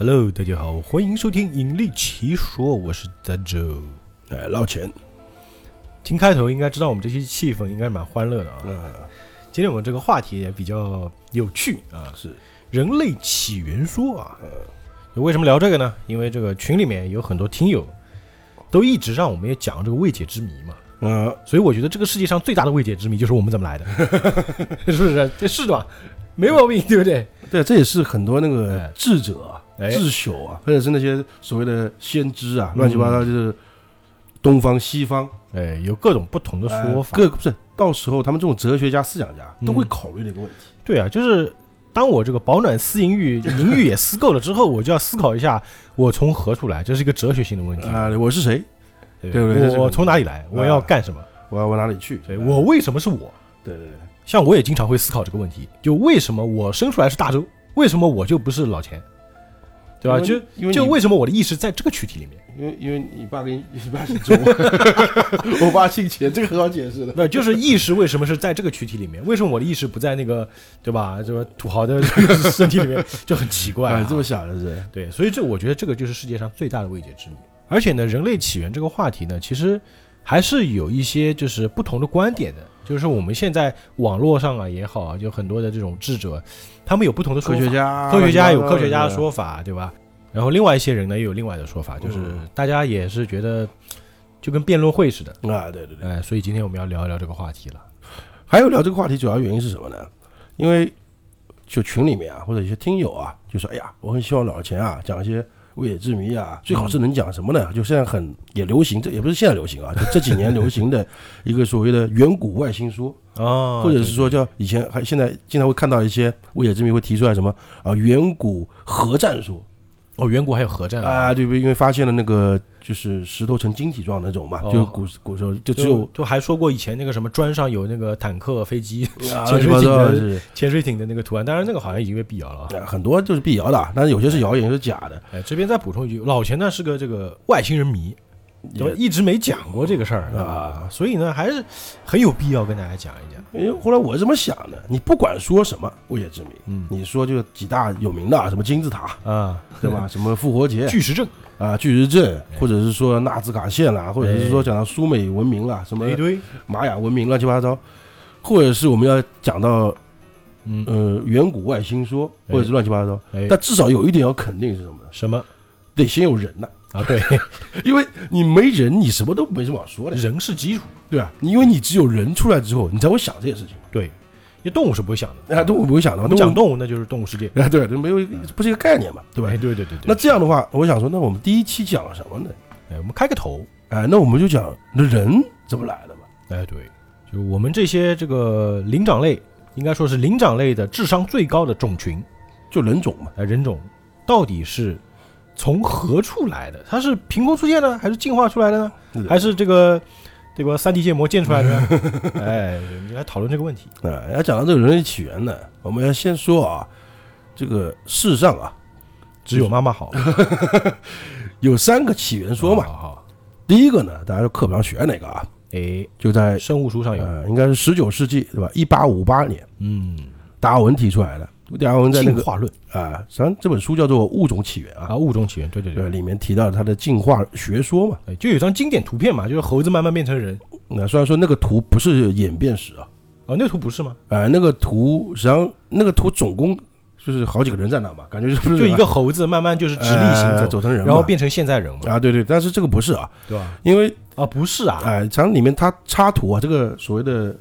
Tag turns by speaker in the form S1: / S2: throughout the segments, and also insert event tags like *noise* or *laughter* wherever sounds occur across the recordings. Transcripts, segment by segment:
S1: Hello，大家好，欢迎收听《引力奇说》，我是德州。
S2: 哎，捞钱，
S1: 听开头应该知道我们这期气氛应该蛮欢乐的啊。
S2: 嗯，
S1: 今天我们这个话题也比较有趣啊，
S2: 是
S1: 人类起源说啊。为什么聊这个呢？因为这个群里面有很多听友都一直让我们也讲这个未解之谜嘛。
S2: 嗯，
S1: 所以我觉得这个世界上最大的未解之谜就是我们怎么来的，*laughs* 是不是？这是的吧？没毛病，对不对？
S2: 对，这也是很多那个
S1: 哎
S2: 智者智朽啊，或者是那些所谓的先知啊，乱七八
S1: 嗯
S2: 糟，就是东方西方
S1: 哎，有各种不同的
S2: 哎
S1: 说法。
S2: 各不是到时候他们这种哲学家、思想家都会
S1: 嗯
S2: 考虑这个问题。
S1: 对啊，就是当我这个饱暖思淫欲，淫欲也思够了之后，我就要思考一下我从何处来，这是一个哲学性的问题。
S2: 啊，我是谁？
S1: 对
S2: 对不对
S1: 我从哪里来？我要干什么？
S2: 我要往哪里去？
S1: 对我为什么是我？
S2: 对对对，
S1: 像我也经常会思考这个问题，就为什么我生出来是大周，为什么我就不是老钱？对吧？就
S2: 因为
S1: 就为什么我的意识在这个躯体里面？
S2: 因为因为你爸跟你爸姓周，*laughs* 我爸姓钱，这个很好解释的。
S1: 不就是意识为什么是在这个躯体里面？为什么我的意识不在那个对吧？这个土豪的这 *laughs* 个身体里面就很奇怪、
S2: 这么想的是，
S1: 对，所以这我觉得这个就是世界上最大的未解之谜。而且呢，人类起源这个话题呢，其实还是有一些就是不同的观点的。就是我们现在网络上啊也好啊，就很多的这种智者，他们有不同的说法。
S2: 科学家，
S1: 科学家有科学家的说法，对吧？然后另外一些人呢，也有另外的说法，就是
S2: 嗯
S1: 大家也是觉得就跟辩论会似的。
S2: 啊，对对对。
S1: 哎，所以今天我们要聊一聊这个话题了。
S2: 还有聊这个话题主要原因是什么呢？因为就群里面啊，或者一些听友啊，就说：“哎呀，我很希望老钱啊讲一些未解之谜啊，最好是能讲什么呢？就现在很也流行，这也不是现在流行啊，就这几年流行的一个所谓的远古外星说，
S1: 啊
S2: 或者是说叫以前还现在经常会看到一些未解之谜会提出来什么啊远古核战说
S1: 哦，远古还有核战
S2: 啊，对不对？因为发现了那个就是石头成晶体状那种嘛，
S1: 哦
S2: 就古古时候就只有
S1: 就还说过以前那个什么砖上有那个坦克、飞机、
S2: 啊 *laughs*
S1: 潜水艇的
S2: 是 *laughs*
S1: 潜水艇的那个图案，当然那个好像已经被辟谣了啊。
S2: 啊很多就是辟谣的，但是有些是谣言，有些是假的。
S1: 哎，这边再补充一句，老钱呢是个这个外星人迷？
S2: 也
S1: 一直没讲过这个事儿
S2: 啊
S1: 啊，所以呢还是很有必要跟大家讲一讲。
S2: 因为后来我是这么想的，你不管说什么未解之谜，
S1: 嗯。
S2: 你说就几大有名的啊，什么金字塔，
S1: 啊，
S2: 对吧？*laughs* 什么复活节。
S1: 巨石阵。
S2: 啊，巨石阵，或者是说纳兹卡线啦，或者是说
S1: 哎
S2: 讲到苏美文明啦，什么
S1: 一堆，
S2: 玛雅文明乱七八糟，或者是我们要讲到
S1: 嗯，
S2: 呃远古外星说，或者是乱七八糟，
S1: 哎，
S2: 但至少有一点要肯定是什么呢？
S1: 什么？
S2: 得先有人呐，
S1: 啊？对，*laughs*
S2: 因为你没人，你什么都没什么好说的，
S1: 人是基础，
S2: 对吧？你因为你只有人出来之后，你才会想这些事情。
S1: 对，因为动物是不会想的。
S2: 啊，动物不会想的，
S1: 我们讲动物那就是动物世界，
S2: 啊，对，没有不是一个概念嘛，对吧
S1: 哎？对对对对。
S2: 那这样的话，我想说，那我们第一期讲什么呢？
S1: 哎，我们开个头，
S2: 哎，那我们就讲那人怎么来的嘛。
S1: 哎，对，就我们这些这个灵长类，应该说是灵长类的智商最高的种群，
S2: 就人种嘛，
S1: 哎，人种到底是从何处来的？它是凭空出现的，还是进化出来的呢？还是这个这个三 D 建模建出来的呢？*laughs* 哎，你来讨论这个问题。
S2: 啊，要讲到这个人类起源呢，我们要先说啊，这个世上啊
S1: 只有妈妈好，*laughs*
S2: 有三个起源说嘛。
S1: 好好，
S2: 第一个呢，大家就课本上学哪个啊，
S1: 哎，
S2: 就在
S1: 生物书上有，
S2: 呃，应该是十九世纪对吧？一八五八年，
S1: 嗯，
S2: 达尔文提出来的。达尔文在那个
S1: 进化论。
S2: 啊，实际上这本书叫做《物种起源》啊，
S1: 啊，物种起源，对对
S2: 对，
S1: 对，
S2: 里面提到了它的进化学说嘛。
S1: 哎，就有张经典图片嘛，就是猴子慢慢变成人。
S2: 那虽然说那个图不是演变史啊，
S1: 哦，那图不是吗？
S2: 呃，那个图实际上那个图总共就是好几个人在那嘛，感觉就是
S1: 就一个猴子慢慢就是直立行走，
S2: 呃走成人，
S1: 然后变成现在人嘛，
S2: 啊，对对，但是这个不是啊，
S1: 对吧？
S2: 因为
S1: 啊，不是啊，
S2: 哎，咱里面它插图啊，这个所谓的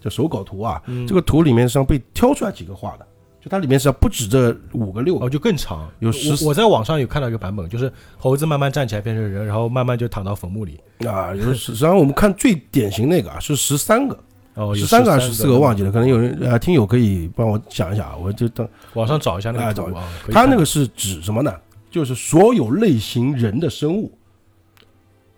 S2: 叫手稿图啊，
S1: 嗯。
S2: 这个图里面实际上被挑出来几个画的，就它里面实际上不止这五个六
S1: 哦，就更长。
S2: 有十
S1: 我我在网上有看到一个版本，就是猴子慢慢站起来变成人，然后慢慢就躺到坟墓里。
S2: 啊，有实际上我们看最典型那个啊是十三个，
S1: 哦，有
S2: 十三个还是
S1: 13
S2: 十四个忘记了，可能有人啊听友可以帮我想一下，我就当
S1: 网上找一下那个图啊。可以看
S2: 它那个是指什么呢？就是所有类型人的生物，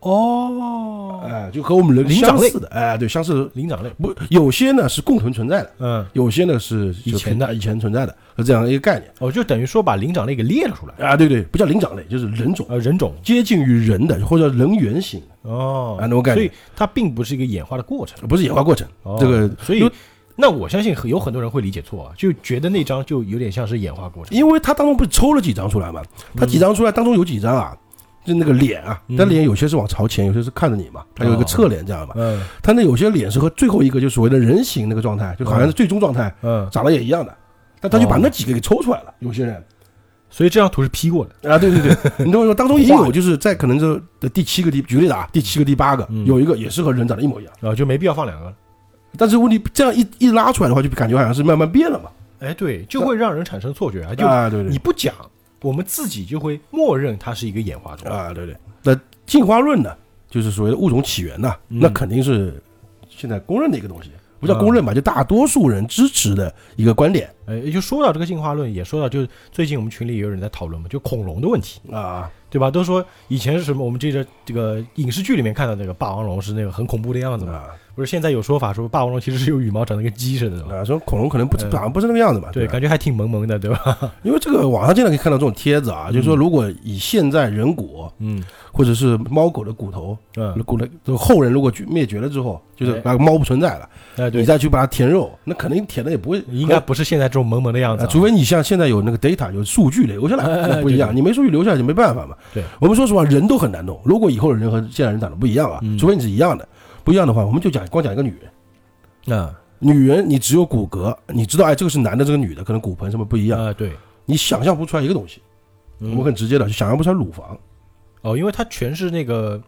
S1: 哦，
S2: 哎，就和我们人
S1: 灵长类
S2: 相似的，哎，对，相似的
S1: 灵长类，
S2: 不，有些呢是共同存在的，
S1: 嗯，
S2: 有些呢是
S1: 以前的
S2: 的以前存在的，是这样一个概念。
S1: 哦，就等于说把灵长类给列了出来，
S2: 啊，对对，不叫灵长类，就是人种，
S1: 呃，人种。
S2: 接近于人的或者人猿型，
S1: 哦
S2: 啊，那种感觉
S1: 所以它并不是一个演化的过程。
S2: 不是演化过程，
S1: 哦
S2: 这个
S1: 所以那我相信很有很多人会理解错啊，就觉得那张就有点像是演化过程。
S2: 因为它当中不是抽了几张出来嘛，它几张出来当中有几张啊，就那个脸啊，
S1: 嗯
S2: 但脸有些是往朝前，有些是看着你嘛，他有一个侧脸这样嘛。
S1: 嗯
S2: 他那有些脸是和最后一个就所谓的人形那个状态，就好像是最终状态
S1: 嗯，
S2: 长得也一样的，但他就把那几个给抽出来了。有些人
S1: 所以这张图是 P 过的。
S2: 啊，对对对，*laughs* 你懂我说，当中也有就是在可能这的第七个第举例子啊，第七个第八个
S1: 嗯
S2: 有一个也是和人长得一模一样，
S1: 啊，就没必要放两个了。
S2: 但是问题这样一一拉出来的话，就感觉好像是慢慢变了嘛。
S1: 哎，对，就会让人产生错觉啊！就
S2: 啊，对对
S1: 你不讲，我们自己就会默认它是一个演化中。
S2: 啊，对对。那进化论呢，就是所谓的物种起源呐，
S1: 嗯
S2: 那肯定是现在公认的一个东西，不叫公认吧，就大多数人支持的一个观点
S1: 哎，也就说到这个进化论，也说到就是最近我们群里也有人在讨论嘛，就恐龙的问题，
S2: 啊。
S1: 对吧？都说以前是什么，我们记得这个影视剧里面看到那个霸王龙是那个很恐怖的样子嘛，
S2: 啊
S1: 不是？现在有说法说霸王龙其实是有羽毛，长得跟鸡似的，对吧？
S2: 啊，说恐龙可能不
S1: 嗯
S2: 好像不是那个样子嘛，
S1: 对，
S2: 吧
S1: 感觉还挺萌萌的，对吧？*laughs*
S2: 因为这个网上经常可以看到这种帖子啊，就是说如果以现在人骨
S1: 嗯
S2: 或者是猫狗的骨头，
S1: 嗯，
S2: 骨头这个后人如果灭绝了之后，就是
S1: 哎
S2: 那个猫不存在了，
S1: 哎对
S2: 你，再去把它填肉，那肯定填的也不会
S1: 应该不是现在这种萌萌的样子
S2: 啊，
S1: 啊，
S2: 除非你像现在有那个 data 有数据留下来，
S1: 哎
S2: 那不一样。你没数据留下来就没办法嘛。
S1: 对，
S2: 我们说实话，人都很难弄。如果以后的人和现在人长得不一样啊
S1: 嗯，
S2: 除非你是一样的，不一样的话，我们就讲光讲一个女人。
S1: 啊。
S2: 女人你只有骨骼，你知道哎，这个是男的，这个女的，可能骨盆什么不一样，
S1: 啊对，
S2: 你想象不出来一个东西。我
S1: 嗯
S2: 们很直接的，就想象不出来乳房，
S1: 哦，因为它全是那个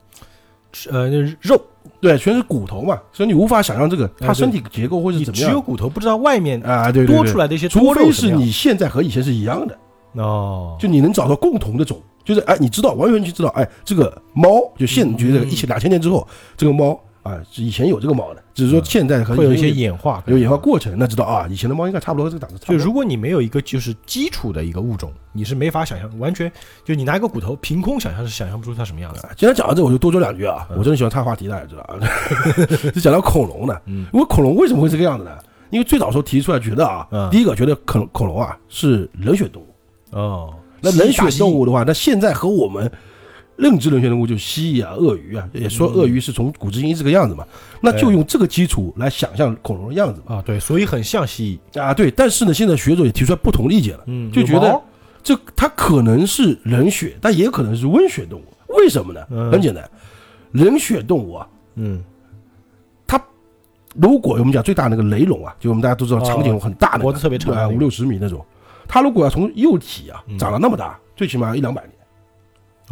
S1: 呃那肉，
S2: 对，全是骨头嘛，所以你无法想象这个
S1: 哎
S2: 它身体结构会是
S1: 你
S2: 怎么样。
S1: 只有骨头，不知道外面
S2: 啊？对
S1: 多出来的一些
S2: 除非是你现在和以前是一样的。
S1: 哦，
S2: 就你能找到共同的种，就是哎，你知道完全去知道，哎，这个猫就现
S1: 嗯
S2: 觉得一千两千年之后，这个猫啊，是以前有这个猫的，只是说
S1: 嗯
S2: 现在和
S1: 会有一些演化，
S2: 有演化过程，那知道啊，以前的猫应该差不多这个档次。
S1: 就如果你没有一个就是基础的一个物种，你是没法想象，完全就你拿一个骨头凭空想象是想象不出它什么样子。
S2: 啊既然讲到这，我就多说两句啊，
S1: 嗯
S2: 我真的喜欢岔话题，大家知道啊。*laughs* 就讲到恐龙的，
S1: 嗯
S2: 因为恐龙为什么会这个样子呢？因为最早时候提出来觉得啊
S1: 嗯，
S2: 第一个觉得恐恐龙啊是冷血动物，
S1: 哦，
S2: 那冷血动
S1: 物
S2: 物的话，那现在和我们认知冷血动物就蜥蜴啊、鳄鱼啊，也说鳄鱼是从古至今这个样子嘛，那就用这个基础来想象恐龙的样子嘛。
S1: 啊，对，所以很像蜥蜴，
S2: 啊，对，但是呢，现在学者也提出来不同的意见了，
S1: 嗯，
S2: 就觉得这它可能是冷血，但也可能是温血动物。为什么呢？
S1: 嗯
S2: 很简单，冷血动物啊，
S1: 嗯，它
S2: 如果我们讲最大那个雷龙啊，就我们大家都知道
S1: 哦
S2: 长颈龙很大的，
S1: 脖子特别长
S2: 五六十米那种，它如果要从幼体啊
S1: 嗯
S2: 长到那么大，最起码一两百年。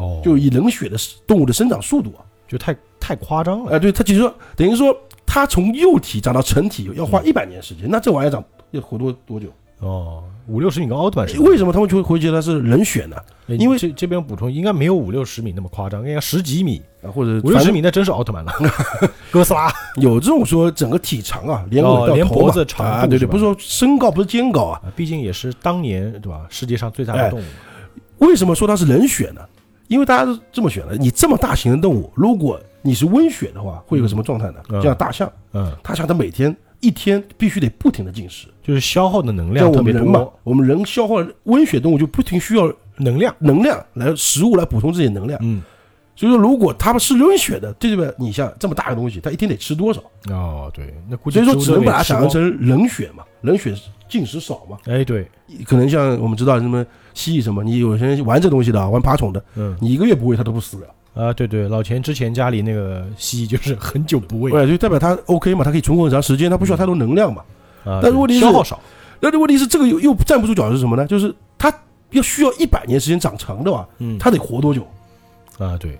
S1: 哦，
S2: 就以冷血的动物的生长速度啊，
S1: 就太太夸张了，
S2: 哎、对，它其实说等于说它从幼体长到成体要花一百年时间，那这玩意儿长要活多多久？
S1: 哦，五六十米跟奥特曼似的。
S2: 为什么他们就会觉得它是冷血呢？
S1: 哎
S2: 因为
S1: 这这边补充，应该没有五六十米那么夸张，应该十几米，
S2: 啊，或者
S1: 五六十米那真是奥特曼了，*laughs* 哥斯拉
S2: 有这种说整个体长啊，连尾到
S1: 脖子长
S2: 啊，对对，不是说身高不是肩高啊？
S1: 啊，毕竟也是当年对吧？世界上最大
S2: 哎
S1: 的动物，
S2: 为什么说它是冷血呢？因为大家是这么选的，你这么大型的动物，如果你是温血的话，会有个什么状态呢？
S1: 嗯
S2: 就像大象，
S1: 嗯，
S2: 大象它每天一天必须得不停的进食，
S1: 就是消耗的能量特别
S2: 我们人嘛
S1: 多，，
S2: 我们人消耗温血动物就不停需要
S1: 能量，
S2: 能量来食物来补充自己能量。
S1: 嗯，
S2: 所以说，如果它们是温血的，对不对？你像这么大的东西，它一天得吃多少？
S1: 哦，对，那估计
S2: 所以说，只能把它想象，成冷血嘛，冷血进食少嘛。
S1: 哎，对，
S2: 可能像我们知道什么蜥蜴什么，你有些人玩这东西的啊，玩爬虫的，
S1: 嗯，
S2: 你一个月不喂它都不死了，
S1: 啊，对对，老钱之前家里那个蜥蜴就是很久不喂。
S2: 对，就代表它 OK 嘛，它可以存活很长时间，它不需要太多能量嘛。
S1: 啊，
S2: 但是问题是
S1: 消耗少，
S2: 那这问题是这个又又站不住脚是什么呢？就是它要需要一百年时间长成的话，
S1: 嗯，
S2: 它得活多久？
S1: 啊，对，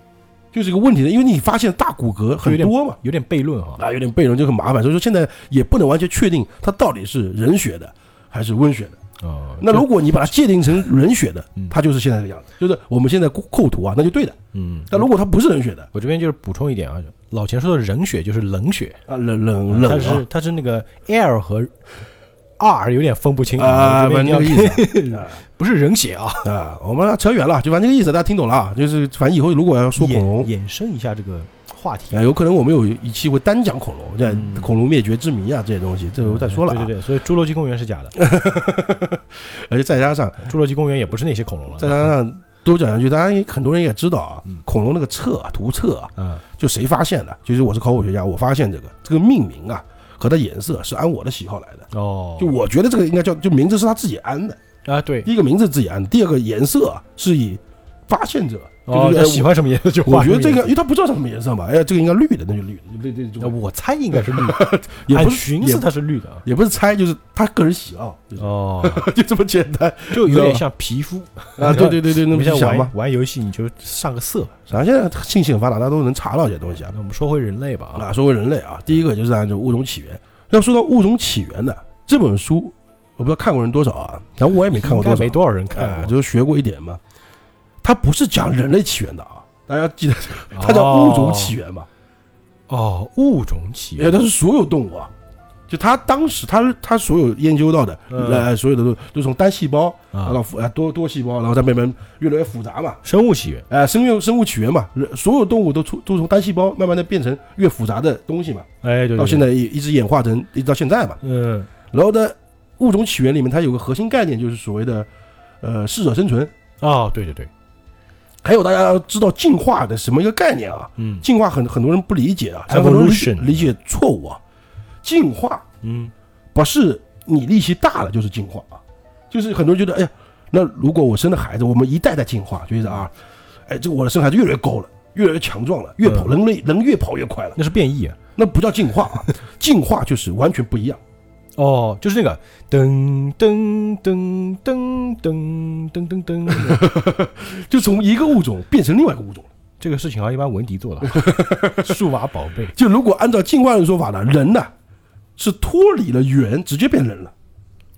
S2: 就是这个问题的，因为你发现大骨骼很多嘛，
S1: 有点悖论哈，
S2: 啊，有点悖论就很麻烦，所以说现在也不能完全确定它到底是人血的还是温血的。
S1: 哦，
S2: 那如果你把它界定成冷血的
S1: 嗯，
S2: 它就是现在这个样子，就是我们现在构构图啊，那就对的。
S1: 嗯，
S2: 但如果它不是冷血的
S1: 我这边就是补充一点啊，老钱说的冷血就是冷血，
S2: 啊，冷冷冷
S1: 它是它是那个 L 和 R 有点分不清
S2: 啊，反正这个意思。*laughs* 啊。
S1: 不是人血啊，
S2: 啊，我们扯远了，就反正这个意思，大家听懂了啊。就是反正以后如果要说恐龙，
S1: 衍衍生一下这个话题，
S2: 啊，有可能我们有一期会单讲恐龙，这
S1: 嗯
S2: 恐龙灭绝之谜啊这些东西，这个我再说了啊
S1: 对。对对，所以侏罗纪公园是假的，*laughs*
S2: 而且再加上
S1: 侏罗纪公园也不是那些恐龙了，
S2: 再加上多讲两句，大家很多人也知道啊
S1: 嗯，
S2: 恐龙那个册啊图册啊，
S1: 嗯
S2: 就谁发现的？就是我是考古学家，我发现这个这个命名啊和它颜色是按我的喜好来的。
S1: 哦，
S2: 就我觉得这个应该叫，就名字是他自己安的。
S1: 啊，对，
S2: 第一个名字自己安，第二个颜色啊是以发现者，
S1: 哦，
S2: 就是
S1: 他喜欢什么颜色就画
S2: 我觉得这个，因为他不知道什么颜色嘛，哎呀，这个应该绿的，那就绿的，
S1: 我猜应该是绿的，*laughs*
S2: 也不是
S1: 寻思它是绿的啊。
S2: 也不是猜，就是他个人喜好，就是
S1: 哦，*laughs*
S2: 就这么简单
S1: 就有点像皮肤 *laughs*
S2: 啊！对对对对，那
S1: 你像玩
S2: 么想吧。
S1: 玩游戏，你就上个色。
S2: 反正现在信息很发达，大家都能查到这些东西啊。
S1: 那我们说回人类吧啊，
S2: 啊，说回人类啊，第一个就是按照物种起源。要说到物种起源的这本书，我不知道看过人多少啊，然后我也没看过多少，
S1: 没多少人
S2: 哎
S1: 看过。
S2: 就是学过一点嘛。它不是讲人类起源的啊，大家记得 *laughs* 它叫物种起源嘛，
S1: 哦，物种起
S2: 哎，
S1: 源
S2: 它是所有动物啊。就它当时他他所有研究到的，
S1: 嗯。
S2: 呃，所有的都都从单细胞
S1: 啊。
S2: 到复呃多多细胞，然后再慢慢越来越复杂嘛，
S1: 生物起源。
S2: 哎，生物生物起源嘛，人所有动物都出都从单细胞慢慢的变成越复杂的东西嘛，
S1: 哎，对，对。
S2: 到现，在一一直演化成一直到现在嘛。
S1: 嗯，
S2: 然后呢，物种起源里面它有个核心概念，就是所谓的呃适者生存。
S1: 哦，对对对，
S2: 还有大家要知道进化的什么一个概念啊？
S1: 嗯
S2: 进化很很多人不理解啊，很多人理解理解错误啊。进化
S1: 嗯，
S2: 不是你力气大了就是进化啊，就是很多人觉得，哎呀，那如果我生的孩子，我们一代代进化，觉得啊，哎，这个我的生孩子越来越高了，越来越强壮了，越跑人类人越跑越快了，
S1: 那是变异啊。
S2: 那不叫进化啊，进化就是完全不一样。
S1: 哦，就是那个噔噔噔噔噔噔噔噔，*laughs*
S2: 就从一个物种变成另外一个物种。
S1: 这个事情啊，一般文迪做的，数码宝贝。*laughs*
S2: 就如果按照进化论说法呢，人呢是脱离了猿，直接变人了，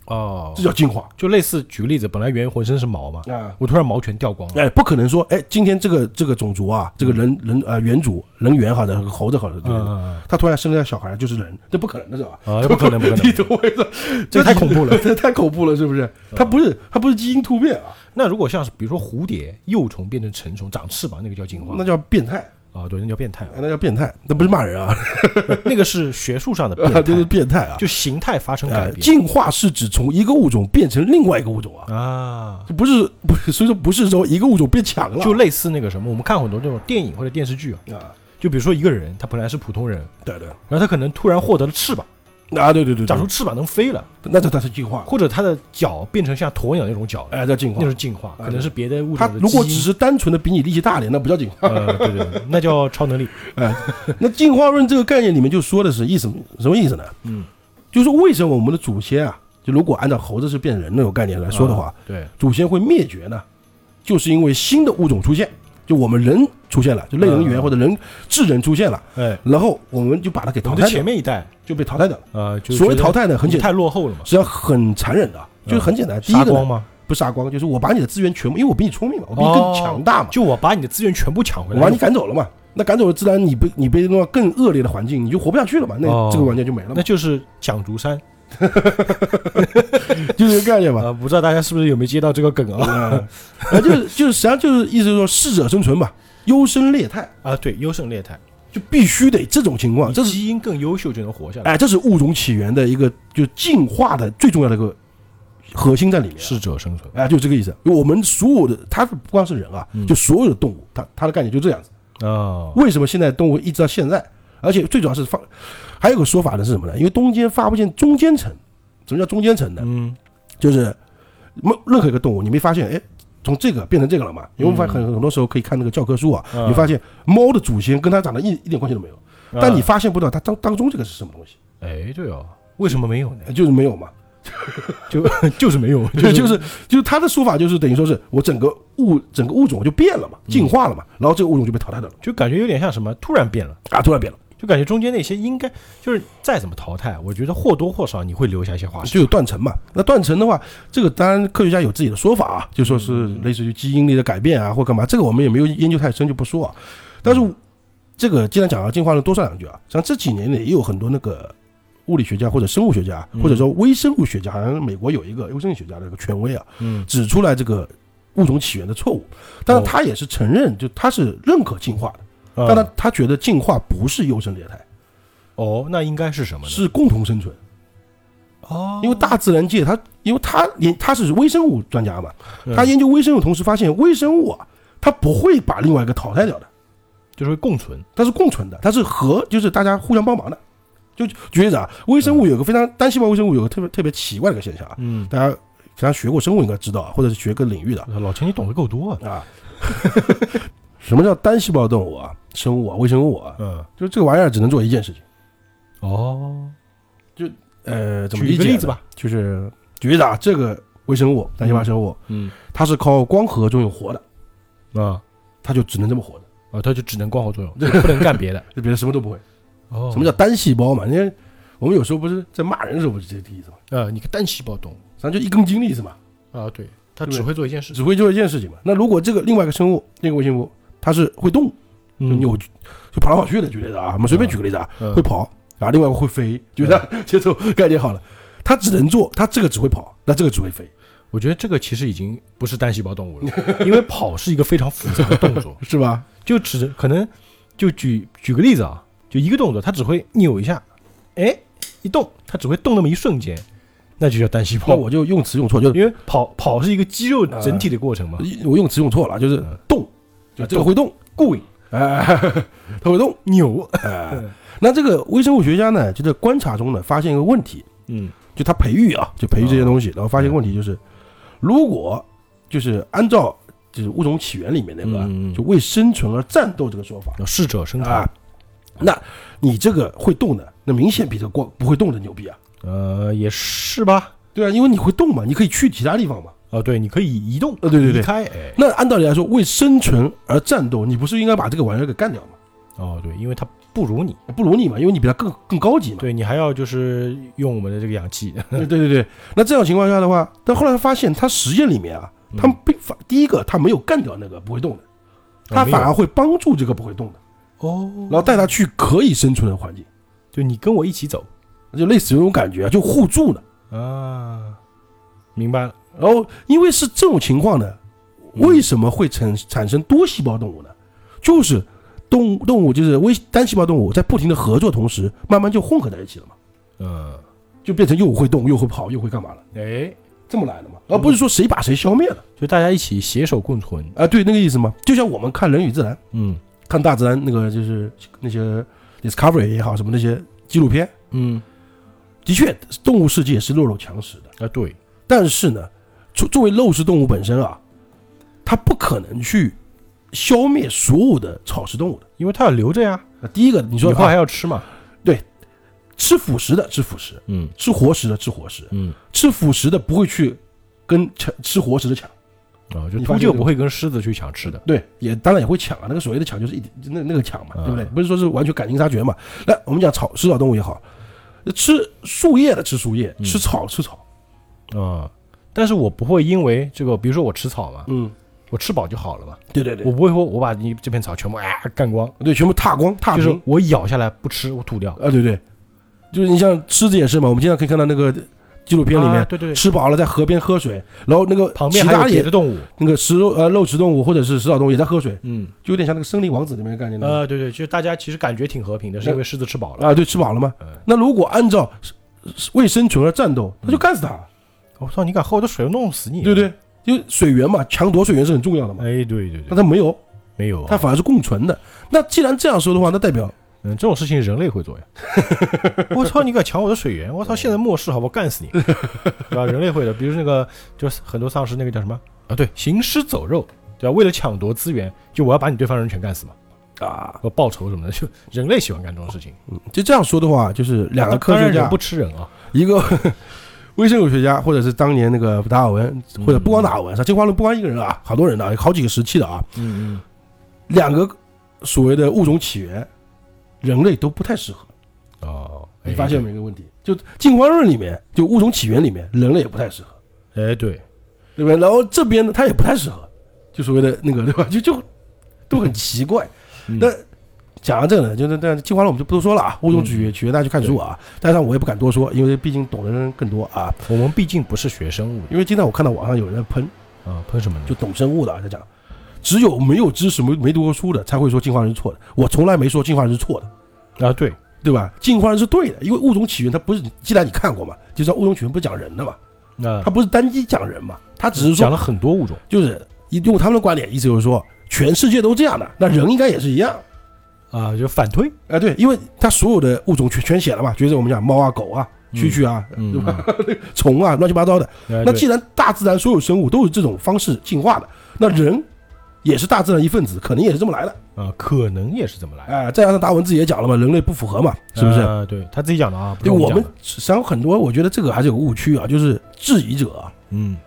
S1: 哦
S2: 这，叫进化
S1: 就类似举个例子，本来猿浑身是毛嘛，
S2: 啊。
S1: 我突然毛全掉光了。
S2: 哎，不可能说，哎，今天这个这个种族啊，这个人人呃猿族人猿好的猴子好的，对不对？
S1: 嗯
S2: 他突然生了个小孩就是人，这不可能的是吧？
S1: 啊，不可能，不可
S2: 你
S1: 能，
S2: 懂我意思？
S1: 这个太恐怖了。*laughs*
S2: 这太恐怖了，是不是？它不是它不是基因突变啊，
S1: 那如果像是比如说蝴蝶幼虫变成成虫长翅膀，那个叫进化
S2: 那叫变态，
S1: 啊，对，那叫变态，
S2: 那叫变态，那不是骂人啊，
S1: 那个是学术上的变 *laughs* 态，
S2: 变态啊。
S1: 就形态发生改
S2: 呃，
S1: 变
S2: 进化是指从一个物种变成另外一个物种啊，
S1: 啊。
S2: 这不是不是，所以说不是说一个物种变强了，
S1: 就类似那个什么，我们看很多这种电影或者电视剧啊，
S2: 啊，
S1: 就比如说一个人，他本来是普通人，
S2: 对对
S1: 然后他可能突然获得了翅膀，
S2: 啊，对对对，对
S1: 长出翅膀能飞了，
S2: 那这它是进化，
S1: 或者它的脚变成像鸵鸟那种脚了，
S2: 哎，叫进化
S1: 那。是进化，
S2: 啊
S1: 可能是别的物种的基因
S2: 如果只是单纯的比你力气大点，那不叫进化。
S1: 呃，对对对，那叫超能力。*laughs*
S2: 哎那进化论这个概念里面就说的是意思什么意思呢？
S1: 嗯，
S2: 就是说为什么我们的祖先啊，就如果按照猴子是变人那种概念来说的话，
S1: 啊，对，
S2: 祖先会灭绝呢？就是因为新的物种出现，就我们人出现了，就类人猿
S1: 啊
S2: 或者人智人出现了，
S1: 哎，
S2: 然后我们就把它给淘汰掉，
S1: 前面一代，
S2: 就被淘汰掉。了。
S1: 呃，就
S2: 所谓淘汰呢，很简单，
S1: 太落后了嘛，
S2: 实际上很残忍的，就是很简单。第一个
S1: 光吗？
S2: 不杀光，就是我把你的资源全部，因为我比你聪明嘛，我比你更强大嘛，
S1: 就我把你的资源全部抢回来，
S2: 我把你赶走了嘛。那赶走了，自然你被你被弄到更恶劣的环境，你就活不下去了嘛。那
S1: 哦。
S2: 这个玩家就没了嘛。
S1: 那，就是蒋竹山 *laughs*
S2: 就这个概念吧。
S1: 啊，不知道大家是不是有没有接到这个梗啊？
S2: 啊，*laughs* 就是就是实际上就是意思是说适者生存嘛，优胜劣汰，
S1: 啊，对，优胜劣汰，
S2: 就必须得这种情况，这是
S1: 基因更优秀就能活下来，
S2: 哎，这是物种起源的一个就进化的最重要的一个核心在里面。
S1: 适者生存
S2: 哎，就这个意思。我们所有的，它不光是人啊，
S1: 嗯
S2: 就所有的动物，它它的概念就这样子。
S1: 啊，
S2: 为什么现在动物一直到现在，而且最主要是放，还有个说法呢是什么呢？因为中间发不见中间层，什么叫中间层呢？
S1: 嗯，
S2: 就是没任何一个动物，你没发现，哎，从这个变成这个了嘛？因为我们发现很很多时候可以看那个教科书啊，
S1: 嗯
S2: 你发现猫的祖先跟它长得一一点关系都没有，但你发现不到它当当中这个是什么东西，
S1: 哎，对哦，为什么没有呢？
S2: 就是没有嘛。*laughs*
S1: 就就是没有，
S2: 就 *laughs* 就是就是他的说法就是等于说是我整个物整个物种就变了嘛，进化了嘛，然后这个物种就被淘汰掉了
S1: 就感觉有点像什么，突然变了。
S2: 啊，突然变了，
S1: 就感觉中间那些应该就是再怎么淘汰，我觉得或多或少你会留下一些化石。
S2: 就有断层嘛。那断层的话，这个当然科学家有自己的说法啊，就说是类似于基因里的改变啊，或干嘛，这个我们也没有研究太深，就不说啊。但是这个既然讲到进化论，多说两句啊。像这几年呢，也有很多那个物理学家或者生物学家，
S1: 嗯
S2: 或者说微生物学家，好像美国有一个微生物学家的一个权威啊，
S1: 嗯，
S2: 指出来这个物种起源的错误。但是他也是承认，就他是认可进化的，但他
S1: 啊
S2: 他觉得进化不是优胜劣汰，
S1: 哦，那应该是什么呢？
S2: 是共同生存。
S1: 哦，
S2: 因为大自然界它，因为他研他是微生物专家嘛，
S1: 嗯
S2: 他研究微生物同时发现，微生物啊，它不会把另外一个淘汰掉的，
S1: 就是会共存
S2: 它是共存的，它是和就是大家互相帮忙的。就举例子啊，微生物有个非常单细胞微生物有个特别特别奇怪的一个现象啊，
S1: 嗯，
S2: 大家大家学过生物应该知道啊，或者是学个领域的
S1: 老秦你懂得够多啊。
S2: 啊。*laughs* 什么叫单细胞动物啊？生物啊，微生物啊，
S1: 嗯，
S2: 就这个玩意儿只能做一件事情。
S1: 哦，就
S2: 呃，怎么
S1: 举
S2: 理解呢
S1: 一个例子吧。
S2: 就是举例子啊，这个微生物单细胞生物，
S1: 嗯
S2: 它是靠光合作用活的，
S1: 啊
S2: 它就只能这么活的，
S1: 啊，它就只能光合作用，不能干别的。*laughs*
S2: 就别的什么都不会。
S1: 哦
S2: 什么叫单细胞嘛？因为我们有时候不是在骂人的时候不是这个意思嘛，
S1: 呃，你个单细胞动物
S2: 咱就一根筋的意思嘛，
S1: 啊？对，它只会做一件事。
S2: 只会做一件事情嘛。那如果这个另外一个生物，那个微生物，它是会动，就
S1: 嗯
S2: 扭曲，就跑来跑去的，举例子啊，我们随便举个例子啊，
S1: 嗯
S2: 会跑，然后另外一个会飞，就这样 *laughs* 接受概念好了。它只能做，它这个只会跑，那这个只会飞，
S1: 我觉得这个其实已经不是单细胞动物了，因为跑是一个非常复杂的动作，*laughs*
S2: 是吧？
S1: 就只可能就举举个例子啊，就一个动作，它只会扭一下，哎，一动，它只会动那么一瞬间，那就叫单细胞。
S2: 那我就用词用错，就
S1: 因为跑跑是一个肌肉整体的过程嘛，
S2: 我用词用错了，就是
S1: 嗯
S2: 动，就这个会动，
S1: 过瘾
S2: 哎，它会动，
S1: 扭，
S2: 哎。那这个微生物学家呢，就在观察中呢，发现一个问题，
S1: 嗯。
S2: 就他培育啊，就培育这些东西，然后发现问题就是，如果就是按照就是物种起源里面那个就为生存而战斗这个说法。
S1: 要适者生存
S2: 啊，，那你这个会动的，那明显比这个光不会动的牛逼啊，
S1: 呃，也是吧。
S2: 对啊，因为你会动嘛，你可以去其他地方嘛。
S1: 哦，对，你可以移动，
S2: 呃，对对对，
S1: 离开，哎，
S2: 那按道理来说，为生存而战斗，你不是应该把这个玩意儿给干掉吗？
S1: 哦，对，因为它不如你，
S2: 不如你嘛，因为你比他更更高级嘛。
S1: 对你还要就是用我们的这个氧气，*laughs*
S2: 对对对对，那这样情况下的话，但后来他发现，他实验里面啊，他们并发第一个他没有干掉那个不会动的，他反而会帮助这个不会动的，
S1: 哦，
S2: 然后带他去可以生存的环境，
S1: 就你跟我一起走。
S2: 就类似于那种感觉啊，就互助的。
S1: 啊，明白了，
S2: 然后因为是这种情况呢，
S1: 嗯
S2: 为什么会产产生多细胞动物呢？就是动物动物就是微单细胞动物在不停的合作同时，慢慢就混合在一起了嘛，
S1: 嗯，
S2: 就变成又会动又会跑又会干嘛了，
S1: 哎，
S2: 这么来的嘛，而不是说谁把谁消灭了。
S1: 就大家一起携手共存，
S2: 啊，对那个意思嘛，就像我们看人与自然。
S1: 嗯。
S2: 看大自然那个就是那些 Discovery 也好，什么那些纪录片，
S1: 嗯，
S2: 的确动物世界是弱肉强食的，
S1: 啊，对，
S2: 但是呢，作作为肉食动物本身啊，它不可能去消灭所有的草食动物的。
S1: 因为它要留着呀，
S2: 那第一个，你说
S1: 以后还
S2: 啊
S1: 要吃嘛，对
S2: 吃腐食的吃腐食，
S1: 嗯
S2: 吃活食的吃活食，
S1: 嗯，
S2: 吃腐食的不会去跟抢吃活食的抢，
S1: 啊，就
S2: 你发现这个
S1: 秃鹫不会跟狮子去抢吃的，
S2: 对，也当然也会抢啊。那个所谓的抢就是一点那那个抢嘛，
S1: 啊
S2: 对不对？不是说是完全赶尽杀绝嘛。那我们讲草食草动物也好，吃树叶的吃树叶，
S1: 嗯
S2: 吃草吃草，
S1: 啊，但是我不会因为这个，比如说我吃草嘛，
S2: 嗯，
S1: 我吃饱就好了嘛，
S2: 对对对。
S1: 我，不会说我把你这片草全部啊干光，
S2: 对，全部踏光踏平。
S1: 就是我咬下来不吃，我吐掉。
S2: 啊，对对，就是你像狮子也是嘛，我们经常可以看到那个纪录片里面。
S1: 啊对对对，
S2: 吃饱了在河边喝水，然后那个
S1: 旁边还有别的动物，
S2: 那个食肉呃肉食动物或者是食草动物也在喝水，
S1: 嗯，
S2: 就有点像那个森林王子里面的概念的
S1: 呃，对对，就大家其实感觉挺和平的，是因为狮子吃饱了。
S2: 啊，对，吃饱了嘛。
S1: 嗯。
S2: 那如果按照为生存而战斗，那就干死他，
S1: 我操，你敢喝我的水，我弄死你！
S2: 对不？对？就水源嘛，抢夺水源是很重要的嘛。
S1: 哎，对对对，
S2: 那他没有，
S1: 没有啊，
S2: 它反而是共存的。那既然这样说的话，那代表
S1: 嗯，这种事情人类会做呀。*laughs* 我操，你敢抢我的水源！我操，现在末世，好不好？干死你，*laughs* 对吧？人类会的，比如那个，就是很多丧尸那个叫什么啊？对，行尸走肉，对吧？为了抢夺资源，就我要把你对方人全干死嘛，
S2: 啊，
S1: 我报仇什么的，就人类喜欢干这种事情。
S2: 嗯就这样说的话，就是两个科学家
S1: 不，吃人啊，
S2: 一个微生物学家，或者是当年那个达尔文，或者不光达尔文，像进化论不光一个人啊，好多人啊，有好几个时期的啊，
S1: 嗯嗯
S2: 两个所谓的物种起源，人类都不太适合。
S1: 嗯，哦，
S2: 你发现没？一个问题？就进化论里面，就物种起源里面，人类也不太适合，
S1: 哎，对，
S2: 对不对？然后这边呢，它也不太适合，就所谓的那个，对吧？就就都很奇怪。
S1: 嗯
S2: 那讲到这个呢，就是但进化论我们就不多说了啊，物种起源起源大家去看书啊。但是我也不敢多说，因为毕竟懂的人更多啊。
S1: 我们毕竟不是学生物
S2: 因为经常我看到网上有人在喷，
S1: 啊，喷什么呢？
S2: 就懂生物的啊在讲，只有没有知识、没没读过书的才会说进化论是错的。我从来没说进化论是错的，
S1: 啊，对，
S2: 对吧？进化论是对的，因为物种起源它不是，既然你看过嘛，就知道物种起源不是讲人的嘛，
S1: 那
S2: 它不是单一讲人嘛，它只是说
S1: 讲了很多物种
S2: 就是用他们的观点，意思就是说全世界都这样的，那人应该也是一样。
S1: 啊，就反推，
S2: 哎，对，因为它所有的物种全全写了嘛，就是我们讲猫啊、狗啊、蛐蛐啊，
S1: 嗯
S2: 对吧？*laughs* 虫啊，乱七八糟的。那既然大自然所有生物都是这种方式进化的，那人也是大自然一份子，可能也是这么来的。
S1: 啊，可能也是这么来的，
S2: 哎，再加上达文自己也讲了嘛，人类不符合嘛，是不是？
S1: 啊对他自己讲的啊，
S2: 对，我们实际上很多，我觉得这个还是有个误区啊，就是质疑者啊，
S1: 嗯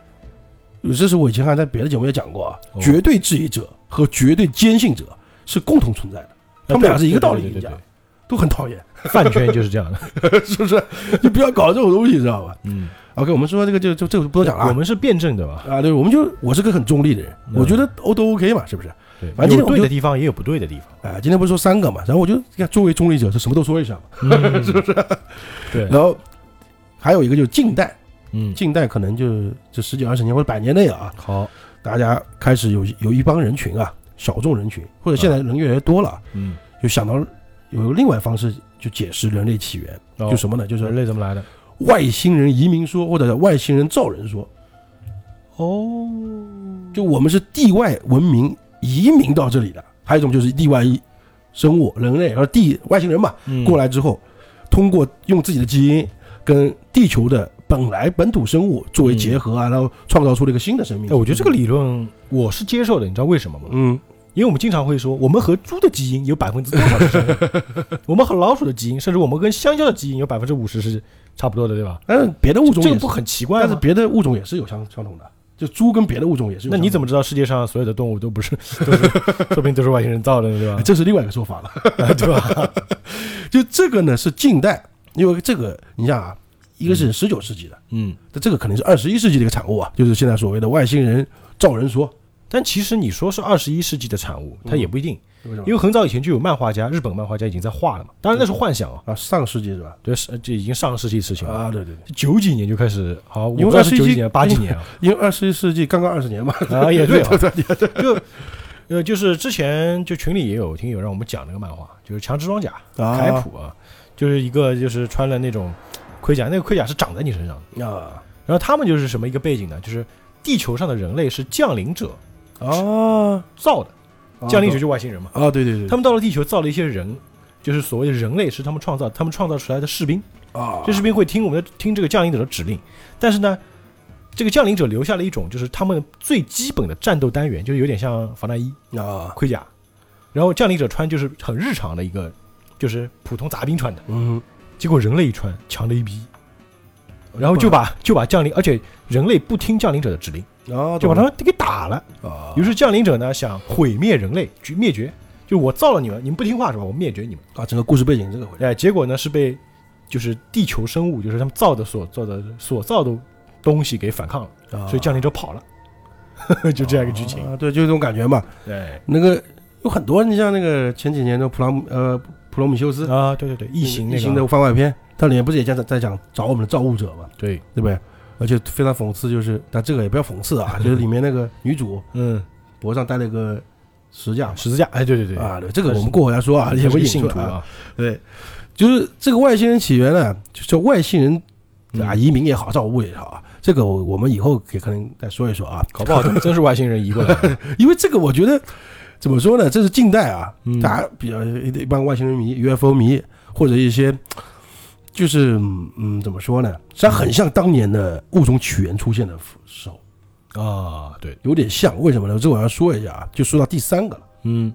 S2: 这是我以前还在别的节目也讲过啊，
S1: 哦
S2: 绝对质疑者和绝对坚信者是共同存在的，他们俩是一个道理，你讲都很讨厌，*laughs*
S1: 饭圈就是这样的，*laughs*
S2: 是不是？就不要搞这种东西，知道吧
S1: 嗯
S2: ，？OK，我们说这个就就这个不多讲了啊。
S1: 我们是辩证的嘛，
S2: 啊，对，我们就我是个很中立的人，
S1: 嗯
S2: 我觉得欧都 OK 嘛，是不是？
S1: 对，
S2: 反正
S1: 有对的地方也有不对的地方，
S2: 哎，今天不是说三个嘛，然后我就作为中立者，是什么都说一下嘛。
S1: 嗯 *laughs* 是不是？对，
S2: 然后还有一个就是近代，
S1: 嗯，
S2: 近代可能就这十几二十年或者百年内啊，
S1: 好，
S2: 大家开始有有一帮人群啊，小众人群，或者现在人越来越多了，
S1: 嗯，
S2: 就想到有另外方式就解释人类起源，
S1: 哦。
S2: 就什么呢？就是
S1: 人类怎么来的？
S2: 外星人移民说，或者外星人造人说，
S1: 哦，
S2: 就我们是地外文明移民到这里的，还有一种就是地外一生物，人类而地外星人嘛，
S1: 嗯。
S2: 过来之后，通过用自己的基因跟地球的本来本土生物作为结合啊，然后创造出了一个新的生命。
S1: 哎，我觉得这个理论我是接受的，你知道为什么吗？
S2: 嗯，
S1: 因为我们经常会说，我们和猪的基因有百分之多少是相像，*laughs* 我们和老鼠的基因，甚至我们跟香蕉的基因有百分之五十是差不多的，对吧？
S2: 但是别的物种
S1: 这个不很奇怪
S2: 但是？别的物种也是有相相同的，就猪跟别的物种也是。
S1: 那你怎么知道世界上所有的动物都不是，*laughs* 都是 *laughs* 说不定都是外星人造的，对吧
S2: 哎？这是另外一个说法了。
S1: 对吧？
S2: 就这个呢是近代，因为这个你想啊，一个是十九世纪的，
S1: 嗯，
S2: 那这个肯定是二十一世纪的一个产物啊，就是现在所谓的外星人造人说。
S1: 但其实你说是二十一世纪的产物，它也不一定，因为很早以前就有漫画家，日本漫画家已经在画了嘛。当然那是幻想啊，
S2: 啊，上世纪是吧？
S1: 对，是这已经上个世纪的事情了。
S2: 啊，对对对，
S1: 九几年就开始，好，我
S2: 因为
S1: 不知道是
S2: 21
S1: 九几年、八几年啊，
S2: 因为二十一世纪刚刚二十年嘛。
S1: 啊也对 *laughs* 就呃就是之前就群里也有听友让我们讲那个漫画，就是《强制装甲》
S2: 啊
S1: 开普啊，就是一个就是穿了那种盔甲，那个盔甲是长在你身上的，
S2: 啊。
S1: 然后他们就是什么一个背景呢？就是地球上的人类是降临者
S2: 啊，
S1: 造的，降临者就外星人嘛，
S2: 啊，对对对，
S1: 他们到了地球造了一些人。就是所谓的人类是他们创造，他们创造出来的士兵，
S2: 啊，
S1: 这士兵会听我们的听这个降临者的指令，但是呢，这个降临者留下了一种就是他们最基本的战斗单元，就是有点像防弹衣、
S2: 啊，
S1: 盔甲，然后降临者穿就是很日常的一个，就是普通杂兵穿的，
S2: 嗯，
S1: 结果人类一穿强的一逼，然后就把就把降临，而且人类不听降临者的指令，
S2: 啊，
S1: 就把他们给打了。
S2: 啊，
S1: 于是降临者呢想毁灭人类，绝灭绝，就我造了你们，你们不听话是吧？我灭绝你们。
S2: 啊，整个故事背景这个回
S1: 结果呢是被就是地球生物，就是他们造的所造的所造的东西给反抗了，
S2: 啊，
S1: 所以降临者跑了，*laughs* 就这样一个剧情。
S2: 啊，对，就这种感觉嘛。
S1: 对
S2: 那个有很多，你像那个前几年的普拉姆呃普罗米修斯。
S1: 啊，对对对，异形那个。
S2: 异形的番外篇，它里面不是也在在讲找我们的造物者嘛，
S1: 对，
S2: 对不对？而且非常讽刺，就是但这个也不要讽刺啊，*laughs* 就是里面那个女主
S1: 嗯，
S2: 脖上戴了一个十字架
S1: 十字架，哎，对对对，
S2: 啊，对，这个我们过回来说啊，也
S1: 也是
S2: 会引出啊，
S1: 信徒啊，
S2: 对，就是这个外星人起源呢，就叫外星人啊，
S1: 嗯
S2: 移民也好，造物也好啊，这个我我们以后可以可能再说一说啊，
S1: 搞不好真是外星人移过来。*laughs*
S2: 因为这个我觉得怎么说呢，这是近代啊，
S1: 嗯。
S2: 大家比较一一帮外星人迷、UFO 迷，或者一些就是嗯嗯怎么说呢，实际上很像当年的物种起源出现的时候，
S1: 啊，对，
S2: 有点像。为什么呢？这我要说一下啊，就说到第三个了。
S1: 嗯。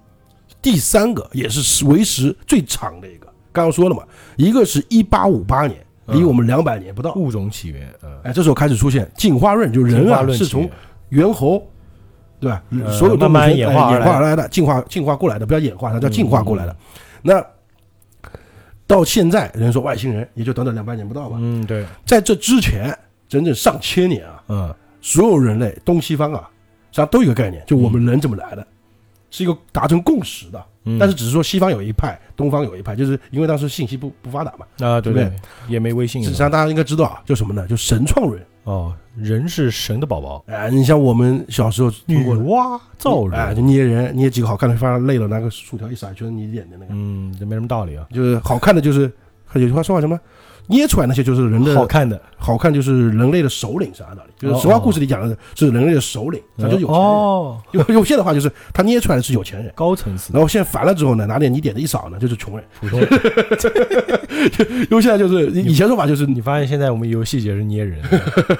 S2: 第三个也是为时最长的一个，刚刚说了嘛，一个是一八五八年，离
S1: 嗯
S2: 我们两百年不到。
S1: 物种起源，嗯，
S2: 哎，这时候开始出现进化论，就人啊是从猿猴，对吧？
S1: 呃
S2: 所有动物
S1: 慢慢
S2: 从哎
S1: 演化
S2: 演化而来的，进化进化过来的，不要演化，它叫进化过来的
S1: 嗯。
S2: 那到现在，人说外星人，也就短短两百年不到吧。
S1: 嗯，对，
S2: 在这之前，整整上千年啊，
S1: 嗯
S2: 所有人类东西方啊，实际上都有一个概念，就我们人怎么来的，是一个达成共识的。
S1: 嗯，
S2: 但是只是说西方有一派，东方有一派，就是因为当时信息不不发达嘛。
S1: 啊，对
S2: 不
S1: 对，也没微信，
S2: 实际上大家应该知道啊，叫什么呢？就神创论。
S1: 哦，人是神的宝宝，
S2: 哎，你像我们小时候听
S1: 女
S2: 过的，
S1: 娲造
S2: 哎，
S1: 人，
S2: 就捏人，捏几个好看的，发现累了，拿个薯条一撒，就是你演的那个，
S1: 嗯，这没什么道理啊，
S2: 就是好看的就是，有句话说话什么，捏出来那些就是人的
S1: 好看的，
S2: 好看，就是人类的首领是按道理，就是
S1: 哦。
S2: 神话故事里讲的是人类的首领，他就是有钱人。
S1: 哦，
S2: 用用现在的话就是他捏出来的是有钱人，
S1: 高层次。
S2: 然后现在烦了之后呢，拿点你点的一扫呢，就是穷人。
S1: 普通人。*laughs*
S2: 因为现在就是以前说法就是
S1: 你发现现在我们游戏也是捏人，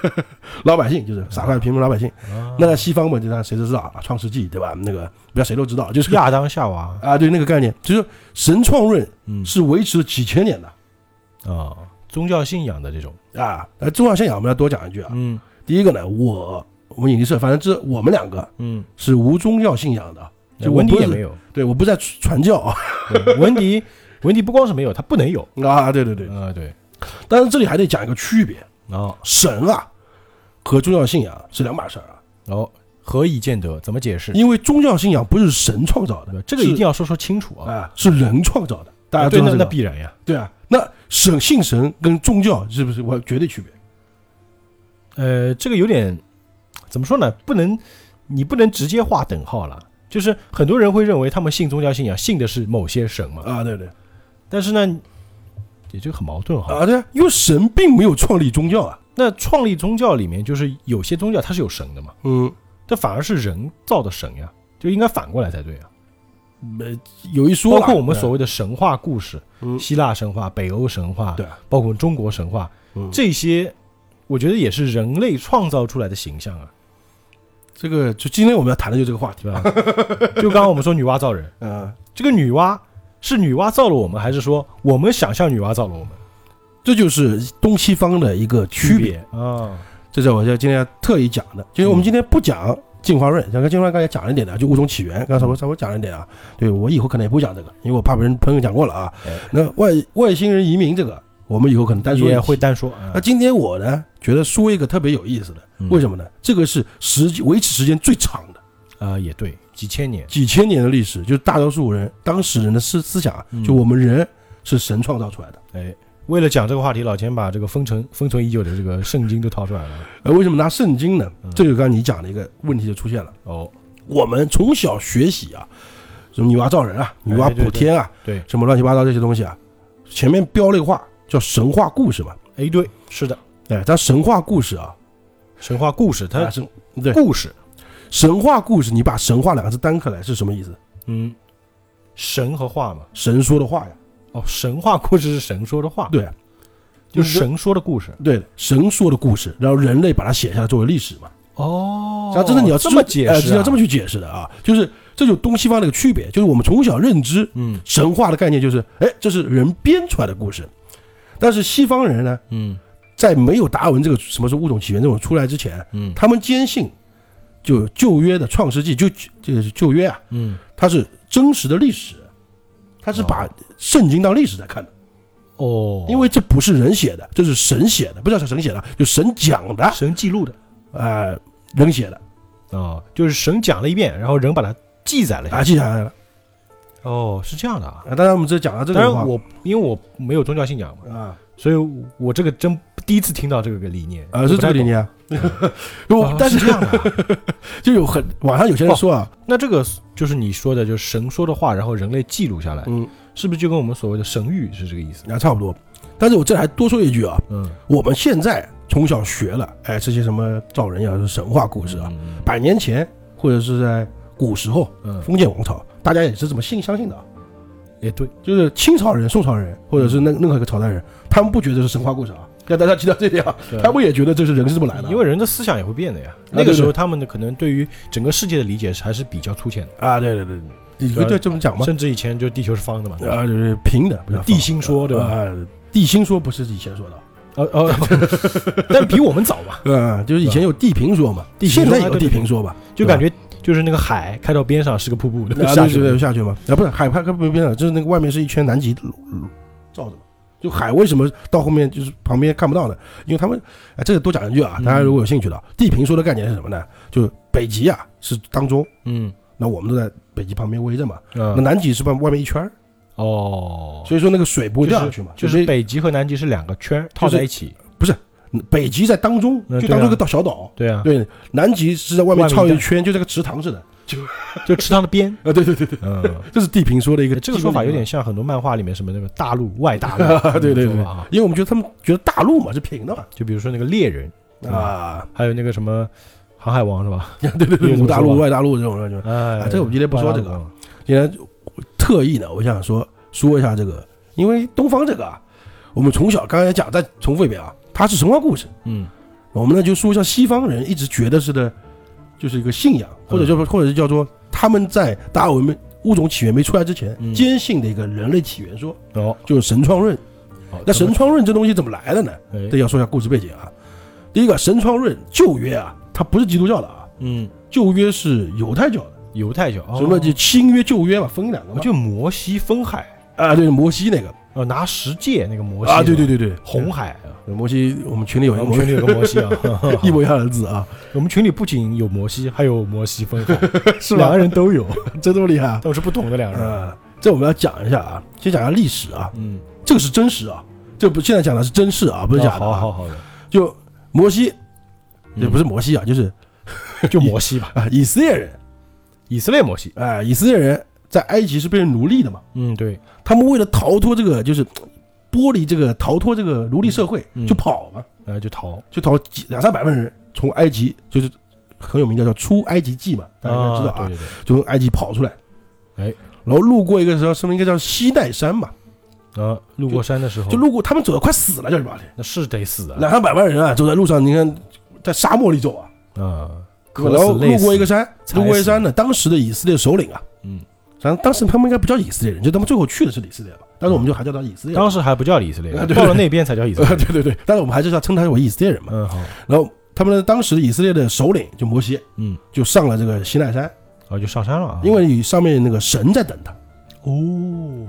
S1: *laughs*
S2: 老百姓，就是傻块平民老百姓。
S1: 啊
S2: 那在西方嘛，就让谁都知道啊，《创世纪》对吧？那个不要谁都知道，就是
S1: 亚当夏娃，
S2: 啊，对那个概念，就是神创论
S1: 嗯。
S2: 是维持了几千年的。
S1: 啊，宗教信仰的这种，
S2: 啊。呃，宗教信仰我们要多讲一句啊。
S1: 嗯
S2: 第一个呢，我我们影剧社，反正这我们两个
S1: 嗯，
S2: 是无宗教信仰的，就
S1: 文迪也没有，
S2: 对我不在传教啊 *laughs*
S1: 文迪文迪不光是没有，他不能有
S2: 啊，对对对。
S1: 啊，对，
S2: 但是这里还得讲一个区别，
S1: 啊
S2: 神啊和宗教信仰是两码事儿啊。
S1: 哦，何以见得？怎么解释？
S2: 因为宗教信仰不是神创造的，
S1: 这个一定要说说清楚啊。
S2: 啊，是人创造的。大家知
S1: 对，那
S2: 道这个
S1: 那必然呀。
S2: 对啊，那神信神跟宗教是不是我绝对区别？
S1: 呃，这个有点怎么说呢？不能，你不能直接划等号了。就是很多人会认为他们信宗教信仰，信的是某些神嘛。
S2: 啊，对对
S1: 但是呢，也就很矛盾哈。
S2: 啊，对啊，因为神并没有创立宗教啊。
S1: 那创立宗教里面，就是有些宗教它是有神的嘛，
S2: 嗯，
S1: 这反而是人造的神呀，就应该反过来才对啊。
S2: 呃，有一说
S1: 包括我们所谓的神话故事，
S2: 嗯。
S1: 希腊神话、北欧神话，
S2: 对。啊，
S1: 包括中国神话，
S2: 嗯。
S1: 这些我觉得也是人类创造出来的形象啊，
S2: 这个就今天我们要谈的就这个话题
S1: 吧？*laughs* 就刚刚我们说女娲造人，*laughs*
S2: 嗯，
S1: 这个女娲是女娲造了我们，还是说我们想象女娲造了我们？
S2: 这就是东西方的一个区别。
S1: 啊，
S2: 这是我要今天要特意讲的，就是我们今天不讲进化论，像跟进化论刚才讲了一点的，就物种起源，刚才稍微稍微讲了一点啊。对我以后可能也不讲这个，因为我怕别人朋友讲过了啊。
S1: 哎
S2: 那外外星人移民这个，我们以后可能单说
S1: 也会单说啊
S2: 那。今天我呢，觉得说一个特别有意思的，
S1: 嗯
S2: 为什么呢？这个是时维持时间最长的，
S1: 啊，也对，几千年，
S2: 几千年的历史，就是大多数人当时人的思思想啊
S1: 嗯，
S2: 就我们人是神创造出来的。
S1: 哎，为了讲这个话题，老钱把这个封存封存已久的这个圣经都掏出来了。
S2: 呃，为什么拿圣经呢
S1: 嗯？
S2: 这就刚才你讲的一个问题就出现了。
S1: 哦，
S2: 我们从小学习啊，什么女娲造人啊，女娲补天啊，
S1: 对，
S2: 什么乱七八糟这些东西啊，前面标了一个话叫神话故事嘛。
S1: 哎，对，是的，
S2: 哎，它神话故事啊，
S1: 神话故事，它
S2: 它是对
S1: 故事，
S2: 神话故事，你把神话两个字单刻来是什么意思？
S1: 嗯，神和话嘛。
S2: 神说的话呀，
S1: 哦，神话故事是神说的话，
S2: 对。
S1: 就是神说的故事。
S2: 对，神说的故事，然后人类把它写下来作为历史嘛。
S1: 哦
S2: 然后真的你要
S1: 这么解
S2: 呃
S1: 释、啊，
S2: 要这么去解释的啊，就是这就东西方的一个区别，就是我们从小认知
S1: 嗯。
S2: 神话的概念就是，哎，这是人编出来的故事，但是西方人呢，
S1: 嗯。
S2: 在没有达尔文这个什么是物种起源这种出来之前，
S1: 嗯。
S2: 他们坚信，就旧约的创世纪，就这个是旧约啊，
S1: 嗯，
S2: 它是真实的历史，它是把圣经当历史在看的，
S1: 哦，
S2: 因为这不是人写的，这是神写的，不叫神写的，就神讲的，
S1: 神记录的。
S2: 呃，人写的，
S1: 哦，就是神讲了一遍，然后人把它记载了。下
S2: 啊，
S1: 来。
S2: 记下来了。
S1: 哦，是这样的啊。
S2: 啊，当然我们这讲到这个
S1: 当然我因为我没有宗教信仰嘛，
S2: 啊
S1: 所以我这个真第一次听到这个理念
S2: 啊是这个理。念 *laughs* 但是
S1: 是这样的啊。*laughs*
S2: 就有很网上有些人说啊，
S1: 那这个就是你说的，就是神说的话，然后人类记录下来，
S2: 嗯，
S1: 是不是就跟我们所谓的神谕是这个意思？
S2: 那差不多。但是我这还多说一句啊，
S1: 嗯，
S2: 我们现在从小学了，哎，这些什么造人呀、神话故事啊，
S1: 嗯
S2: 百年前或者是在古时候，
S1: 嗯，
S2: 封建王朝，大家也是这么信相信的啊。
S1: 也对，
S2: 就是清朝人、宋朝人，或者是那任何一个朝代人，他们不觉得是神话故事啊。要大家提到这点啊，他们也觉得这是人是这么来的啊。
S1: 因为人的思想也会变的呀。那个时候他们的可能对于整个世界的理解是还是比较粗浅的，
S2: 啊，对对对，你会对这么讲吗？
S1: 甚至以前就地球是方的嘛。
S2: 啊，就是平的，
S1: 地心说对吧
S2: 啊，地心说不是以前说的，
S1: 哦哦，*laughs* 但比我们早嘛，
S2: 啊，就是以前有地平说嘛，现在有地平说吧，
S1: 就感觉就是那个海开到边上是个瀑布，
S2: 啊，对
S1: 下去
S2: 对对，下去嘛，啊，不是海派跟边边上，就是那个外面是一圈南极罩着嘛。就海为什么到后面就是旁边看不到呢？因为他们，哎，这个多讲一句啊，
S1: 嗯
S2: 大家如果有兴趣的，地平说的概念是什么呢？就北极啊是当中，
S1: 嗯。
S2: 那我们都在北极旁边围着嘛，那
S1: 嗯
S2: 南极是把外面一圈儿，
S1: 哦，
S2: 所以说那个水不会掉下去嘛，
S1: 就是北极和南极是两个圈套在一起，
S2: 北极在当中，
S1: 嗯
S2: 就当中一个岛小岛，
S1: 对啊，
S2: 对，南极是在外面
S1: 绕一
S2: 圈，就这个池塘似的，就 *laughs*
S1: 就池塘的边，*laughs*
S2: 啊，对对对对，
S1: 嗯，
S2: 这是地平说的一个
S1: 这个说法有点像很多漫画里面什么那个大陆外大陆 *laughs*
S2: 对对对
S1: 啊，
S2: 因为我们觉得他们觉得大陆嘛是平的嘛，
S1: 就比如说那个猎人，
S2: 啊，
S1: 还有那个什么航海王是吧？
S2: 对对对，
S1: 五
S2: 大陆外大陆这种就
S1: 哎
S2: 啊这个我们今天不说这个。今天特意呢，我想说说一下这个，因为东方这个啊，我们从小刚才讲，再重复一遍啊，它是神话故事，
S1: 嗯。
S2: 我们呢就说一下西方人一直觉得是的，就是一个信仰，或者叫做或者是叫做他们在达尔文物种起源没出来之前
S1: 嗯。
S2: 坚信的一个人类起源说，
S1: 哦，
S2: 就是神创论。
S1: 好
S2: 那神创论这东西怎么来的呢？
S1: 哎。
S2: 这要说一下故事背景啊。第一个，神创论旧约啊，它不是基督教的啊，
S1: 嗯，
S2: 旧约是犹太教的。
S1: 犹太教，
S2: 什么就新约旧约嘛，分两个嘛。
S1: 就摩西分海，
S2: 啊，对，摩西那个
S1: 呃，拿十戒那个摩西
S2: 啊，对对
S1: 对，
S2: 对对，
S1: 红海啊，
S2: 摩西，我们群里有一个摩
S1: 我们群里有个摩西啊，*laughs*
S2: 一模一样的字啊，*laughs*
S1: 我们群里不仅有摩西，还有摩西分海，*laughs*
S2: 是
S1: 两个人都有，
S2: 真这么厉害啊！
S1: 都是不同的两个人。
S2: 啊，这我们要讲一下啊，先讲一下历史啊，
S1: 嗯，
S2: 这个是真实啊，这不现在讲的是真事啊，不是假的啊。
S1: 好好好的，
S2: 就摩西，也不
S1: 是
S2: 是摩西啊，就是
S1: 就摩西吧，
S2: 啊，以色列人，
S1: 以色列摩西。
S2: 哎，以色列人在埃及是被人奴隶的嘛，
S1: 嗯，对，
S2: 他们为了逃脱这个，就是 *tsk* 剥离这个逃脱这个奴隶社会，
S1: 嗯。
S2: 就跑嘛，
S1: 呃，就逃。
S2: 就逃几两三百万人从埃及，就是很有名的叫出埃及记嘛，大家应该知道啊，
S1: 对对对，
S2: 就从埃及跑出来，
S1: 哎，
S2: 然后路过一个时候，什么应该叫西奈山嘛，
S1: 啊，路过山的时候，
S2: 就路过他们走的快死了，叫什么？
S1: 那是得死啊。
S2: 两三百万人啊，走在路上，你看在沙漠里走啊，
S1: 啊，
S2: 然后路过一个山，路过一个山呢，当时的以色列首领啊，
S1: 嗯，
S2: 反正当时他们应该不叫以色列人，就他们最后去的是以色列嘛，但是我们就还叫他以色列。人。
S1: 当时还不叫以色列
S2: 啊，对
S1: 到了那边才叫以色列。*laughs*
S2: 对对对，但是我们还是要称他为以色列人嘛。
S1: 嗯，好，
S2: 然后他们当时以色列的首领就摩西
S1: 嗯，
S2: 就上了这个西奈山，
S1: 啊，就上山了啊，
S2: 因为上面那个神在等他。
S1: 哦，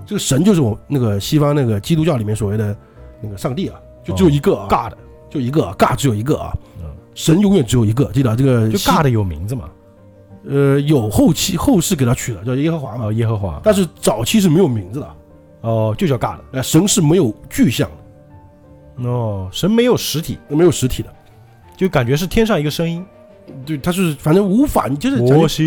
S2: 这个神就是我那个西方那个基督教里面所谓的那个上帝啊，就只有一个啊
S1: ，God，，
S2: 就一个 God 只有一个啊，
S1: 嗯，
S2: 神永远只有一个，记得啊这个西
S1: 就尬的有名字嘛，
S2: 呃有后期后世给他取的叫耶和华嘛，
S1: 啊，耶和华，
S2: 但是早期是没有名字的，
S1: 哦，就叫尬的，
S2: 呃，神是没有具象的，
S1: 哦，神没有实体，
S2: 没有实体的，
S1: 就感觉是天上一个声音，
S2: 对，他是反正无法，你就是感觉
S1: 摩西，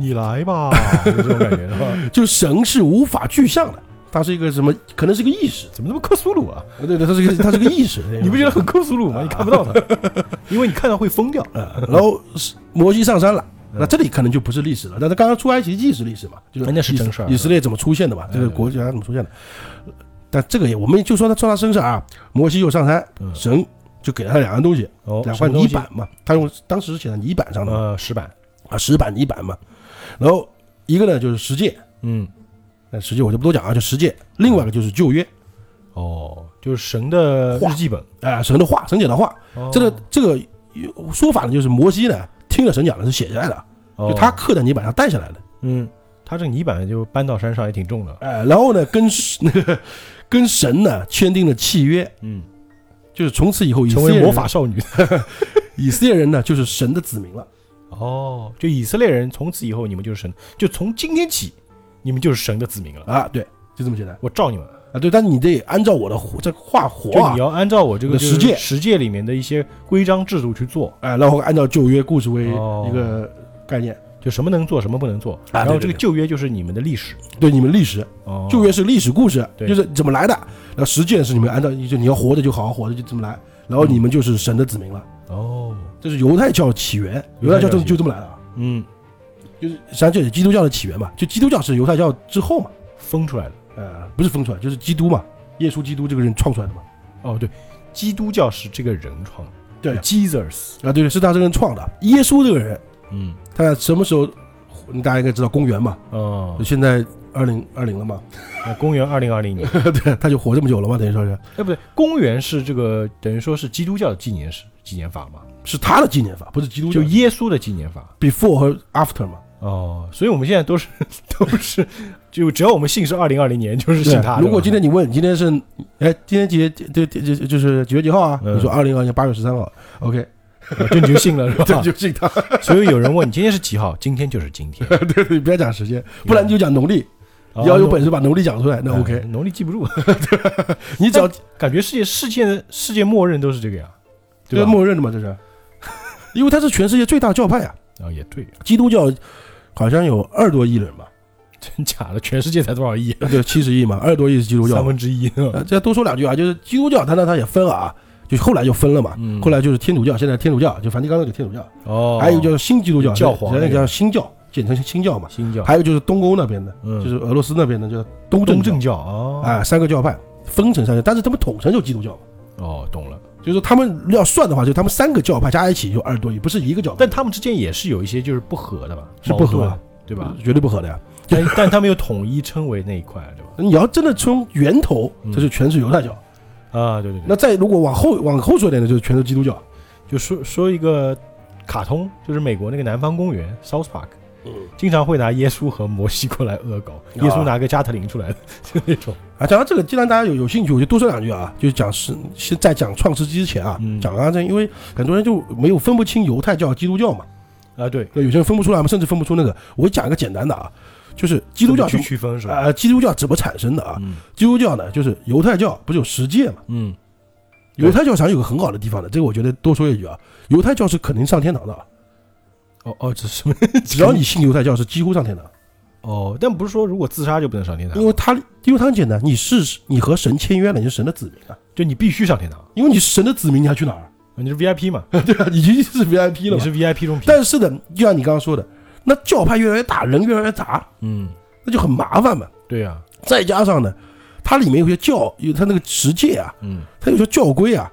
S1: 你来吧，就 *laughs* 这种感觉是吧？
S2: 就神是无法具象的，它是一个什么？可能是个意识，
S1: 怎么那么克苏鲁啊？
S2: 呃对对，它是个 *laughs* 它是个意识，
S1: 你不觉得很克苏鲁吗？你看不到他，*laughs* 因为你看到会疯掉。
S2: 呃，然后是摩西上山了。
S1: 嗯
S2: 那这里可能就不是历史了，但是刚刚出埃及记是历史嘛，就是
S1: 哎那是
S2: 以
S1: 真事儿
S2: 以色列怎么出现的嘛？这个
S1: 哎
S2: 国家怎么出现的？但这个也，我们就说他说他身上啊，摩西又上山，
S1: 嗯
S2: 神就给了他两样东西，
S1: 哦，
S2: 两块泥板嘛，他用当时是写在泥板上的
S1: 呃，石板，
S2: 啊，石板泥板嘛。然后一个呢就是十诫，
S1: 嗯，
S2: 那十诫我就不多讲啊，就十诫。另外一个就是旧约，
S1: 哦，就是神的日记本，
S2: 啊，神的话，神讲的话。
S1: 哦
S2: 这个这个说法呢，就是摩西呢听了神讲的是写下来的，就
S1: 哦
S2: 他刻在泥板上带下来的。
S1: 嗯，他这个泥板就搬到山上也挺重的，
S2: 哎，然后呢，跟那个 *laughs* 跟神呢签订了契约，
S1: 嗯，
S2: 就是从此以后以色
S1: 成为魔法少女。*laughs*
S2: 以色列人呢就是神的子民了。
S1: 哦，就以色列人从此以后你们就是神，就从今天起你们就是神的子民了。
S2: 啊，对，就这么简单
S1: 我罩你们，
S2: 啊，对，但是你得按照我的活这画活啊
S1: 就你，要按照我这个
S2: 实践
S1: 实践里面的一些规章制度去做，
S2: 哎，然后按照旧约故事为
S1: 哦
S2: 一个概念，
S1: 就什么能做，什么不能做。
S2: 啊
S1: 然后这个旧约就是你们的历史。
S2: 对你们历史，
S1: 哦，
S2: 旧约是历史故事，
S1: 对
S2: 就是怎么来的，然后实践是你们按照就你要活着就好好活着就这么来，然后你们就是神的子民了，
S1: 哦，
S2: 这是犹太教起源，犹太教就就这么来的啊，
S1: 嗯，
S2: 就是实际上这是基督教的起源嘛，就基督教是犹太教之后嘛，
S1: 封出来的。
S2: 呃，不是封出来，就是基督嘛，耶稣基督这个人创出来的嘛，
S1: 哦，对，基督教是这个人创的，
S2: 对
S1: ，Jesus，
S2: 啊，对，是他这个人创的，耶稣这个人，
S1: 嗯，
S2: 他什么时候，大家应该知道公元嘛，
S1: 哦，
S2: 现在二零二零了嘛，
S1: 那 *laughs* 公元二零二零年，*laughs*
S2: 对，他就活这么久了嘛，等于说是。
S1: 哎，不对，公元是这个等于说是基督教的纪年史纪年法嘛，
S2: 是他的纪念法，不是基督教
S1: 就耶稣的纪年法。
S2: before 和 after 嘛，
S1: 哦，所以我们现在都是 *laughs* 都是，就只要我们信是二零二零年，就是信他。
S2: 如果今天你问今天是，哎，今天几月？对对，就就是几月几号啊？
S1: 嗯
S2: 你说二零二年八月十三号，OK，
S1: 呃这你就信了是
S2: 这
S1: 吧？*laughs*
S2: 就信他。*laughs*
S1: 所以有人问你今天是几号，今天就是今天。
S2: 对 *laughs* 对，不要讲时间，不然你就讲农历，你要有本事把农历讲出来，那
S1: 哦
S2: OK。
S1: 农历记不住，
S2: 你只要
S1: 感觉世界世界世界默认都是这个呀，对
S2: 默认的嘛，这是，因为它是全世界最大教派啊。
S1: 啊，也对，
S2: 基督教好像有二十多亿人吧，
S1: 真假的？全世界才多少亿？
S2: 呃 *laughs* 对，七十亿嘛，二十多亿是基督教
S1: 三。分之一。
S2: 呃，再多说两句啊，就是基督教，它那它也分了啊，就后来就分了嘛。
S1: 嗯
S2: 后来就是天主教，现在天主教就梵蒂冈那个天主教，
S1: 哦，
S2: 还有叫新基督教，
S1: 教皇
S2: 现在
S1: 那个
S2: 叫新教，简称新教嘛。
S1: 新教，
S2: 还有就是东欧那边的，
S1: 嗯
S2: 就是俄罗斯那边的叫东正教
S1: 东正教哦，
S2: 啊，三个教派分成三个，但是他们统称就基督教嘛。
S1: 哦，懂了。
S2: 就是说他们要算的话，就他们三个教派加一起就二十多亿，不是一个教派，
S1: 但他们之间也是有一些就是不合的吧？
S2: 是不合
S1: 对吧？
S2: 绝对不合的呀。
S1: 但但他们又统一称为那一块，对吧？
S2: 你要真的从源头，就全是犹太教。
S1: 啊，对对对。
S2: 那再如果往后往后说一点呢，就是全是基督教。
S1: 就说说一个卡通，就是美国那个南方公园 （South Park），
S2: 嗯
S1: 经常会拿耶稣和摩西过来恶搞，耶稣拿个加特林出来的，*laughs* 就那种。
S2: 啊，讲到这个，既然大家有有兴趣，我就多说两句啊。就是讲是是在讲创世纪之前啊，
S1: 嗯
S2: 讲啊，这因为很多人就没有分不清犹太教、基督教嘛，
S1: 啊，对
S2: 有些人分不出来嘛，甚至分不出那个。我讲一个简单的啊，就是基督教
S1: 去区分是吧？
S2: 啊、基督教怎么产生的啊？
S1: 嗯
S2: 基督教呢，就是犹太教不是有十诫嘛？
S1: 嗯，
S2: 犹太教上有个很好的地方的，这个我觉得多说一句啊，犹太教是肯定上天堂的，
S1: 哦哦，这是什么？*laughs*
S2: 只要你信犹太教是几乎上天堂，
S1: 哦，但不是说如果自杀就不能上天堂
S2: 因，为他因为他很简单，你是你和神签约了，你是神的子民啊，
S1: 就你必须上天堂，
S2: 因为你是神的子民，你还去哪儿？
S1: 你是 VIP 嘛，*laughs*
S2: 对啊，已经是 VIP 了。
S1: 你是 VIP 中
S2: 但是呢，就像你刚刚说的，那教派越来越大，人越来越杂，
S1: 嗯，
S2: 那就很麻烦嘛。
S1: 对呀，
S2: 再加上呢，它里面有些教，有它那个十诫啊，
S1: 嗯，
S2: 它有些教规啊，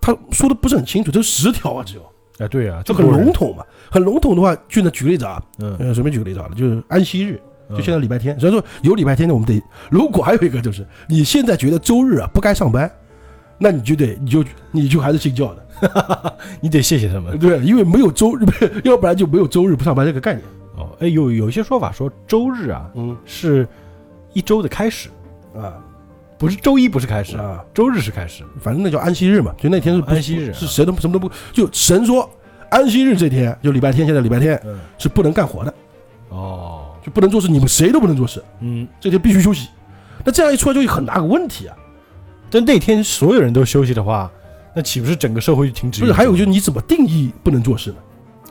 S2: 他说的不是很清楚，就十条啊，只有，
S1: 哎，对呀，
S2: 就很笼，统嘛。很笼统的话，就那举个例子啊，
S1: 嗯，
S2: 呃，随便举个例子啊，就是安息日，就现
S1: 在，
S2: 礼拜天。所以说有礼拜天的，我们得。如果还有一个就是，你现在觉得周日啊不该上班，那你就得你就你就还是信教的，*laughs*
S1: 你得谢谢他们。
S2: 对，因为没有周日，*laughs* 要不然就没有周日不上班这个概念。
S1: 哦，哎，有有一些说法说周日啊
S2: 嗯。
S1: 是一周的开始，
S2: 啊。
S1: 不是周一不是开始，
S2: 啊，
S1: 周日是开始。
S2: 反正那叫安息日嘛，就那天是不
S1: 安息日
S2: 是谁都什么都不就神说安息日这天就礼拜天，现在礼拜天
S1: 嗯，
S2: 是不能干活的，
S1: 哦，
S2: 就不能做事，你们谁都不能做事，
S1: 嗯，
S2: 这天必须休息。那这样一出来就有很大个问题啊！
S1: 但那天所有人都休息的话，那岂不是整个社会就停止？
S2: 不是，还有就是你怎么定义不能做事呢？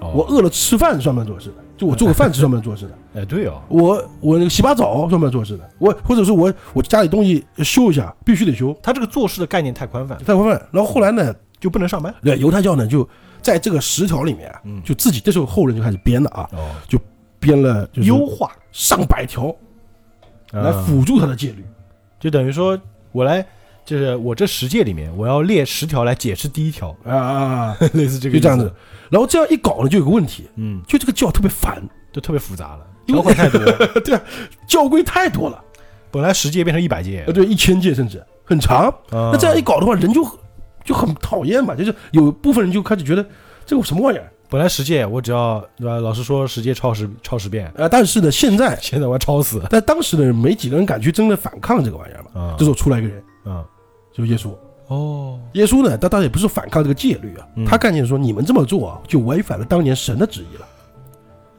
S1: 哦
S2: 我饿了吃饭算不算做事的？就我做个饭吃算不算做事的？*laughs*
S1: 哎，对哦，
S2: 我我那个洗把澡算不算做事的？我或者是我我家里东西修一下，必须得修，
S1: 他这个做事的概念太宽泛，
S2: 太宽泛。然后后来呢，
S1: 就不能上班。
S2: 对犹太教呢就在这个十条里面就自己这时候后人就开始编了啊，
S1: 哦，
S2: 编了就
S1: 优化
S2: 上百条来
S1: 啊
S2: 辅助他的戒律。
S1: 就等于说我来，就是我这十诫里面，我要列十条来解释第一条，
S2: 啊啊啊！*laughs*
S1: 类似这个
S2: 就这样子。然后这样一搞呢，就有个问题，
S1: 嗯，
S2: 就这个教特别烦，
S1: 就特别复杂了，
S2: 因为
S1: 条款太多，*laughs*
S2: 对啊，教规太多了，
S1: 本来十诫变成一百诫
S2: 呃，，对，一千戒甚至很长。
S1: 那
S2: 那这样一搞的话，人就就很讨厌嘛，就是有部分人就开始觉得这个什么玩意儿
S1: 本来十诫我只要对吧？老师说十诫抄十抄十遍，
S2: 啊！但是呢，现在 *laughs*
S1: 现在我要抄死
S2: 但当时的人没几个人敢去真的反抗这个玩意儿嘛。
S1: 啊
S2: 这时候出来一个人，
S1: 啊
S2: 就是耶稣。
S1: 哦，
S2: 耶稣呢，他当然也不是反抗这个戒律啊，
S1: 嗯。
S2: 他概念说你们这么做啊，就违反了当年神的旨意了。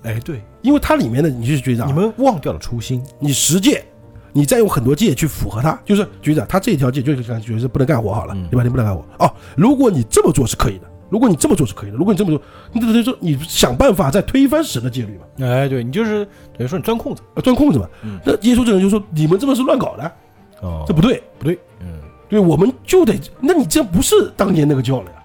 S1: 哎，对，
S2: 因为它里面的你就是觉得啊
S1: 你们忘掉了初心，
S2: 你十戒，你再用很多戒去符合它，就是局长他这一条戒就是感觉是不能干活好了，
S1: 嗯。
S2: 对吧？你不能干活。哦。如果你这么做是可以的，如果你这么做是可以的，如果你这么做，你等于说你想办法再推翻神的戒律嘛，
S1: 哎，对你就是等于说你钻空子，
S2: 呃钻空子嘛。
S1: 嗯。
S2: 那耶稣这人就说你们这么是乱搞的，
S1: 哦。
S2: 这不对，
S1: 不对，嗯，
S2: 对，我们就得，那你这不是当年那个教了呀？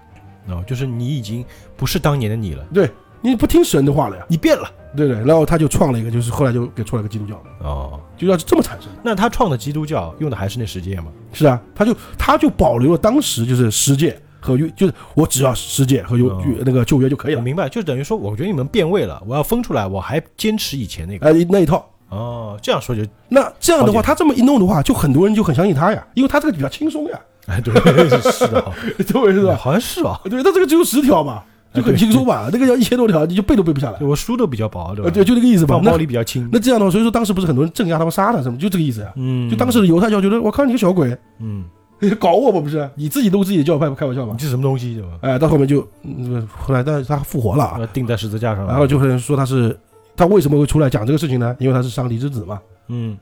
S1: 哦，就是你已经不是当年的你了，
S2: 对，你不听神的话了呀，
S1: 你变了，
S2: 对对？然后他就创了一个，就是后来就给出来个基督教嘛，
S1: 哦，
S2: 就要是这么产生的。
S1: 那他创的基督教用的还是那十诫吗？
S2: 是啊，他就他就保留了当时就是十诫和约，就是我只要十诫和约
S1: 哦
S2: 那个旧约就可以了，
S1: 我明白，就等于说，我觉得你们变味了，我要分出来，我还坚持以前那个。
S2: 哎，那一套。
S1: 哦，这样说就，
S2: 那这样的话，他这么一弄的话，就很多人就很相信他呀，因为他这个比较轻松呀，
S1: 哎，对，*laughs* 是的哈，*laughs*
S2: 对是吧？
S1: 好像是啊，
S2: 对，他这个只有十条嘛，就很轻松吧，*laughs* 那个要一千多条，你就背都背不下来，
S1: 我书都比较薄，对吧？
S2: 呃，对，就那个意思嘛。
S1: 放包
S2: 那
S1: 里比较轻。
S2: 那这样的话，所以说当时不是很多人镇压他们杀他什么，就这个意思呀。
S1: 嗯，
S2: 就当时的犹太教觉得，我靠你个小鬼，
S1: 嗯，
S2: 搞我吧不是？你自己弄自己的教派，不开玩笑吧？
S1: 你是什么东西对吧？
S2: 哎，到后面就，嗯，后来但是他复活了
S1: 钉在十字架上了。
S2: 然后就会说他是他为什么会出来讲这个事情呢？因为他是上帝之子嘛，
S1: 嗯，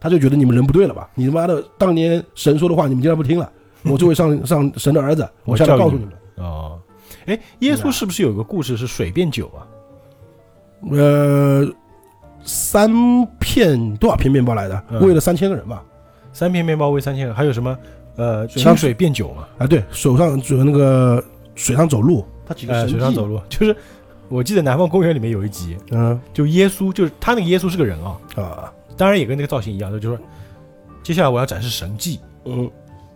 S2: 他就觉得你们人不对了吧？你他妈的当年神说的话你们竟然不听了，*laughs* 我作为上上神的儿子，我下来告诉你们，
S1: 哦，哎，耶稣是不是有个故事是水变酒啊？
S2: 呃，三片多少片面包来的？
S1: 嗯
S2: 喂了三千个人吧？
S1: 三片面包喂三千个，还有什么呃清水变酒嘛？
S2: 啊，对，手上就那个水上走路，他几个
S1: 呃，
S2: 神迹
S1: 水上走，路，就是我记得《南方公园》里面有一集，
S2: 嗯。
S1: 就耶稣，就是他那个耶稣是个人啊，
S2: 啊，
S1: 当然也跟那个造型一样，就是说接下来我要展示神迹，
S2: 嗯。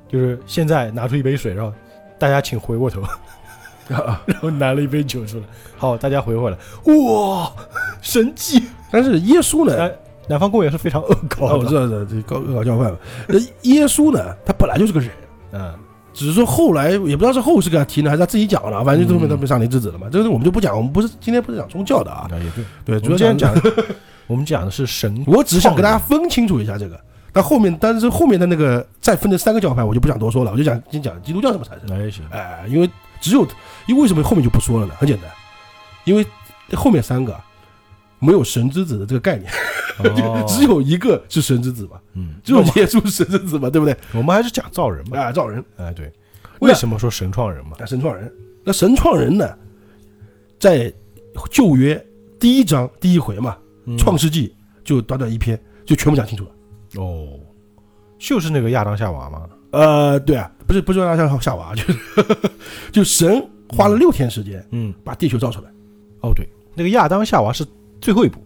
S1: 就是现在拿出一杯水，然后大家请回过头，*laughs*
S2: 啊，
S1: 然后拿了一杯酒出来，好，大家回过来，哇，神迹！
S2: 但是耶稣呢？
S1: 南南方公园是非常恶
S2: 啊，
S1: 搞的，
S2: 我知道，知道，这高恶搞教派嘛。呃，耶稣呢，他本来就是个人，
S1: 嗯，
S2: 只是说后来也不知道是后世给他提呢，还是他自己讲的，反正就这么
S1: 嗯
S2: 他被上帝之子了嘛。这个我们就不讲，我们不是今天不是讲宗教的啊，
S1: 啊也对，
S2: 对，主要
S1: 们今天讲，我们讲的是神，
S2: 我只是想跟大家分清楚一下这个。但后面，但是后面的那个再分的三个教派，我就不想多说了，我就讲先讲基督教怎么产生。
S1: 那也行，
S2: 哎，因为只有，因为为什么后面就不说了呢？很简单，因为后面三个啊没有神之子的这个概念，*laughs*
S1: 哦。
S2: 只有一个是神之子嘛，
S1: 嗯，
S2: 只有耶稣是神之子嘛，对不对？
S1: 我们还是讲造人吧，
S2: 啊，造人。
S1: 哎，对，为什么说神创人嘛？
S2: 啊，神创人。那神创人呢，在旧约第一章第一回嘛，
S1: 嗯。
S2: 创世纪就短短一篇就全部讲清楚了。
S1: 哦，就是那个亚当夏娃嘛，
S2: 呃，对啊，不是不是亚当夏娃，就是 *laughs* 就神花了六天时间
S1: 嗯，
S2: 把地球造出来，
S1: 哦对，那个亚当夏娃是最后一步，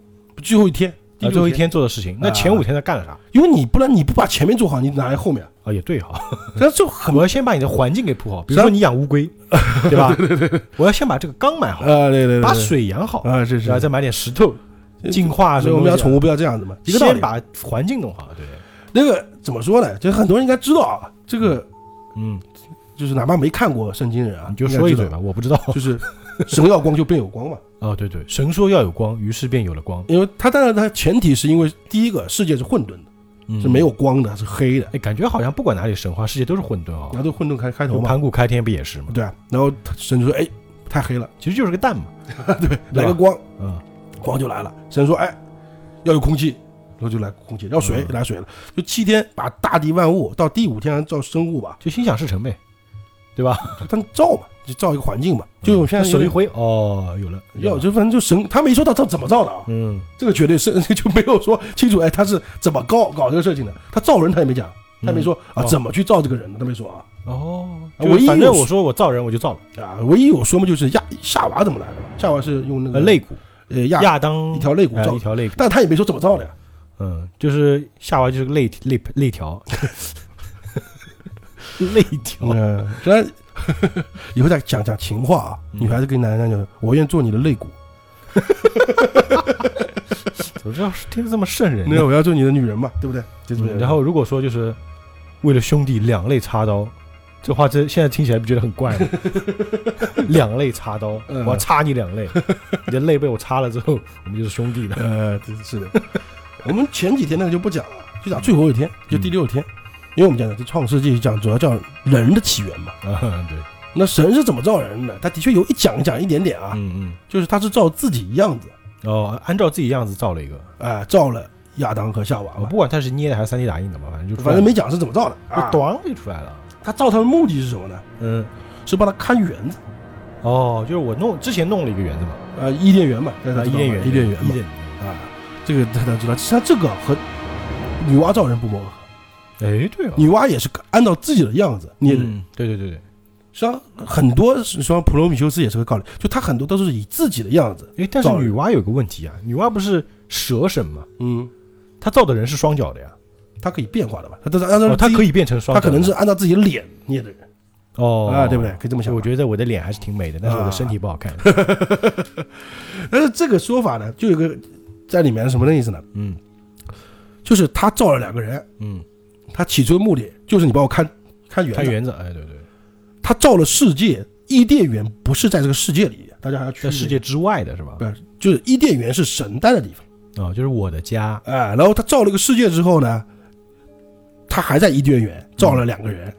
S2: 最后一天，第六
S1: 啊最后一，天做的事情，那前五天他干了啥？
S2: 因为你不然你不把前面做好，你哪来后面啊？
S1: 啊，也对哈，*laughs*
S2: 那就很
S1: 我要先把你的环境给铺好，比如说你养乌龟，对吧？*laughs* 我要先把这个缸买好，
S2: 啊，对对对，
S1: 把水养好，
S2: 啊，是是
S1: 然后再买点石头净化什
S2: 所以。我们养宠物不要这样子嘛。
S1: 先把环境弄好，对，
S2: 那个怎么说呢？就是很多人应该知道啊，这个
S1: 嗯，
S2: 就是哪怕没看过圣经人啊，
S1: 你就说一嘴吧，我不知道，
S2: 就是 *laughs* 神要光就便有光嘛。
S1: 哦，对对，神说要有光，于是便有了光，
S2: 因为它当然它前提是因为第一个世界是混沌的，
S1: 嗯
S2: 是没有。光的，是黑的，
S1: 哎，感觉好像不管哪里神话，世界都是混沌啊
S2: 然。后都混沌开开头嘛，
S1: 盘古开天不也是吗？
S2: 对啊。然后他神就说：“哎，太黑了，
S1: 其实就是个蛋嘛。*laughs*
S2: 对，来个光，
S1: 嗯，
S2: 光就来了。”神说：“哎，要有空气。”然后就来空气，要水
S1: 嗯
S2: 来水了，就七天把大地万物到第五天造生物吧，
S1: 就心想事成呗，对吧？*laughs*
S2: 他造嘛，就造一个环境吧，就我现在
S1: 手一挥，哦，有了，
S2: 要就反正就神，他没说到他怎么造的啊，
S1: 嗯，
S2: 这个绝对是 *laughs* 就没有说清楚，哎，他是怎么搞搞这个事情的？他造人他也没讲，他也没说啊
S1: 哦
S2: 怎么去造这个人的，他没说啊。
S1: 哦，
S2: 唯一反
S1: 正我说我造人我就造了，
S2: 啊，唯一我说嘛就是亚夏娃怎么来的？嘛，夏娃是用那个
S1: 呃，肋骨，
S2: 呃亚，
S1: 亚当
S2: 一条肋骨造
S1: 哎一，条肋骨，
S2: 但他也没说怎么造的呀，
S1: 嗯，就是夏娃就是个肋肋肋条，*laughs* 肋条，
S2: 嗯，虽然 *laughs* 以后再讲讲情话啊，
S1: 嗯
S2: 女孩子跟男人讲，我愿做你的肋骨，*laughs*
S1: 怎么知道听着这么瘆人呢？
S2: 那我要做你的女人嘛，对不对？就是
S1: 嗯然后如果说就是为了兄弟两肋插刀，这话这现在听起来不觉得很怪吗？*laughs* 两肋插刀，
S2: 嗯
S1: 我要插你两肋，你的肋被我插了之后，我们就是兄弟了。
S2: 呃，这是的。我们前几天那个就不讲了，就讲最后一天，就第六天，因为我们讲的这创世纪讲主要讲人的起源嘛。
S1: 啊，对，
S2: 那神是怎么造人的？他的确有一讲讲一点点啊，
S1: 嗯嗯
S2: 就是他是照自己样子，
S1: 嗯，哦，按照自己样子造了一个，
S2: 啊，造了亚当和夏娃。
S1: 我不管他是捏的还是三 D 打印的嘛，反正就
S2: 反正没讲是怎么造的
S1: 就
S2: 啊。
S1: 咣就出来了。
S2: 他造他的目的是什么呢？
S1: 嗯，
S2: 是帮他看园子
S1: 哦，就是我弄之前弄了一个园子嘛，
S2: 呃，伊甸园嘛，大家
S1: 啊，
S2: 知道吗
S1: 伊甸园，
S2: 伊甸园嘛
S1: 伊甸园，
S2: 啊，这个大家知道。其实他这个和女娲造人不谋而合，
S1: 哎，对啊，
S2: 女娲也是按照自己的样子捏的。
S1: 嗯，对对对对，
S2: 实际上很多实际上普罗米修斯也是个道理，就他很多都是以自己的样子，
S1: 哎，但是女娲有个问题啊，女娲不是蛇神吗？
S2: 嗯，
S1: 她造的人是双脚的呀，
S2: 她可以变化的吧？她都是按照
S1: 哦，她可以变成双
S2: 他
S1: 脚的，
S2: 可能是按照自己的脸捏的人
S1: 哦
S2: 啊，对不对？？可以这么想。
S1: 我觉得我的脸还是挺美的，但是我的
S2: 啊
S1: 身体不好看。*laughs*
S2: 但是这个说法呢，就有个在里面是什么的意思呢？
S1: 嗯
S2: 就是他造了两个人，
S1: 嗯，
S2: 他起初的目的就是你帮我看看园子，
S1: 看园子，哎，对对，
S2: 他造了世界，伊甸园不是在这个世界里，大家还要去
S1: 在世界之外的是吧？
S2: 不？是，就是伊甸园是神待的地方，
S1: 哦，就是我的家。
S2: 哎，然后他造了一个世界之后呢，他还在伊甸园造了两个人，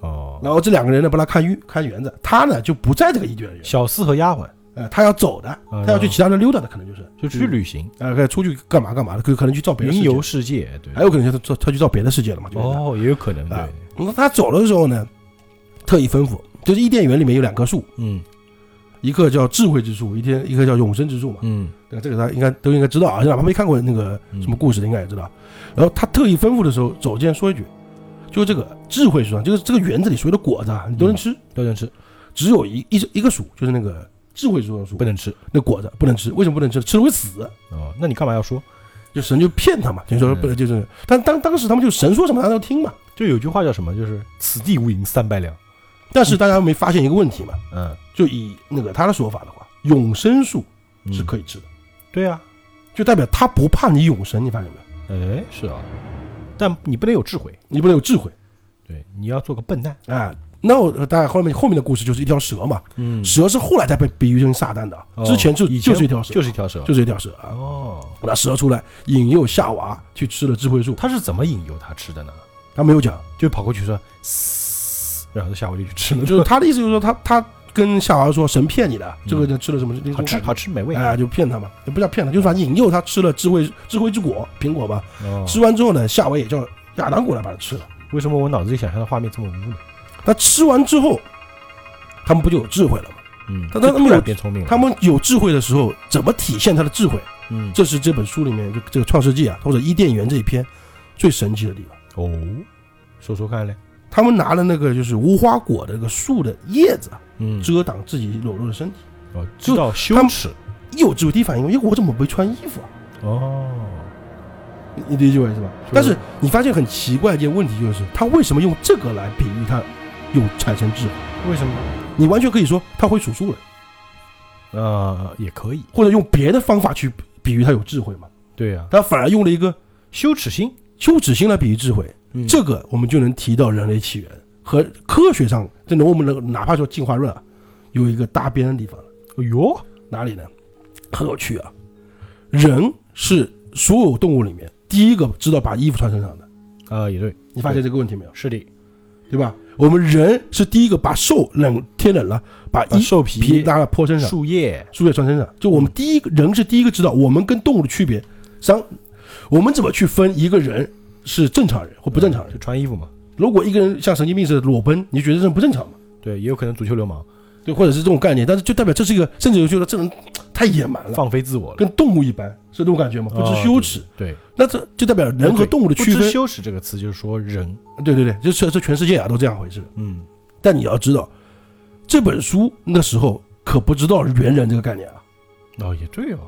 S1: 哦，
S2: 然后这两个人呢帮他看园看园子，他呢就不在这个伊甸园，
S1: 小四和丫鬟
S2: 呃，他要走的，
S1: 哦
S2: 他要去其他地溜达的，可能就是，
S1: 就出去旅行，
S2: 呃，可以出去干嘛干嘛的，可可能去造别的世界
S1: 云游，世界，对。
S2: 还有可能就是他他去造别的世界了嘛，就。
S1: 哦，也有可能，对
S2: 啊，那他走的时候呢，特意吩咐，就是伊甸园里面有两棵树，
S1: 嗯，
S2: 一棵叫智慧之树，一天一棵叫永生之树嘛。
S1: 嗯
S2: 对吧？这个大家应该都应该知道啊，哪怕没看过那个什么故事的，应该也知道。然后他特意吩咐的时候，走进来说一句，就这个智慧树上，就是这个园子里所有的果子啊，你都能吃，
S1: 都能吃，
S2: 只有一一一个树，就是那个智慧树树
S1: 不，能吃
S2: 那果子不能吃。为什么不能吃？吃了会死。
S1: 哦，那你干嘛要说？
S2: 就神就骗他嘛，就说
S1: 嗯
S2: 不能就是，但当当时他们就神说什么他都听嘛。
S1: 就有句话叫什么？就是此地无银三百两。
S2: 但是大家没发现一个问题嘛？
S1: 嗯，
S2: 就以那个他的说法的话，永生树
S1: 嗯
S2: 是可以吃的，
S1: 对啊，
S2: 就代表他不怕你永生，你发现没有？
S1: 哎，是啊，但你不能有智慧，
S2: 你不能有智慧
S1: 对，你要做个笨蛋。
S2: 啊。那我大概后面后面的故事就是一条蛇嘛，
S1: 嗯
S2: 蛇是后来才被比喻成撒旦的，之前就
S1: 以前
S2: 就是一条蛇，
S1: 就是一条蛇，
S2: 就是一条蛇啊。
S1: 哦，
S2: 那蛇出来引诱夏娃去吃了智慧树，
S1: 他是怎么引诱他吃的呢？
S2: 他没有讲，
S1: 就跑过去说，嘶然后夏娃就去吃了，
S2: 就是他的意思就是说他他跟夏娃说神骗你的，这个人吃了什么
S1: 好吃好吃美味。
S2: 哎，就骗他嘛，也不叫骗他，就是说引诱他吃了智慧智慧之果苹果吧。
S1: 哦，
S2: 吃完之后呢，夏娃也叫亚当过来把它吃了。
S1: 为什么我脑子里想象的画面这么污呢？
S2: 那吃完之后，他们不就有智慧了吗？
S1: 嗯，
S2: 他他们有
S1: 变聪明了。
S2: 他们有智慧的时候，怎么体现他的智慧？
S1: 嗯，
S2: 这是这本书里面就这个《创世纪》啊，或者伊甸园这一篇最神奇的地方。
S1: 哦，说说看嘞。
S2: 他们拿了那个就是无花果的那个树的叶子啊，
S1: 嗯，
S2: 遮挡自己裸露的身体。
S1: 哦，知道羞耻。
S2: 一有智慧，第一反应，哎，我怎么没穿衣服啊？
S1: 哦，
S2: 你你理解我意思吧？但是你发现很奇怪一件问题，就是他为什么用这个来比喻他有产生智慧？
S1: 为什么？
S2: 你完全可以说他会数数了，
S1: 呃，也可以。
S2: 或者用别的方法去比喻他有智慧嘛。
S1: 对呀，
S2: 他反而用了一个
S1: 羞耻心。
S2: 羞耻心来比喻智慧，
S1: 嗯
S2: 这个我们就能提到人类起源和科学上，这能我们能哪怕说进化论啊，有一个搭边的地方，
S1: 哎呦，
S2: 哪里呢？很有趣啊！人是所有动物里面第一个知道把衣服穿身上的，
S1: 啊，也对，
S2: 你发现这个问题没有？
S1: 是的，
S2: 对吧？我们人是第一个把兽冷天冷了，把衣
S1: 兽
S2: 皮
S1: 皮、
S2: 拉泼身上，
S1: 树叶，
S2: 树叶穿身上。就我们第一个人是第一个知道我们跟动物的区别。三，我们怎么去分一个人是正常人或不正常人
S1: 就？穿衣服嘛。
S2: 如果一个人像神经病似的裸奔，你觉得这不正常吗？
S1: 对，也有可能足球流氓
S2: 对，或者是这种概念，但是就代表这是一个，甚至有觉得这人太野蛮了，
S1: 放飞自我了，
S2: 跟动物一般，是这种感觉吗？不知
S1: 哦
S2: 羞耻，
S1: 对，
S2: 那这就代表人和动物的区分。
S1: 知羞耻这个词就是说人，
S2: 对对对，就是这全世界啊都这样回事。
S1: 嗯，
S2: 但你要知道，这本书那时候可不知道猿人这个概念啊。
S1: 哦，也对哦，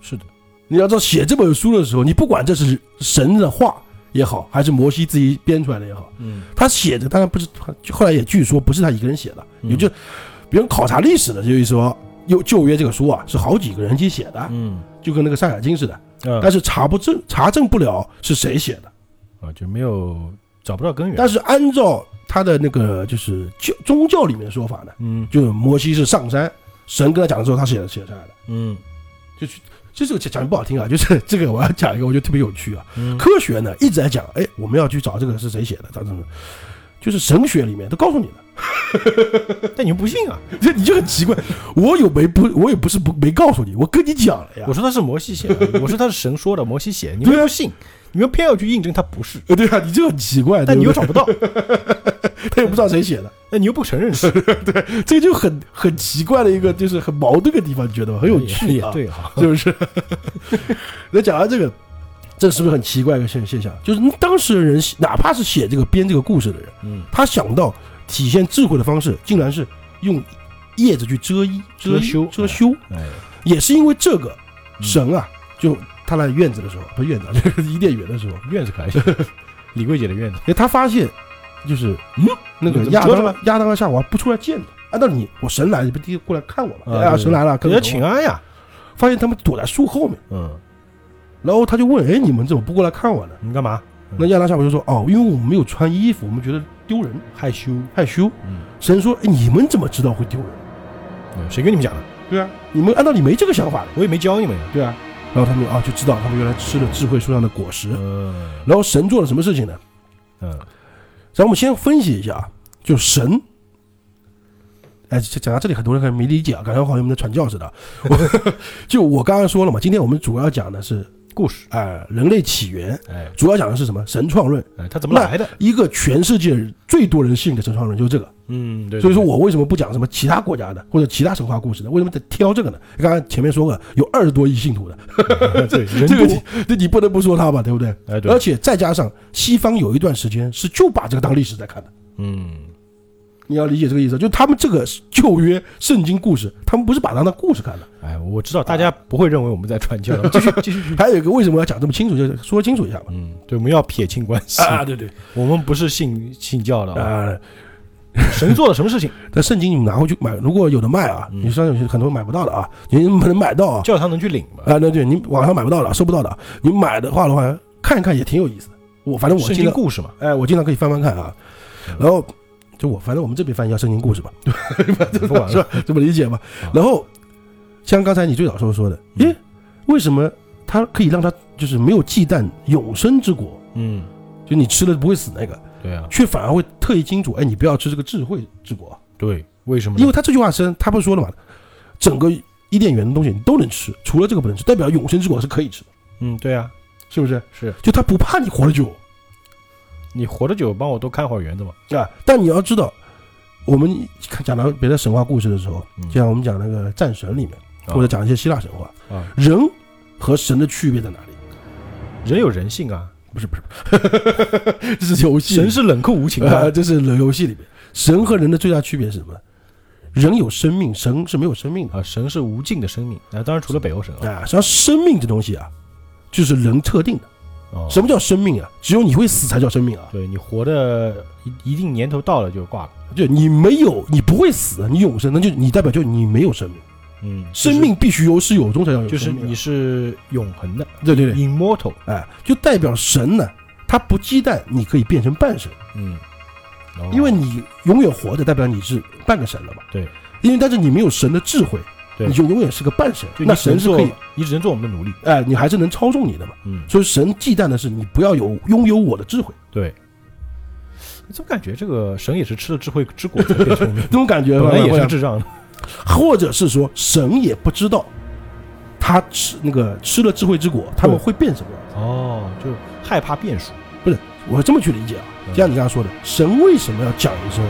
S1: 是的，
S2: 你要知道，写这本书的时候，你不管这是神的话也好，还是摩西自己编出来的也好，
S1: 嗯，
S2: 他写的当然不是，后来也据说不是他一个人写的，
S1: 嗯
S2: 也就别人考察历史的，就是说。旧旧约这个书啊，是好几个人一起写的，
S1: 嗯，
S2: 就跟那个《山海经》似的，
S1: 啊
S2: 但是查不证查证不了是谁写的。
S1: 啊，就没有找不到根源，
S2: 但是按照他的那个就是教宗教里面的说法呢，
S1: 嗯
S2: 就是摩西是上山，神跟他讲的时候，他写的写下来的。
S1: 嗯
S2: 就是就这个讲的不好听啊，就是这个我要讲一个，我觉得特别有趣啊。
S1: 嗯，
S2: 科学呢一直在讲，哎，我们要去找这个是谁写的，找这个，就是神学里面都告诉你了，*laughs*
S1: 但你不信啊？
S2: 这你就很奇怪。我有没不，我也不是不没告诉你，我跟你讲了呀
S1: 我。说他是摩西写的，*laughs* 我说他是神说的，摩西写，你们不信，你们偏要去印证他不是，
S2: 呃，对啊，你就很奇怪，
S1: 但你又找不到，*laughs*
S2: 他也不知道谁写的，
S1: 那你又不承认是，对
S2: 这个就很很奇怪的一个，就是很矛盾的地方，你觉得吗？很有趣啊，
S1: 对哈，
S2: 是不是？那讲完这个，这是不是很奇怪一个现现象？就是当时的人，哪怕是写这个编这个故事的人，
S1: 嗯，
S2: 他想到体现智慧的方式，竟然是用叶子去遮衣、
S1: 遮羞
S2: 遮羞，
S1: 哎，
S2: 也是因为这个
S1: 嗯
S2: 神啊，就他来院子的时候，不是院子啊，这个伊甸园的时候，
S1: 院子可还行，*laughs* 李桂姐的院子，
S2: 哎，他发现就是嗯，那个亚当亚当和夏娃不出来见他。按道理，我神来，你不第一个过来看我吗？哎呀，神来了，
S1: 给他
S2: 跟着
S1: 请安呀，
S2: 发现他们躲在树后面，
S1: 嗯，
S2: 然后他就问：“哎，你们怎么不过来看我呢
S1: 你干嘛？？”
S2: 那亚当夏娃就说：“哦，因为我们没有穿衣服，我们觉得丢人
S1: 害羞，
S2: 害羞。
S1: 嗯，”
S2: 神说：“哎，你们怎么知道会丢人？
S1: 嗯谁跟你们讲的？
S2: 对啊，你们按道理没这个想法的，
S1: 我也没教你们呀，
S2: 对啊。”然后他们啊就知道他们原来吃了智慧树上的果实。
S1: 嗯
S2: 然后神做了什么事情呢？
S1: 嗯，
S2: 然后我们先分析一下啊，就神。哎，讲到这里，很多人可能没理解啊，感觉好像我们在传教似的。我 *laughs* 就我刚刚说了嘛，今天我们主要讲的是
S1: 故事，
S2: 哎、人类起源，
S1: 哎
S2: 主要讲的是什么？神创论，
S1: 哎，它怎么来的？
S2: 一个全世界最多人信的神创论就是这个。
S1: 嗯，对。
S2: 所以说我为什么不讲什么其他国家的或者其他神话故事呢？为什么得挑这个呢？刚刚前面说过，有二十多亿信徒的，*laughs*
S1: 对 *laughs* 人
S2: 这个
S1: 多
S2: 你，这你不能不说他吧，对不对？
S1: 哎对
S2: 而，且再加上西方有一段时间是就把这个当历史在看的，
S1: 嗯，
S2: 你要理解这个意思，就他们这个旧约圣经故事，他们不是把它当故事看的。
S1: 哎，我知道大家不会认为我们在传教，*laughs* 继续 *laughs* 继续。
S2: 还有一个为什么要讲这么清楚，就是说清楚一下嘛。
S1: 嗯，对，我们要撇清关系，
S2: 啊，对对
S1: 我们不是信信教的啊。
S2: 啊，
S1: 神做了什么事情，
S2: 但圣经你们拿回去买，如果有的卖啊，
S1: 嗯
S2: 你上有些可能买不到的啊，你不能买到啊。
S1: 教堂能去领吗？
S2: 啊，那对，你网上买不到的，收不到的，你买的话的话，看一看也挺有意思的。我反正我
S1: 圣
S2: 经常，
S1: 经故事嘛，
S2: 哎，我经常可以翻翻看啊。然后就我反正我们这边翻译叫圣经故事嘛，
S1: 不管了。
S2: 是吧？*laughs* 这么理解嘛
S1: 啊？
S2: 然后像刚才你最早时候说的，
S1: 嗯
S2: 诶，为什么他可以让他就是没有忌惮永生之果？
S1: 嗯，
S2: 就你吃了不会死那个，
S1: 对啊，
S2: 却反而会特意叮嘱，哎，你不要吃这个智慧之果，
S1: 对，为什么？
S2: 因为他这句话是他不是说了嘛，整个伊甸园的东西你都能吃，除了这个不能吃，代表永生之果是可以吃的，
S1: 嗯，对啊，
S2: 是不是？
S1: 是
S2: 就他不怕你活得久
S1: 你活得久，帮我多看会儿园子嘛。
S2: 啊，但你要知道，我们讲到别的神话故事的时候，
S1: 嗯
S2: 就像我们讲那个战神里面，
S1: 啊
S2: 或者讲一些希腊神话，
S1: 啊，
S2: 人和神的区别在哪里？
S1: 人有人性啊，
S2: 不是不是，*laughs* 这是游戏
S1: 神是冷酷无情
S2: 啊，
S1: 的。*laughs*
S2: 这是游戏里面，神和人的最大区别是什么？人有生命，神是没有生命的
S1: 啊，神是无尽的生命，啊，当然除了北欧神啊。
S2: 啊。实际上，生命这东西啊，就是人特定的。
S1: 哦，
S2: 什么叫生命啊？只有你会死才叫生命啊！
S1: 对你活的一一定年头到了就挂了。
S2: 就你没有，你不会死，你永生，那就你代表就你没有生命。
S1: 嗯，
S2: 生命必须有始有终才叫有
S1: 就是
S2: 生命啊。
S1: 你是永恒的
S2: 对对对
S1: ，，immortal。
S2: 哎，就代表神呢，他不忌惮你可以变成半神，
S1: 嗯，哦
S2: 因为你永远活着，代表你是半个神了嘛。
S1: 对，
S2: 因为但是你没有神的智慧，
S1: 对
S2: 你就永远是个半神。那神是可以，，
S1: 你只能做我们的奴隶。
S2: 哎，你还是能操纵你的嘛。
S1: 嗯，
S2: 所以神忌惮的是你不要有拥有我的智慧，
S1: 对。你怎么感觉这个神也是吃了智慧之果才变聪明？
S2: 这种 *laughs* 感觉
S1: 本来也是智障的。
S2: 或者是说神也不知道他吃那个吃了智慧之果，他们会变什么样子。
S1: 哦，就害怕变数。
S2: 不是我这么去理解啊，
S1: 嗯
S2: 就像你刚才说的，神为什么要讲一声？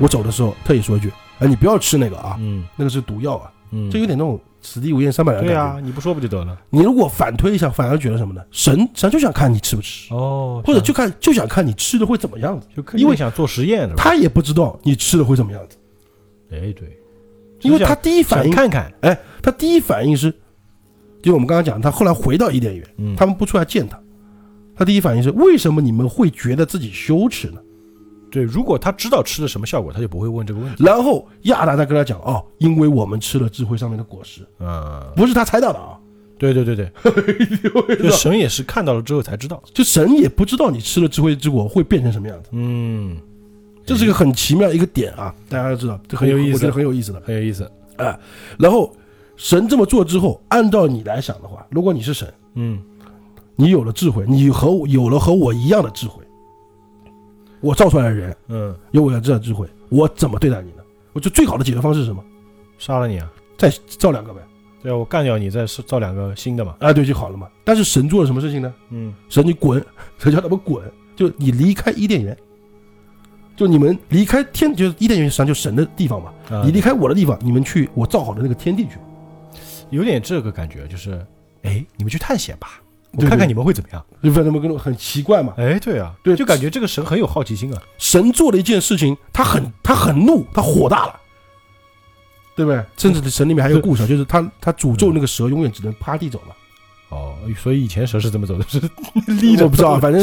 S2: 我走的时候特意说一句：“哎，你不要吃那个啊，
S1: 嗯
S2: 那个是毒药啊。”
S1: 嗯，
S2: 这有点那种此地无银三百两的
S1: 对。啊，你不说不就得了？
S2: 你如果反推一下，反而觉得什么呢？神实际上就想看你吃不吃，
S1: 哦
S2: 或者就看就想看你吃的会怎么样子。
S1: 就
S2: 因为
S1: 想做实验？
S2: 他也不知道你吃的会怎么样子，
S1: 哎对，
S2: 因为他第一反应，
S1: 看看，
S2: 哎，他第一反应是，就我们刚刚讲，他后来回到伊甸园，
S1: 嗯，
S2: 他们不出来见他，他第一反应是为什么你们会觉得自己羞耻呢？
S1: 对，如果他知道吃了什么效果，他就不会问这个问题。
S2: 然后亚达再跟他讲，哦，因为我们吃了智慧上面的果实，
S1: 嗯，
S2: 不是他猜到的啊，
S1: 对对对对，*laughs* 就神也是看到了之后才知道。
S2: 就神也不知道你吃了智慧之果会变成什么样子，
S1: 嗯，
S2: 这是一个很奇妙的一个点啊，大家要知道，这
S1: 很有意思
S2: 我觉得很有意思的。
S1: 很有意思。
S2: 然后神这么做之后，按照你来想的话，如果你是神，
S1: 嗯，
S2: 你有了智慧，你和我有了和我一样的智慧，我造出来的人
S1: 嗯，
S2: 有我的智慧，我怎么对待你呢？我就最好的解决方式是什么？
S1: 杀了你啊！
S2: 再造两个呗，
S1: 对啊，我干掉你，再造两个新的嘛。
S2: 啊，对就好了嘛。但是神做了什么事情呢？
S1: 嗯，
S2: 神你滚，*laughs* 神叫他们滚，就你离开伊甸园，就你们离开天，就是伊甸园实际上就神的地方嘛。
S1: 啊
S2: 你离开我的地方，你们去我造好的那个天地去。
S1: 有点这个感觉，就是，哎，你们去探险吧，我看看你们会怎么样。
S2: 就反正跟我很奇怪嘛。
S1: 哎，对啊，
S2: 对
S1: 就感觉这个神很有好奇心啊。
S2: 神做了一件事情，他很他很怒，他火大了，对不对？甚至神里面还有个故事啊，就是他他诅咒那个蛇永远只能趴地走嘛。
S1: 哦，所以以前蛇是怎么走的？是 *laughs*
S2: 立着不知道，反正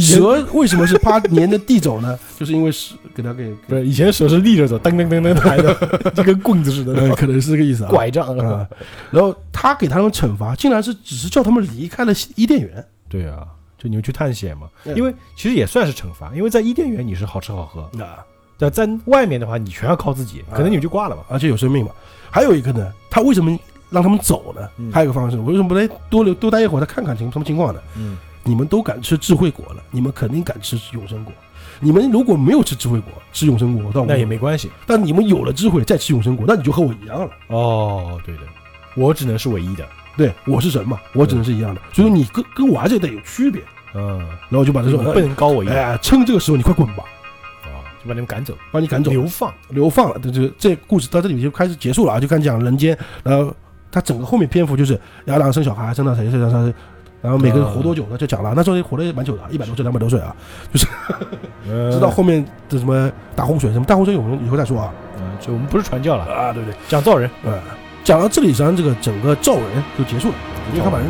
S2: 蛇 *laughs* 为什么是趴沿着地走呢？*laughs* 就是因为是给它给
S1: 不是以前蛇是立着走，噔噔噔噔抬的，就跟棍子似的，
S2: 呃可能是这个意思啊。
S1: 拐杖
S2: 啊，然后他给他们惩罚，竟然是只是叫他们离开了伊甸园。
S1: 对啊，就你们去探险嘛，
S2: 嗯
S1: 因为其实也算是惩罚，因为在伊甸园你是好吃好喝，
S2: 那，
S1: 但在外面的话你全要靠自己，可能你们就挂了嘛。
S2: 而且有生命嘛。还有一个呢，他为什么让他们走呢？
S1: 嗯
S2: 还有一个方式，我为什么不来多留多待一会儿，再看看情什么情况呢？
S1: 嗯，
S2: 你们都敢吃智慧果了，你们肯定敢吃永生果。你们如果没有吃智慧果，吃永生果，倒无
S1: 那也没关系。
S2: 但你们有了智慧再吃永生果，那你就和我一样了。
S1: 哦，对的，我只能是唯一的。
S2: 对，我是神嘛，我只能是一样的，所以说你跟跟我还是得有区别。
S1: 嗯，
S2: 然后就把这种，
S1: 不能高我一样
S2: 哎，趁这个时候你快滚吧，
S1: 啊，就把你们赶走，
S2: 把你赶走，
S1: 流放。
S2: 流放了。这这这故事到这里就开始结束了啊，就开始讲人间，然后他整个后面篇幅就是亚当生小孩，生到谁谁谁谁，然后每个人活多久呢？就讲了，那时候活的也蛮久的，一百多岁、两百多岁啊，
S1: 就是 *laughs*
S2: 直到后面的什么大洪水，什么大洪水，我们以后再说啊。
S1: 嗯，就我们不是传教了，
S2: 啊，对对，
S1: 讲造人，
S2: 呃，讲到这里，实际上这个整个造人就结束了，因为他把人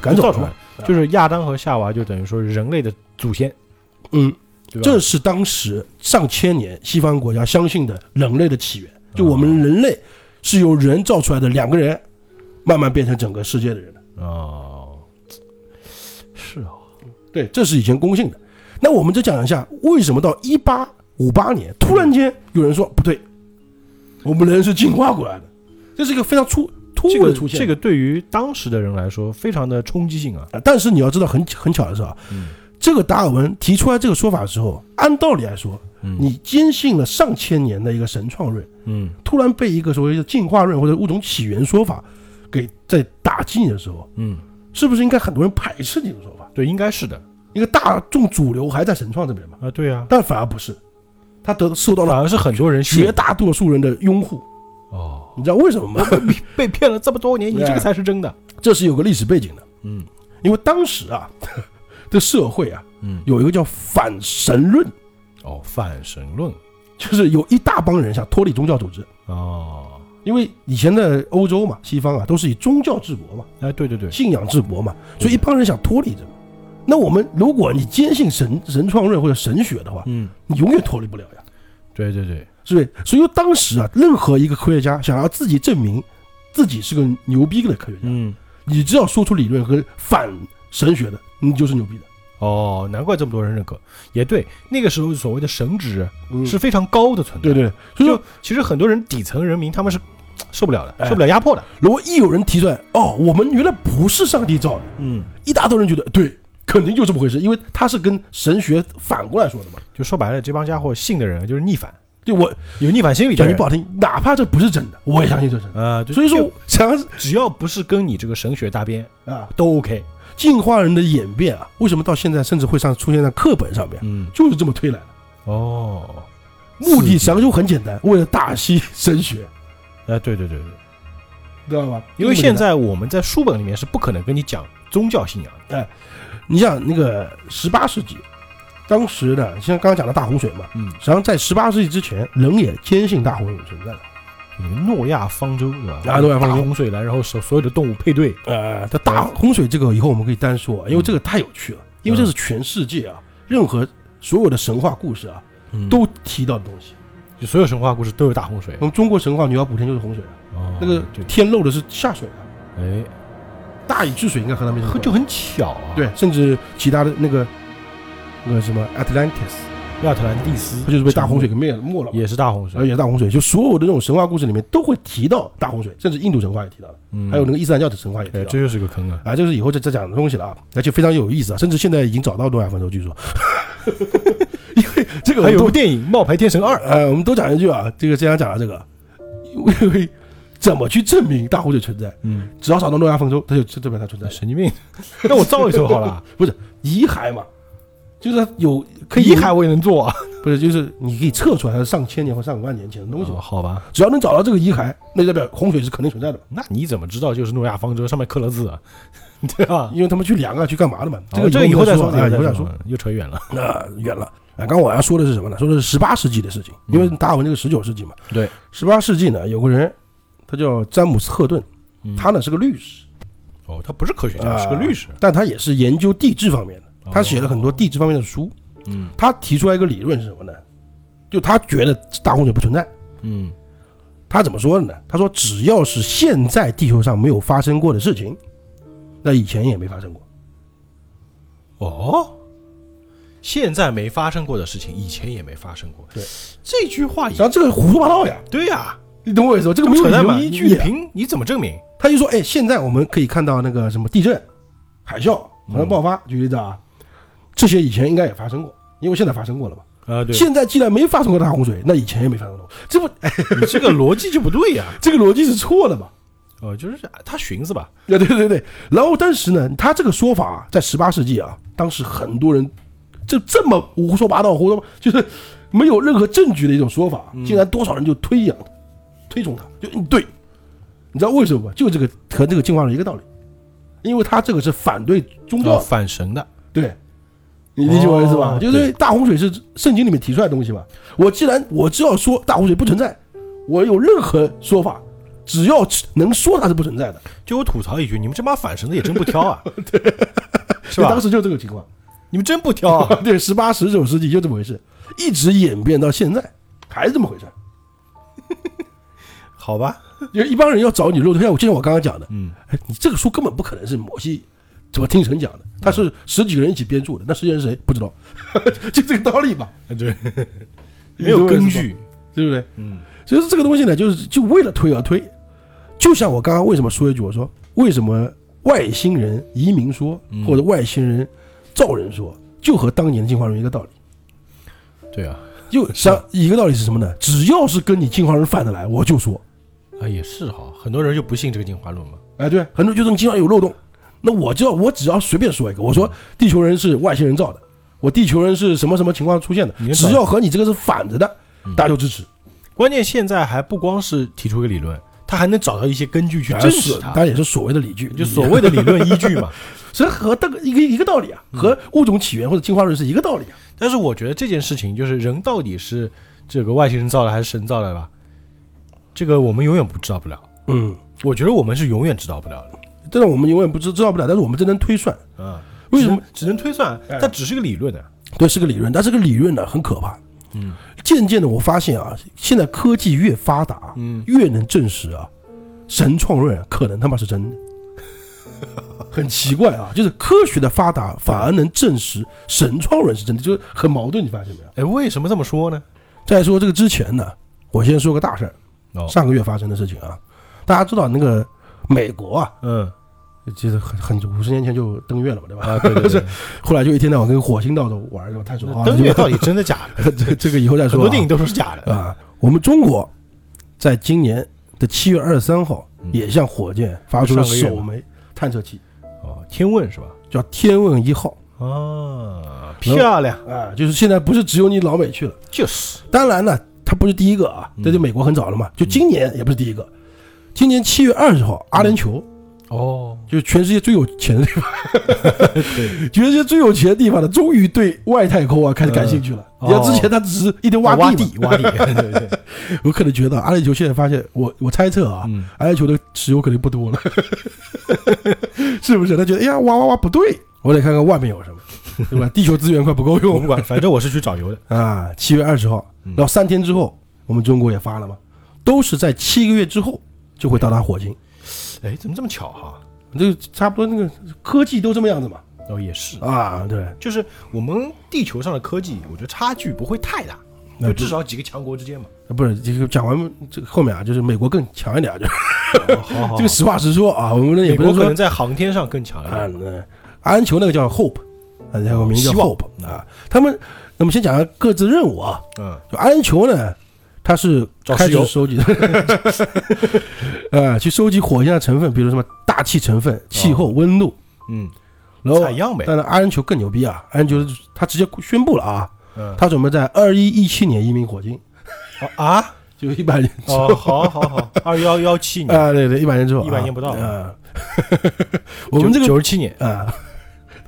S2: 赶走
S1: 造出来
S2: 了。，
S1: 就是亚当和夏娃，就等于说人类的祖先，
S2: 嗯，
S1: 对吧？
S2: 这是当时上千年西方国家相信的人类的起源，就我们人类是由人造出来的两个人，慢慢变成整个世界的人了。
S1: 哦，是啊，
S2: 对，这是以前公信的。那我们就讲一下，为什么到一八五八年突然间有人说不对，我们人是进化过来的，这是一个非常突突兀的出现。
S1: 这个对于当时的人来说，非常的冲击性啊。
S2: 啊，但是你要知道很很巧的是啊，
S1: 嗯
S2: 这个达尔文提出来这个说法的时候，按道理来说，
S1: 嗯
S2: 你坚信了上千年的一个神创论，
S1: 嗯
S2: 突然被一个所谓的进化论或者物种起源说法给在打击你的时候，
S1: 嗯，
S2: 是不是应该很多人排斥这种说法？
S1: 对，应该是的。
S2: 一个大众主流还在神创这边嘛，
S1: 啊，对啊，
S2: 但反而不是，他得受到了
S1: 反而是很多人
S2: 绝大多数人的拥护。
S1: 哦，
S2: 你知道为什么吗？*laughs*
S1: 被骗了这么多年，你这个才是真的。
S2: 这是有个历史背景的，
S1: 嗯。
S2: 因为当时啊，*laughs* 这社会啊
S1: 嗯，
S2: 有一个叫反神论，
S1: 哦，反神论。
S2: 就是有一大帮人想脱离宗教组织。
S1: 哦，
S2: 因为以前的欧洲嘛，西方啊，都是以宗教治国嘛，
S1: 哎，对对对，
S2: 信仰治国嘛，所以一帮人想脱离这个。那我们如果你坚信神神创论或者神学的话，
S1: 嗯，
S2: 你永远脱离不了呀，
S1: 对对对，
S2: 是不是？所以说当时啊，任何一个科学家想要自己证明自己是个牛逼的科学家，
S1: 嗯，
S2: 你只要说出理论和反神学的，你就是牛逼的。
S1: 哦，难怪这么多人认可。也对，那个时候所谓的神职
S2: 嗯
S1: 是非常高的存在。
S2: 对，对，所以说
S1: 其实很多人底层人民他们是受不了的，
S2: 哎
S1: 受不了压迫的。
S2: 如果一有人提出来，哦，我们原来不是上帝造的，
S1: 嗯，
S2: 一大堆人觉得对，肯定就这么回事，因为他是跟神学反过来说的嘛。
S1: 就说白了，这帮家伙信的人就是逆反，
S2: 对我
S1: 有逆反心理
S2: 讲句不。好听，哪怕这不是真的，我也相信这是真的。
S1: 呃，就
S2: 所以说想要是
S1: 只要不是跟你这个神学搭边，
S2: 啊，
S1: 都 OK。
S2: 进化人的演变啊，为什么到现在甚至会上出现在课本上面，
S1: 嗯，
S2: 就是这么推来的。
S1: 哦，
S2: 目的实际上就很简单，为了大吸神学，
S1: 哎，对对对对，
S2: 知道吧？
S1: 因为现在我们在书本里面是不可能跟你讲宗教信仰的。
S2: 你像那个十八世纪，当时的像刚刚讲的大洪水嘛，
S1: 嗯，
S2: 实际上在十八世纪之前，人也坚信大洪水存在的。
S1: 那个诺亚方舟对吧？
S2: 啊诺亚方舟
S1: 洪水来，然后所所有的动物配对。
S2: 呃，这大洪水这个以后我们可以单说，因为这个太有趣了，因为这是全世界啊，任何所有的神话故事啊
S1: 嗯
S2: 都提到的东西。
S1: 就所有神话故事都有大洪水。
S2: 我。们中国神话女娲补天就是洪水啊，
S1: 哦
S2: 那个，天漏的是下水的，
S1: 哎，
S2: 大禹治水应该和他们
S1: 就很巧啊。
S2: 对，甚至其他的那个那个什么 Atlantis，
S1: 亚特兰蒂斯，
S2: 它就是被大洪水给灭了没了。
S1: 也是大洪水。
S2: 而，且大洪水，就所有的这种神话故事里面都会提到大洪水，甚至印度神话也提到了，
S1: 嗯。
S2: 还有那个伊斯兰教的神话也提
S1: 哎，
S2: 到
S1: 这。又是个坑啊。
S2: 啊，这是以后再再讲的东西了啊，而且非常有意思啊，甚至现在已经找到诺亚方舟，据说，*laughs* 因为这个
S1: 还有部电影《冒牌天神二》，
S2: 呃，我们都讲一句啊，这个之前讲了这个，因为怎么去证明大洪水存在，
S1: 嗯，
S2: 只要找到诺亚方舟，它就就证明它存在，
S1: 神经病。*laughs* 那我造一艘好了，*laughs* 不是
S2: 遗骸嘛，就是有可以
S1: 遗骸我也能做啊。
S2: 不是，就是你可以测出来它是上千年或上万年前的东西。
S1: 好吧，
S2: 只要能找到这个遗骸，那就代表洪水是肯定存在的。嘛，
S1: 那你怎么知道就是诺亚方舟上面刻了字啊？*laughs* 对吧？
S2: 因为他们去量啊，去干嘛的嘛，这
S1: 哦
S2: 个
S1: 这个以后再说，
S2: 说啊，以后再说。
S1: 又扯远了。
S2: 那远了。啊，刚刚我要说的是什么呢？说的是十八世纪的事情，因为达尔文这个十九世纪嘛。
S1: 对，
S2: 十八世纪呢，有个人，他叫詹姆斯·赫顿，
S1: 嗯
S2: 他呢是个律师，
S1: 哦，他不是科学家，
S2: 啊
S1: 是个律师。
S2: 但他也是研究地质方面的，他写了很多
S1: 哦
S2: 地质方面的书。
S1: 嗯
S2: 他提出来一个理论是什么呢？就他觉得大洪水不存在。
S1: 嗯
S2: 他怎么说的呢？他说，只要是现在地球上没有发生过的事情，那以前也没发生过。
S1: 哦，现在没发生过的事情，以前也没发生过。
S2: 对，
S1: 这句话也
S2: 然后这个胡说八道呀，
S1: 对呀，
S2: 你懂我意思吧？这个没有
S1: 扯淡嘛？你
S2: 理由依据呀。
S1: 凭你怎么证明？
S2: 他就说，哎，现在我们可以看到那个什么地震、海啸、火山爆
S1: 嗯
S2: 发，举例子啊，这些以前应该也发生过，因为现在发生过了嘛。
S1: 啊，对，
S2: 现在既然没发生过大洪水，那以前也没发生过，这不，哎，*laughs*
S1: 你这个逻辑就不对呀。
S2: 这个逻辑是错的嘛？
S1: 哦，就是他寻思吧，*laughs*
S2: 对对对对。然后，但是呢，他这个说法啊在十八世纪啊，当时很多人就这么胡说八道，胡说就是没有任何证据的一种说法，
S1: 嗯
S2: 竟然多少人就推仰他，推崇他，就嗯对。你知道为什么吗？就这个和这个进化论一个道理，因为他这个是反对宗教
S1: 哦，反神的，
S2: 对，你理解我意思吧？
S1: 哦
S2: 就是大洪水是圣经里面提出来的东西嘛。我既然我只要说大洪水不存在，我有任何说法，只要能说它是不存在的，
S1: 就我吐槽一句，你们这帮反神的也真不挑啊，*laughs* 是吧？
S2: 当？时就这个情况。
S1: 你们真不挑啊，*laughs*
S2: 对，十八、十九世纪就这么回事，一直演变到现在还是这么回事。*laughs*
S1: 好吧，
S2: 就一帮人要找你漏洞，像我就像我刚刚讲的，
S1: 嗯，
S2: 哎，你这个书根本不可能是摩西怎么听神讲的，他是十几个人一起编著的，那实际上是谁？不知道，就这个道理吧，
S1: 对，没有根据，
S2: 对不对？
S1: 嗯，
S2: 所以说这个东西呢，就是就为了推而推。就像我刚刚为什么说一句，我说为什么外星人移民说
S1: 嗯。
S2: 或者外星人造人说，就和当年的进化论一个道理。
S1: 对啊，
S2: 就像一个道理是什么呢？只要是跟你进化论反的来，我就说，
S1: 啊也是哈，很多人就不信这个进化论嘛，
S2: 哎，对，很多人就说你进化论有漏洞，那我就要我只要随便说一个，我说地球人是外星人造的，我地球人是什么什么情况出现的，只要和你这个是反着的，
S1: 嗯。
S2: 大家就支持。
S1: 关键现在还不光是提出一个理论，他还能找到一些根据去证实它
S2: 当，然也是所谓的理据，
S1: 就所谓的理论依据嘛。*laughs*
S2: 所以和这个一个一个道理啊，和物种起源或者进化论是一个道理啊。
S1: 但是我觉得这件事情就是人到底是这个外星人造的还是神造的吧？这个我们永远不知道不了。
S2: 嗯，
S1: 我觉得我们是永远知道不了的。
S2: 这个我们永远不知知道不了，但是我们真能推算，
S1: 啊，
S2: 为什么
S1: 只能推算？
S2: 哎
S1: 它只是个理论的。
S2: 对，是个理论，但是个理论呢很可怕。
S1: 嗯
S2: 渐渐的，我发现啊，现在科技越发达，
S1: 嗯，
S2: 越能证实啊，神创论可能他妈是真的。*laughs* 很奇怪啊，就是科学的发达反而能证实神创论是真的，就是很矛盾，你发现没有？
S1: 哎，为什么这么说呢？
S2: 再说这个之前呢，我先说个大事儿，
S1: 哦，
S2: 上个月发生的事情啊，大家知道那个美国啊，
S1: 嗯
S2: 其实很很五十年前就登月了嘛，对吧？
S1: 啊，对对对，*laughs*
S2: 后来就一天到晚跟火星到处玩，是吧？探索啊，
S1: 登月到底真的假的？*laughs*
S2: 这个这个以后再
S1: 很
S2: 说、啊。
S1: 多电影都是假的。
S2: 啊，我们中国在今年的七月二十三号
S1: 嗯
S2: 也向火箭发出了首枚探测器，
S1: 哦，天问是吧？
S2: 叫天问一号
S1: 啊，漂亮，
S2: 啊，就是现在不是只有你老美去了，
S1: 就是
S2: 当然呢，它不是第一个啊，
S1: 嗯
S2: 这就美国很早了嘛，就今年也不是第一个，今年七月二十号，阿联酋
S1: 哦，
S2: 就是全世界最有钱的地方，
S1: 对，*laughs*
S2: 全世界最有钱的地方呢，终于对外太空啊开始感兴趣了。
S1: 嗯
S2: 你看之前他只是一直挖
S1: 挖
S2: 地
S1: 挖地，对对，*laughs*
S2: 我可能觉得阿联酋现在发现，我我猜测啊，
S1: 嗯，
S2: 阿联酋的石油肯定不多了，*laughs* 是不是？他觉得，哎呀，挖挖挖不对，我得看看外面有什么，对吧？地球资源快不够
S1: 我不
S2: 用
S1: 管，反正我是去找油的。
S2: 啊！七月二十号，
S1: 嗯。
S2: 然后三天之后，我们中国也发了嘛，都是在七个月之后就会到达火星，
S1: 哎，怎么这么巧哈？
S2: 这个差不多那个科技都这么样子嘛
S1: 哦，也是，
S2: 啊，对，
S1: 就是我们地球上的科技，我觉得差距不会太大，
S2: 那
S1: 就至少几个强国之间嘛。
S2: 不是这个讲完这个后面啊，就是美国更强一点啊，就
S1: 哦好好 *laughs*
S2: 这个实话实说啊，我们也不能说
S1: 美国可能在航天上更强一
S2: 啊，
S1: 点。
S2: 那阿联酋那个叫 Hope，啊，有个名叫 Hope 啊。他们，那么先讲下各自任务啊。
S1: 嗯，
S2: 就阿联酋呢，它是开始收集，呃，*laughs* 去收集火星的成分，比如什么大气成分、气候、温度，
S1: 嗯，
S2: 然后
S1: 采样呗。
S2: 但是阿联酋更牛逼啊，阿联酋他直接宣布了啊，
S1: 嗯，
S2: 他准备在二一一七年移民火星，
S1: 哦啊，*laughs*
S2: 就一百年之
S1: 哦，
S2: 后
S1: 好好好，二幺幺七年，*laughs*
S2: 啊，对对，一百年之后啊
S1: ，100年不到
S2: 啊。我们这个
S1: 九十七年
S2: 啊，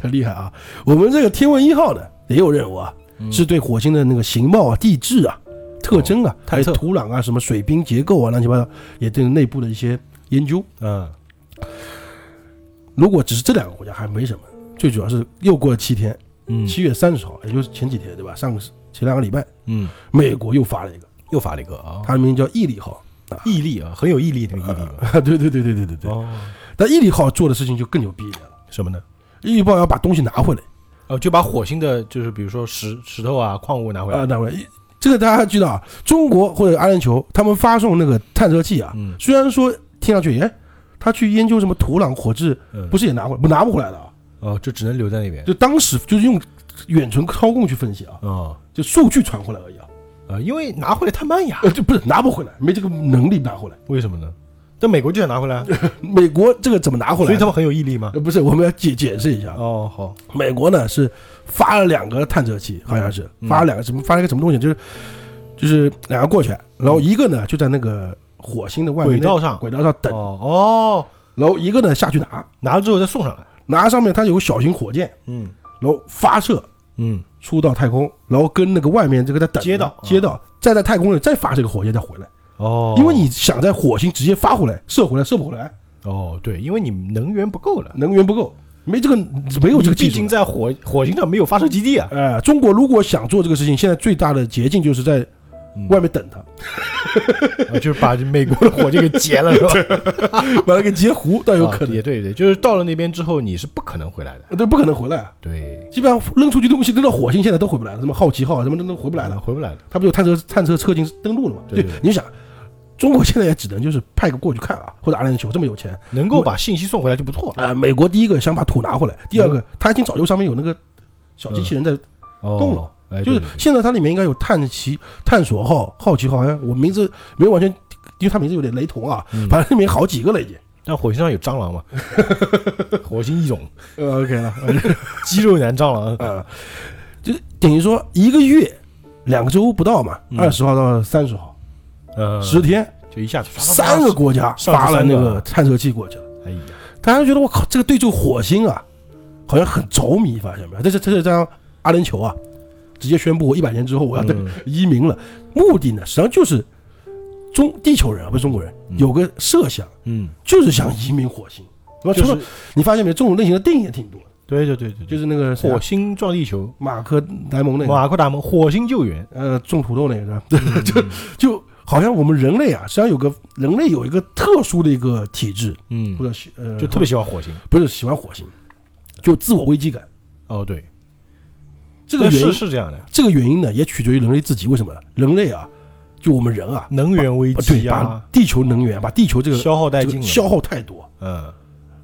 S2: 很厉害啊！我们这个天问一号呢也有任务啊，
S1: 嗯。
S2: 是对火星的那个形貌啊、地质啊、特征啊、还有土壤啊、什么水冰结构啊、乱七八糟，也对内部的一些研究。
S1: 嗯
S2: 如果只是这两个国家还没什么，最主要是又过了七天，
S1: 嗯
S2: 七月三十号，也就是前几天对吧？上个前两个礼拜，
S1: 嗯，
S2: 美国又发了一个，
S1: 又发了一个啊，
S2: 它的名字叫毅力号。
S1: 毅力啊，很有毅力那个毅力。
S2: 啊，*laughs* 对对对对对对对。
S1: 哦，
S2: 但毅力号做的事情就更牛逼一点了，
S1: 什么呢？
S2: 毅力号要把东西拿回来。
S1: 哦，就把火星的，就是比如说石石头啊、矿物拿回
S2: 啊，
S1: 来。
S2: 那回这个大家知道啊，中国或者阿联酋他们发送那个探测器啊，
S1: 嗯
S2: 虽然说听上去，哎，他去研究什么土壤火质，
S1: 嗯，
S2: 不是也拿回来，不拿不回来的啊，
S1: 哦，就只能留在那边。
S2: 就当时就是用远程操控去分析啊，
S1: 哦，
S2: 就数据传回来而已啊，
S1: 呃，因为拿回来太慢呀。
S2: 呃，就不是拿不回来，没这个能力拿回来，
S1: 为什么呢？但美国就想拿回来，*laughs*
S2: 美国这个怎么拿回来？
S1: 所以他们很有毅力吗？
S2: 呃不是，我们要解解释一下。
S1: 哦，好，
S2: 美国呢是发了两个探测器，好像是
S1: 嗯。
S2: 发了两个什么，发了一个什么东西，就是就是两个过去，然后一个呢就在那个火星的外面
S1: 轨道上。
S2: 轨道上等，
S1: 哦哦，
S2: 然后一个呢下去拿，
S1: 拿了之后再送上来。
S2: 拿上面它有个小型火箭，
S1: 嗯。
S2: 然后发射
S1: 嗯，
S2: 出到太空，然后跟那个外面这个在等
S1: 接到
S2: 接到，再在太空里再发这个火箭再回来，
S1: 哦，
S2: 因为你想在火星直接发回来射回来射不回来，
S1: 哦对，因为你能源不够了，
S2: 能源不够，没这个没有这个技术
S1: 毕竟。在火火星上没有发射基地啊。
S2: 哎，中国如果想做这个事情，现在最大的捷径就是在
S1: 嗯
S2: 外面等它，*laughs*
S1: 啊就是把美国的火箭给截了，是吧？*laughs*
S2: 把它给截胡，倒有可能。
S1: 对对，就是到了那边之后，你是不可能回来的。
S2: 对，不可能回来啊。
S1: 对，
S2: 基本上扔出去的东西扔到火星，现在都回不来了。什么好奇号啊什么都都回不来了。
S1: 回不来了。
S2: 他不有探测探测车已经登陆了嘛？
S1: 对对
S2: 你就想，中国现在也只能就是派个过去看啊，*laughs* 或者阿联酋这么有钱。
S1: 能够把信息送回来就不错了。
S2: 啊、美国第一个想把土拿回来，第二个他已经早就上面有那个小机器人在，动了。就是现在它里面应该有探奇探索号、好奇号，好像我名字没有完全，因为它名字有点雷同啊，
S1: 嗯。
S2: 反正里面好几个了已经。
S1: 但火星上有蟑螂嘛？*laughs* 火星异种，
S2: 呃，OK。了，*laughs*
S1: 肌肉男蟑螂。
S2: 啊，就等于说一个月两个周不到嘛，
S1: 嗯。
S2: 二十号到三十号，
S1: 呃，
S2: 十天，
S1: 就一下子
S2: 三个。国家发了那
S1: 个
S2: 个探测器过去了。
S1: 哎呀，
S2: 大家觉得我靠，这个对这个火星啊，好像很着迷，发现没有？这是这是这样，阿联酋啊，直接宣布我一百年之后我要
S1: 嗯 *laughs*
S2: 移民了。目的呢，实际上就是中地球人啊，不是中国人，
S1: 嗯
S2: 有个设想，
S1: 嗯，
S2: 就是想移民火星。对吧？除了你发现没有，这种类型的电影也挺多的，
S1: 对对对对，
S2: 就是是那个
S1: 火星撞地球，
S2: 马克莱蒙那个，
S1: 马克达蒙火星救援，
S2: 呃，种土豆那个是吧？*laughs* 就就好像我们人类啊，实际上有个人类有一个特殊的一个体质，
S1: 嗯
S2: 或，者喜呃，
S1: 就特别喜欢火星。
S2: 不是喜欢火星，就自我危机感。
S1: 哦，对，
S2: 这个原因
S1: 是这样的，
S2: 这个原因呢，也取决于人类自己。为什么呢？人类啊，就我们人啊，
S1: 能源危
S2: 机对，把地球能源，把地球这个
S1: 消耗殆尽了。
S2: 消耗太多，
S1: 嗯，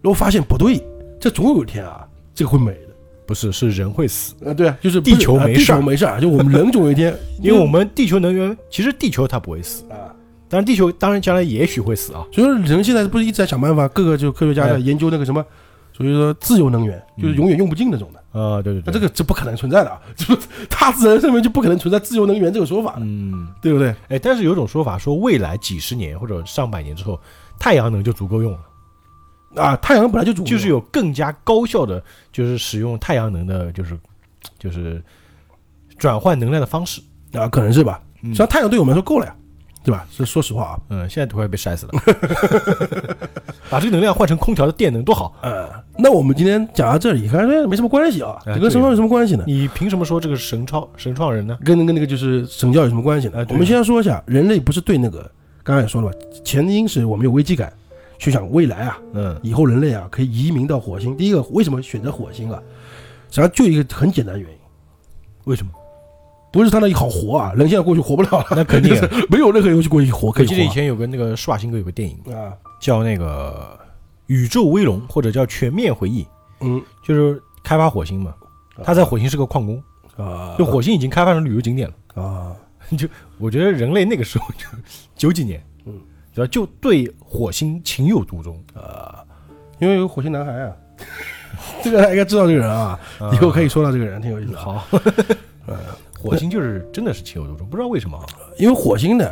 S2: 然后发现不对，这总有一天啊，这个会没的。
S1: 不是，是人会死，
S2: 啊，对啊，就是
S1: 地球没事儿。
S2: 球没事儿，就我们人总有一天，*laughs*
S1: 因为我们地球能源，其实地球它不会死，
S2: 啊，
S1: 但是地球当然将来也许会死啊。
S2: 所以说人现在不是一直在想办法，各个就科学家在
S1: 哎。
S2: 研究那个什么，所以说自由能源，就是
S1: 嗯
S2: 永远用不尽那种的。
S1: 啊，对对对，
S2: 那这个这不可能存在的啊，*laughs* 就是大自然上面就不可能存在自由能源这个说法的，
S1: 嗯，
S2: 对不对？
S1: 哎，但是有种说法说，未来几十年或者上百年之后，太阳能就足够用了，
S2: 啊，太阳本来就主
S1: 就是有更加高效的，就是使用太阳能的，就是就是转换能量的方式。
S2: 啊，可能是吧。
S1: 嗯
S2: 实际上太阳对我们来说够了呀，对吧？是说实话啊，
S1: 嗯，现在都快被晒死了，*laughs* 把这个能量换成空调的电能多好！
S2: 呃，那我们今天讲到这里，感觉没什么关系啊，
S1: 哎
S2: 这跟神创有什么关系呢？
S1: 你凭什么说这个是神创神创人呢？
S2: 跟跟那个就是神教有什么关系呢？我们先说一下，人类不是对那个刚才也说了吧，前因是我们有危机感，去想未来啊，
S1: 嗯
S2: 以后人类啊可以移民到火星。第一个，为什么选择火星啊？实际上就一个很简单的原因，
S1: 为什么？
S2: 不是他那里好活啊，人现在过去活不了了，
S1: 那肯定啊 *laughs*
S2: 没有任何游戏过去活可以活啊。
S1: 我记得以前有个那个施瓦辛格有个电影
S2: 啊，
S1: 叫那个《宇宙威龙》或者叫《全面回忆》，
S2: 嗯
S1: 就是开发火星嘛。他在火星是个矿工，
S2: 啊，
S1: 就火星已经开发成旅游景点了。
S2: 啊，*laughs* 就
S1: 我觉得人类那个时候就九几年，
S2: 嗯，
S1: 对吧？就对火星情有独钟啊。
S2: 因为有火星男孩啊，*laughs* 这个大家应该知道这个人啊，以后可以说到这个人，挺有意思的。
S1: 好，*laughs* 火星就是真的是情有独钟，不知道为什么啊。
S2: 因为火星呢，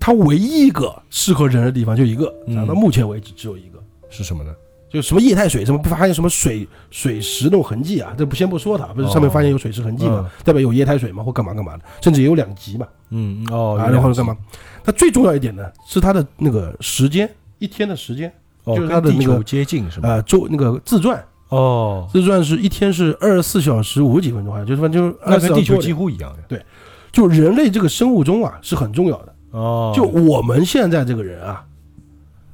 S2: 它唯一一个适合人的地方就一个，
S1: 嗯
S2: 到目前为止只有一个，
S1: 是什么呢？
S2: 就什么液态水，什么不发现什么水水石那种痕迹啊？这不先不说它，不是上面发现有水石痕迹吗？代表有液态水嘛，或干嘛干嘛的，甚至也有两极嘛，
S1: 嗯哦，
S2: 啊，然后干嘛？它最重要一点呢，是它的那个时间，一天的时间，
S1: 哦，
S2: 就是
S1: 跟
S2: 它的那个
S1: 地球接近是吧？
S2: 呃，周那个自转，
S1: 哦，
S2: 自转是一天是二十四小时五十几分钟，好像就是反正就是
S1: 那
S2: 二十四小时多点
S1: 跟地球几乎一样的。
S2: 对就人类这个生物钟啊是很重要的。
S1: 哦，
S2: 就我们现在这个人啊，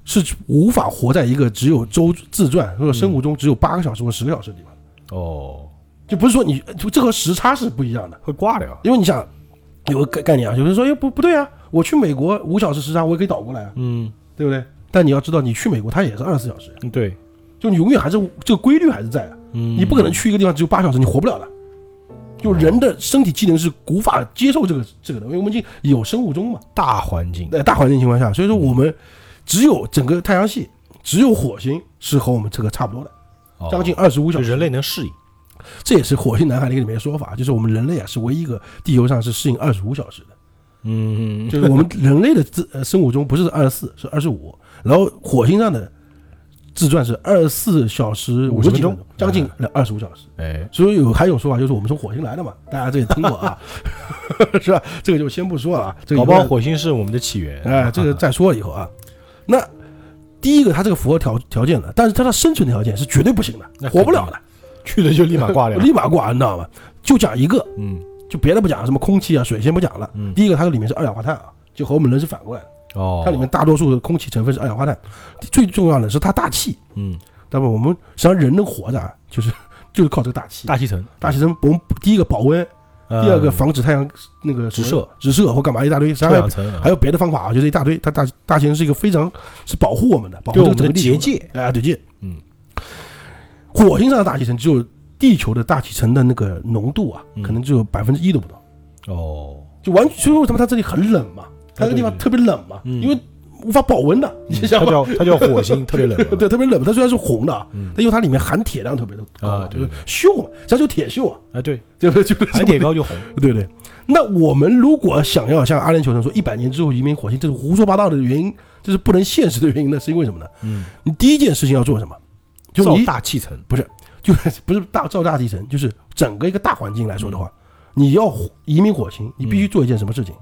S2: 是无法活在一个只有周自转或者生物钟只有八个小时或十个小时的地方。
S1: 哦，
S2: 就不是说你就这和时差是不一样的，
S1: 会挂掉。
S2: 因为你想有个概概念啊，有人说，哎不不对啊，我去美国五小时时差我也可以倒过来啊，
S1: 嗯，
S2: 对不对？但你要知道，你去美国它也是二十四小时，
S1: 对，
S2: 就你永远还是这个规律还是在的，
S1: 嗯，
S2: 你不可能去一个地方只有八小时，你活不了的。就人的身体机能是无法接受这个这个的，因为我们已经有生物钟嘛。
S1: 大环境。
S2: 在大环境情况下，所以说我们只有整个太阳系，只有火星是和我们这个差不多的，
S1: 哦
S2: 将近二十五小时。
S1: 人类能适应。
S2: 这也是火星男孩的一个里面的说法，就是我们人类啊是唯一一个地球上是适应二十五小时的，
S1: 嗯，
S2: 就是我们人类的自呃生物钟不是二十四，是二十五，然后火星上的自转是二十四小时
S1: 50分钟
S2: 十几分钟，将近二十五小时。
S1: 哎，
S2: 所以有还有种说法就是我们从火星来的嘛，大家这也听过啊，*laughs* 是吧？这个就先不说了啊，这个
S1: 搞不好火星是我们的起源。
S2: 哎，这个再说了以后啊，那第一个它这个符合条条件的，但是它的生存条件是绝对不行的，活不了的，
S1: 去了就立马挂掉。*laughs*
S2: 立马挂，你知道吗？就讲一个，
S1: 嗯
S2: 就别的不讲，什么空气啊、水先不讲了。
S1: 嗯，
S2: 第一个，它里面是二氧化碳啊，就和我们人是反过来的，
S1: 哦，
S2: 它里面大多数的空气成分是二氧化碳，最重要的是它大气。
S1: 嗯，
S2: 那么我们实际上人能活着啊，就是 *laughs* 就是靠这个大气。
S1: 大气层，
S2: 大气层，我们第一个保温，
S1: 呃
S2: 第二个防止太阳那个
S1: 直射、
S2: 直射或干嘛一大堆，还有还有别的方法啊，就是一大堆。它大大气层是一个非常是保护我们的，保护
S1: 我们的
S2: 这个整个地球
S1: 结界。
S2: 哎，对界。
S1: 嗯，
S2: 火星上的大气层只有地球的大气层的那个浓度啊，
S1: 嗯
S2: 可能只有百分之一都不到，
S1: 哦，
S2: 就完全。所以为什么它这里很冷嘛？它这个地方特别冷嘛，
S1: 嗯
S2: 因为无法保温的，你
S1: 它
S2: 想吧？
S1: 叫它叫火星，*laughs* 特别冷。
S2: 对，特别冷。它虽然是红的但因为它里面含铁量特别的高
S1: 啊
S2: 就是锈嘛，它就铁锈啊，
S1: 啊，对，
S2: 就是就是
S1: 含铁高就红。*laughs*
S2: 对对。那我们如果想要像阿联酋人说一百年之后移民火星，这是胡说八道的原因，这是不能现实的原因呢？是因为什么呢？
S1: 嗯，
S2: 你第一件事情要做什么？就
S1: 造大气层。
S2: 不是就是不是大造大气层，就是整个一个大环境来说的话，你要移民火星，你必须做一件什么事情？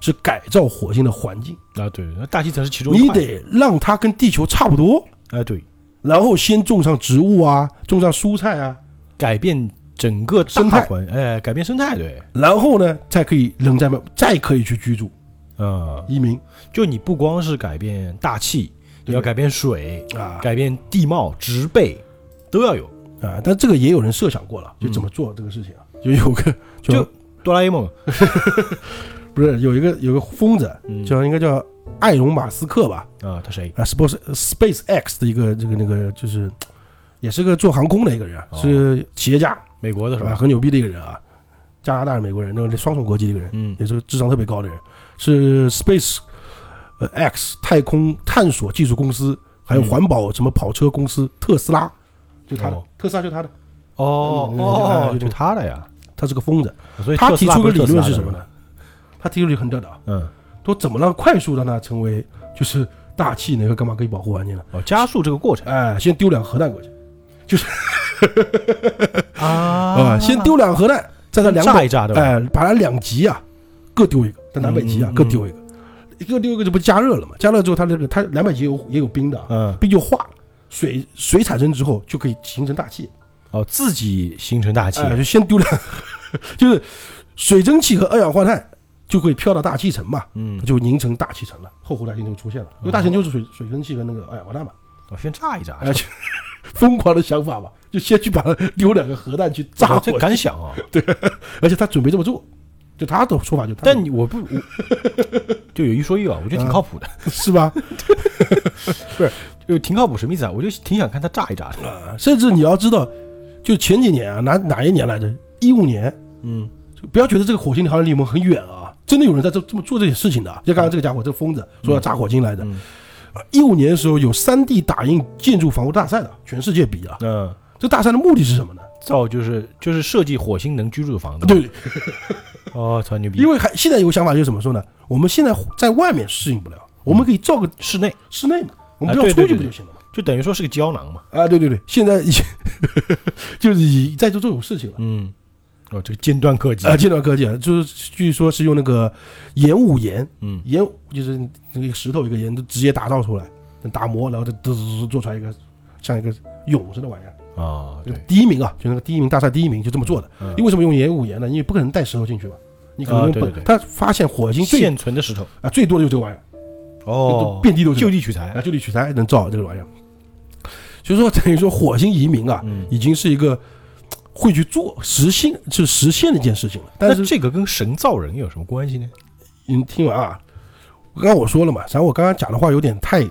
S2: 是改造火星的环境，
S1: 啊，对，那大气层是其中。
S2: 你得让它跟地球差不多，
S1: 哎，对，
S2: 然后先种上植物啊，种上蔬菜啊，
S1: 改变整个
S2: 生态
S1: 大环，哎，改变生态，对，
S2: 然后呢，再可以人在外再可以去居住
S1: 啊，
S2: 移民。
S1: 就你不光是改变大气，你要改变水，
S2: 啊
S1: 改变地貌、植被，都要有。
S2: 啊！但这个也有人设想过了，就怎么做这个事情啊？就有个就
S1: 就哆啦 A 梦，*laughs*
S2: 不是有一个有个疯子
S1: 嗯
S2: 叫应该叫艾隆马斯克吧？
S1: 啊，他谁？
S2: 啊，Space Space X 的一个这个那个就是，也是个做航空的一个人是企业家，
S1: 美国的是吧？
S2: 是吧？很牛逼的一个人啊，加拿大是、美国人，那个双重国籍的一个人，
S1: 嗯
S2: 也是个智商特别高的人，是 Space 呃 X 太空探索技术公司，还有
S1: 嗯
S2: 环保什么跑车公司特斯拉，就他的
S1: 哦，
S2: 特斯拉就他的，嗯
S1: 哦哦，
S2: 就
S1: 就他的呀。
S2: 他是个疯子。
S1: 所以
S2: 他提出个理论是什么呢？？他提出个很屌的啊，
S1: 嗯，
S2: 说怎么让快速让它成为就是大气能够干嘛可以保护环境呢？
S1: 哦，加速这个过程
S2: 哎，先丢两个核弹过去。
S1: 就是 *laughs* 啊 *laughs*
S2: 啊，先丢两个核弹，在它两北
S1: 炸一炸，对吧？
S2: 哎，把它两极啊，各丢一个，在南北极啊各丢一个，一个丢一个，这不加热了嘛？加热之后，它这个它两百级有也有冰的啊，
S1: 嗯，
S2: 冰就化了，水水产生之后就可以形成大气，
S1: 哦，自己形成大气，
S2: 哎，就先丢两，*laughs* 就是水蒸气和二氧化碳就会飘到大气层嘛，
S1: 嗯，
S2: 就凝成大气层了，后后大气层就出现了，因为大气层就是水水蒸气和那个二氧化碳嘛，
S1: 哦，先炸一炸，
S2: 哎，就 *laughs* 疯狂的想法吧，就先去把它丢两个核弹去炸
S1: 哦，敢想啊！*laughs*
S2: 对而且他准备这么做，就他的说法就他，
S1: 但你我不，我就有一说一啊，我觉得挺靠谱的，*laughs*
S2: 是吧？
S1: 不是就挺靠谱。什么意思啊？我就挺想看他炸一炸的。
S2: 啊，甚至你要知道，就前几年啊，哪哪一年来着？一五年，
S1: 嗯，
S2: 就不要觉得这个火星好像离我们很远啊，真的有人在这这么做这些事情的。就刚刚这个家伙，这个疯子说要炸火星来的
S1: 嗯。
S2: 一五年的时候有三 D 打印建筑房屋大赛的，全世界比啊。
S1: 嗯，
S2: 这大赛的目的是什么呢？
S1: 造就是就是设计火星能居住的房子。，
S2: 对，*laughs*
S1: 哦，操牛逼！
S2: 因为还现在有个想法就是怎么说呢？我们现在在外面适应不了，我们可以造个
S1: 室内
S2: 室内嘛，我们
S1: 啊
S2: 不要出去不就行了嘛？
S1: 就等于说是个胶囊嘛。
S2: 啊，对对对，现在已经 *laughs* 就是已在做这种事情了。
S1: 嗯，哦，这个尖端科技
S2: 啊，。尖端科技啊，就是据说是用那个岩雾岩，
S1: 嗯，
S2: 盐就是那个石头一个盐，就直接打造出来，打磨，然后就嘚嘚嘚做出来一个像一个蛹似的玩意儿。
S1: 啊，就，
S2: 第一名啊，就那个第一名大赛第一名就这么做的。
S1: 嗯
S2: 因为为什么用岩雾岩呢？因为不可能带石头进去嘛，你可能用不
S1: 啊对对对
S2: 他发现火星
S1: 现存的石头。
S2: 啊最多的就这个玩意儿，
S1: 哦，
S2: 遍地都是
S1: 就地取材啊，
S2: 就地取材能造这个玩意儿。所以说，等于说火星移民啊，
S1: 嗯，
S2: 已经是一个会去做实现，是实现的一件事情了。但是
S1: 这个跟神造人有什么关系呢？
S2: 你听完啊，刚刚我说了嘛，然后我刚刚讲的话有点太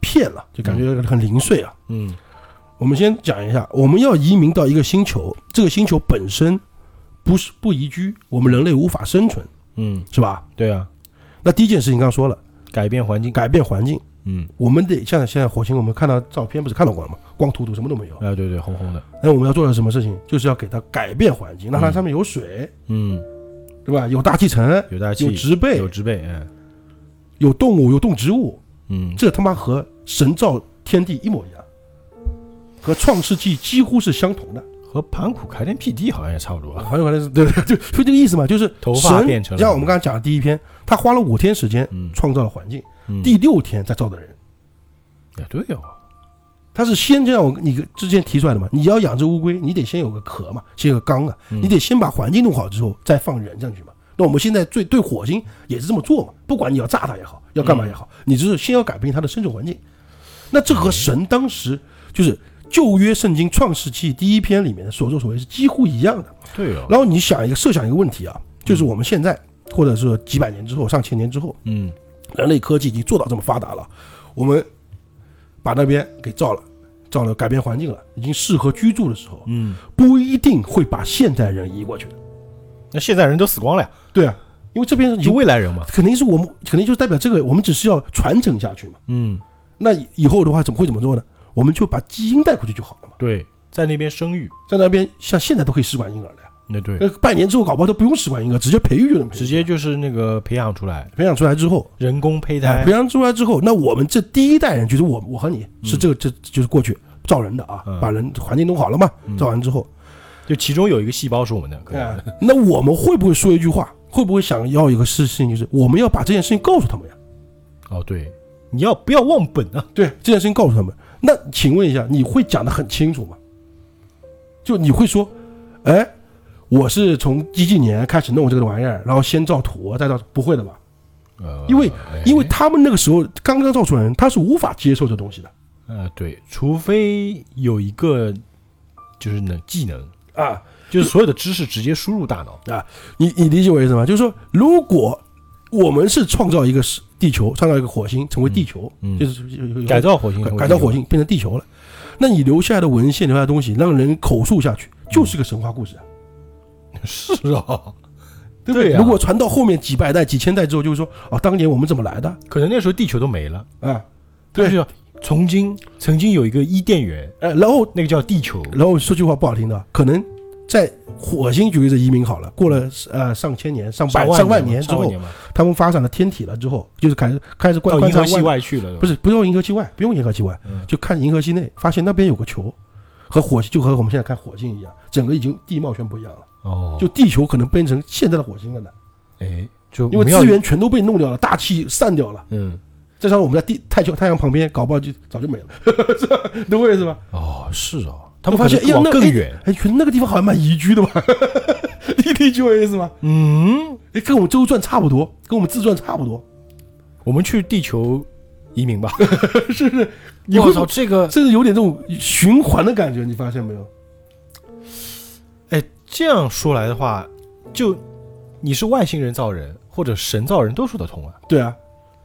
S2: 骗了，就感觉很零碎啊。
S1: 嗯
S2: 我们先讲一下，我们要移民到一个星球，这个星球本身不是不宜居，我们人类无法生存，
S1: 嗯，
S2: 是吧？
S1: 对啊，
S2: 那第一件事情刚刚说了，
S1: 改变环境。
S2: 改变环境，
S1: 嗯，
S2: 我们得像现在火星，我们看到照片不是看到过了吗？光秃秃，什么都没有。
S1: 啊，对对，红红的，
S2: 那我们要做的什么事情？就是要给它改变环境，让它
S1: 嗯
S2: 上面有水，
S1: 嗯，
S2: 对吧？有大气层，
S1: 有大气，
S2: 有植被
S1: 有，植被，嗯
S2: 有动物，有动植物，
S1: 嗯，
S2: 这他妈和神造天地一模一样，和创世纪几乎是相同的。
S1: 和盘古开天辟地好像也差不多啊。
S2: 好像反正是对对，就就这个意思嘛，就是
S1: 头发
S2: 神
S1: 变成了
S2: 像我们刚才讲的第一篇，他花了五天时间
S1: 嗯，
S2: 创造了环境，
S1: 嗯
S2: 第六天再造的人。
S1: 也对哦，
S2: 他是先这样，我你之前提出来的嘛，你要养只乌龟，你得先有个壳嘛，先有个缸啊，
S1: 嗯
S2: 你得先把环境弄好之后再放人上去嘛。那我们现在最对火星也是这么做嘛，不管你要炸它也好，要干嘛也好，你就是先要改变它的生存环境。那这和神当时就是旧约圣经创世纪第一篇里面的所作所为是几乎一样的。
S1: 对哦，
S2: 然后你想一个设想一个问题啊，就是我们现在或者是几百年之后、上千年之后，
S1: 嗯
S2: 人类科技已经做到这么发达了，我们把那边给造了，造了改变环境了，已经适合居住的时候，
S1: 嗯，
S2: 不一定会把现代人移过去的。
S1: 那现在人都死光了呀，
S2: 对啊，因为这边已
S1: 就
S2: 经
S1: 未来人嘛。
S2: 肯定是我们肯定就代表这个，我们只是要传承下去嘛。
S1: 嗯，
S2: 那以后的话怎么会怎么做呢？我们就把基因带过去就好了嘛。
S1: 对，在那边生育，
S2: 在那边像现在都可以试管婴儿的呀，
S1: 那对，
S2: 那半年之后搞不好都不用试管婴儿，直接培育就能培育
S1: 直接就是那个培养出来，
S2: 培养出来之后，
S1: 人工胚胎
S2: 哎培。养出来之后，那我们这第一代人就是我我和你是这个这就是过去造人的啊
S1: 嗯，
S2: 把人环境弄好了嘛，
S1: 嗯
S2: 造完之后，
S1: 就其中有一个细胞是我们的，可
S2: 哎，那我们会不会说一句话？会不会想要一个事事情，就是我们要把这件事情告诉他们呀？
S1: 哦，对，你要不要忘本啊？
S2: 对，这件事情告诉他们。那请问一下，你会讲得很清楚吗？就你会说，哎，我是从几几年开始弄这个玩意儿，然后先造土，再造，不会的吧？
S1: 呃，
S2: 因为
S1: 哎
S2: 因为他们那个时候刚刚造出来人，他是无法接受这东西的
S1: 呃，对，除非有一个就是能技能，
S2: 啊。
S1: 就是所有的知识直接输入大脑啊。
S2: 你你理解我意思吗？就是说，如果我们是创造一个是地球，创造一个火星成为地球，
S1: 嗯。
S2: 就是
S1: 改造火星，
S2: 改改造火，星变成地球了，那你留下来的文献、留下来的东西，让人口述下去，就是个神话故事啊，*laughs*
S1: 是啊，
S2: 对不对？
S1: 对啊
S2: 如果传到后面几百代、几千代之后，就是说，哦，当年我们怎么来的？
S1: 可能那时候地球都没了，
S2: 啊？对。
S1: 就是曾经曾经有一个伊甸园，
S2: 呃，然后
S1: 那个叫地球，
S2: 然后说句话不好听的，可能在火星举例子移民好了，过了呃上千年、上百、上万
S1: 年
S2: 年之后，他们发展了天体了之后，就是开始开始观
S1: 到银河系
S2: 观察外
S1: 外去了，
S2: 不是不用银河系外，不用银河系外，
S1: 嗯
S2: 就看银河系内，发现那边有个球，和火星就和我们现在看火星一样，整个已经地貌全不一样了。
S1: 哦，
S2: 就地球可能变成现在的火星了呢，
S1: 哎，就
S2: 因为资源全都被弄掉了，大气散掉了。
S1: 嗯，
S2: 再加上我们在地太球太阳旁边，搞不好就早就没了，*laughs* 是吧？懂我意思吧？
S1: 哦，是哦，他们
S2: 发现哎呀那哎
S1: 更远，
S2: 哎，觉得那个地方好像蛮宜居的吧？你理解我意思吗？
S1: 嗯，
S2: 哎，跟我们周转差不多，跟我们自转差不多，
S1: 我们去地球移民吧。*laughs*
S2: 是不是？你会
S1: 我操，这个，
S2: 甚至有点这种循环的感觉，你发现没有？
S1: 哎，这样说来的话，就你是外星人造人或者神造人都说得通啊，
S2: 对啊，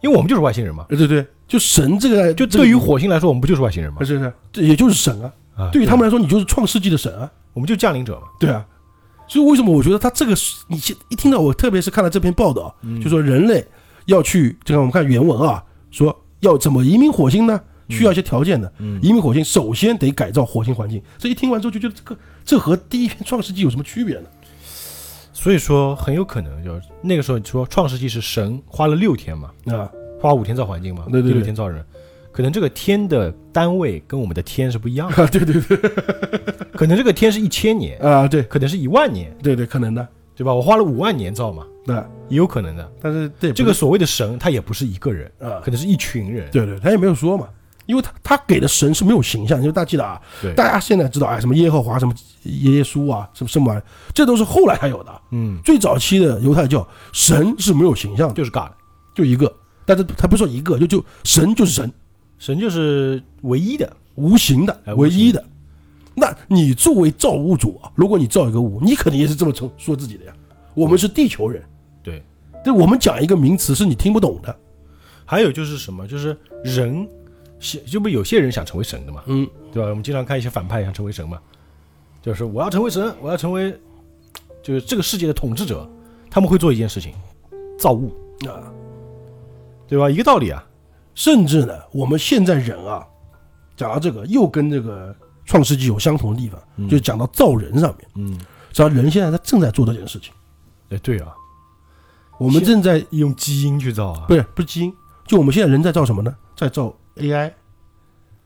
S1: 因为我们就是外星人嘛。
S2: 对对对，就神这个，
S1: 就对于火星来说，我们不就是外星人吗
S2: 不？是是，这也就是神啊。
S1: 啊，
S2: 对于他们来说，你就是创世纪的神啊。
S1: 我们就降临者嘛。
S2: 对啊，所以为什么我觉得他这个是，你一听到我，特别是看了这篇报道，
S1: 嗯
S2: 就说人类要去，这个我们看原文啊，说要怎么移民火星呢？需要一些条件的。
S1: 嗯，
S2: 移民火星首先得改造火星环境。这一听完之后就觉得这个这和第一篇创世纪有什么区别呢？
S1: 所以说很有可能就是那个时候你说创世纪是神花了六天嘛，
S2: 啊，
S1: 花五天造环境嘛，
S2: 对对对
S1: 第六天造人，可能这个天的单位跟我们的天是不一样的，
S2: 对 *laughs* 对对。*laughs*
S1: 可能这个天是一千年，
S2: 啊，对。
S1: 可能是一万年，
S2: 对对，可能的，
S1: 对吧？我花了五万年造嘛，
S2: 对，
S1: 也有可能的。
S2: 但是对
S1: 这个所谓的神，他也不是一个人，
S2: 啊，
S1: 可能是一群人。
S2: 对对，他也没有说嘛。因为他他给的神是没有形象，因为大家记得啊，
S1: 对。
S2: 大家现在知道哎，什么耶和华，什么耶稣啊，什么什么玩意儿，这都是后来才有的。
S1: 嗯，
S2: 最早期的犹太教神是没有形象的，
S1: 就是 God，
S2: 就一个，但是他不是说一个，就就神就是神，
S1: 神就是唯一的。
S2: 无形的
S1: 哎，
S2: 唯一的。那你作为造物主啊，如果你造一个物，你肯定也是这么称说自己的呀。我们是地球人，
S1: 对，
S2: 对，我们讲一个名词是你听不懂的，
S1: 还有就是什么，就是人，想就不有些人想成为神的嘛，
S2: 嗯，
S1: 对吧？我们经常看一些反派想成为神嘛，就是我要成为神，我要成为就是这个世界的统治者，他们会做一件事情，造物，
S2: 啊，
S1: 对吧？一个道理啊，
S2: 甚至呢，我们现在人啊，讲到这个又跟这个创世纪有相同的地方，
S1: 嗯。
S2: 就讲到造人上面，
S1: 嗯，
S2: 实际上人现在他正在做这件事情，
S1: 哎，对啊，
S2: 我们正在
S1: 用基因去造啊，
S2: 不是不是基因，就我们现在人在造什么呢？在造 AI，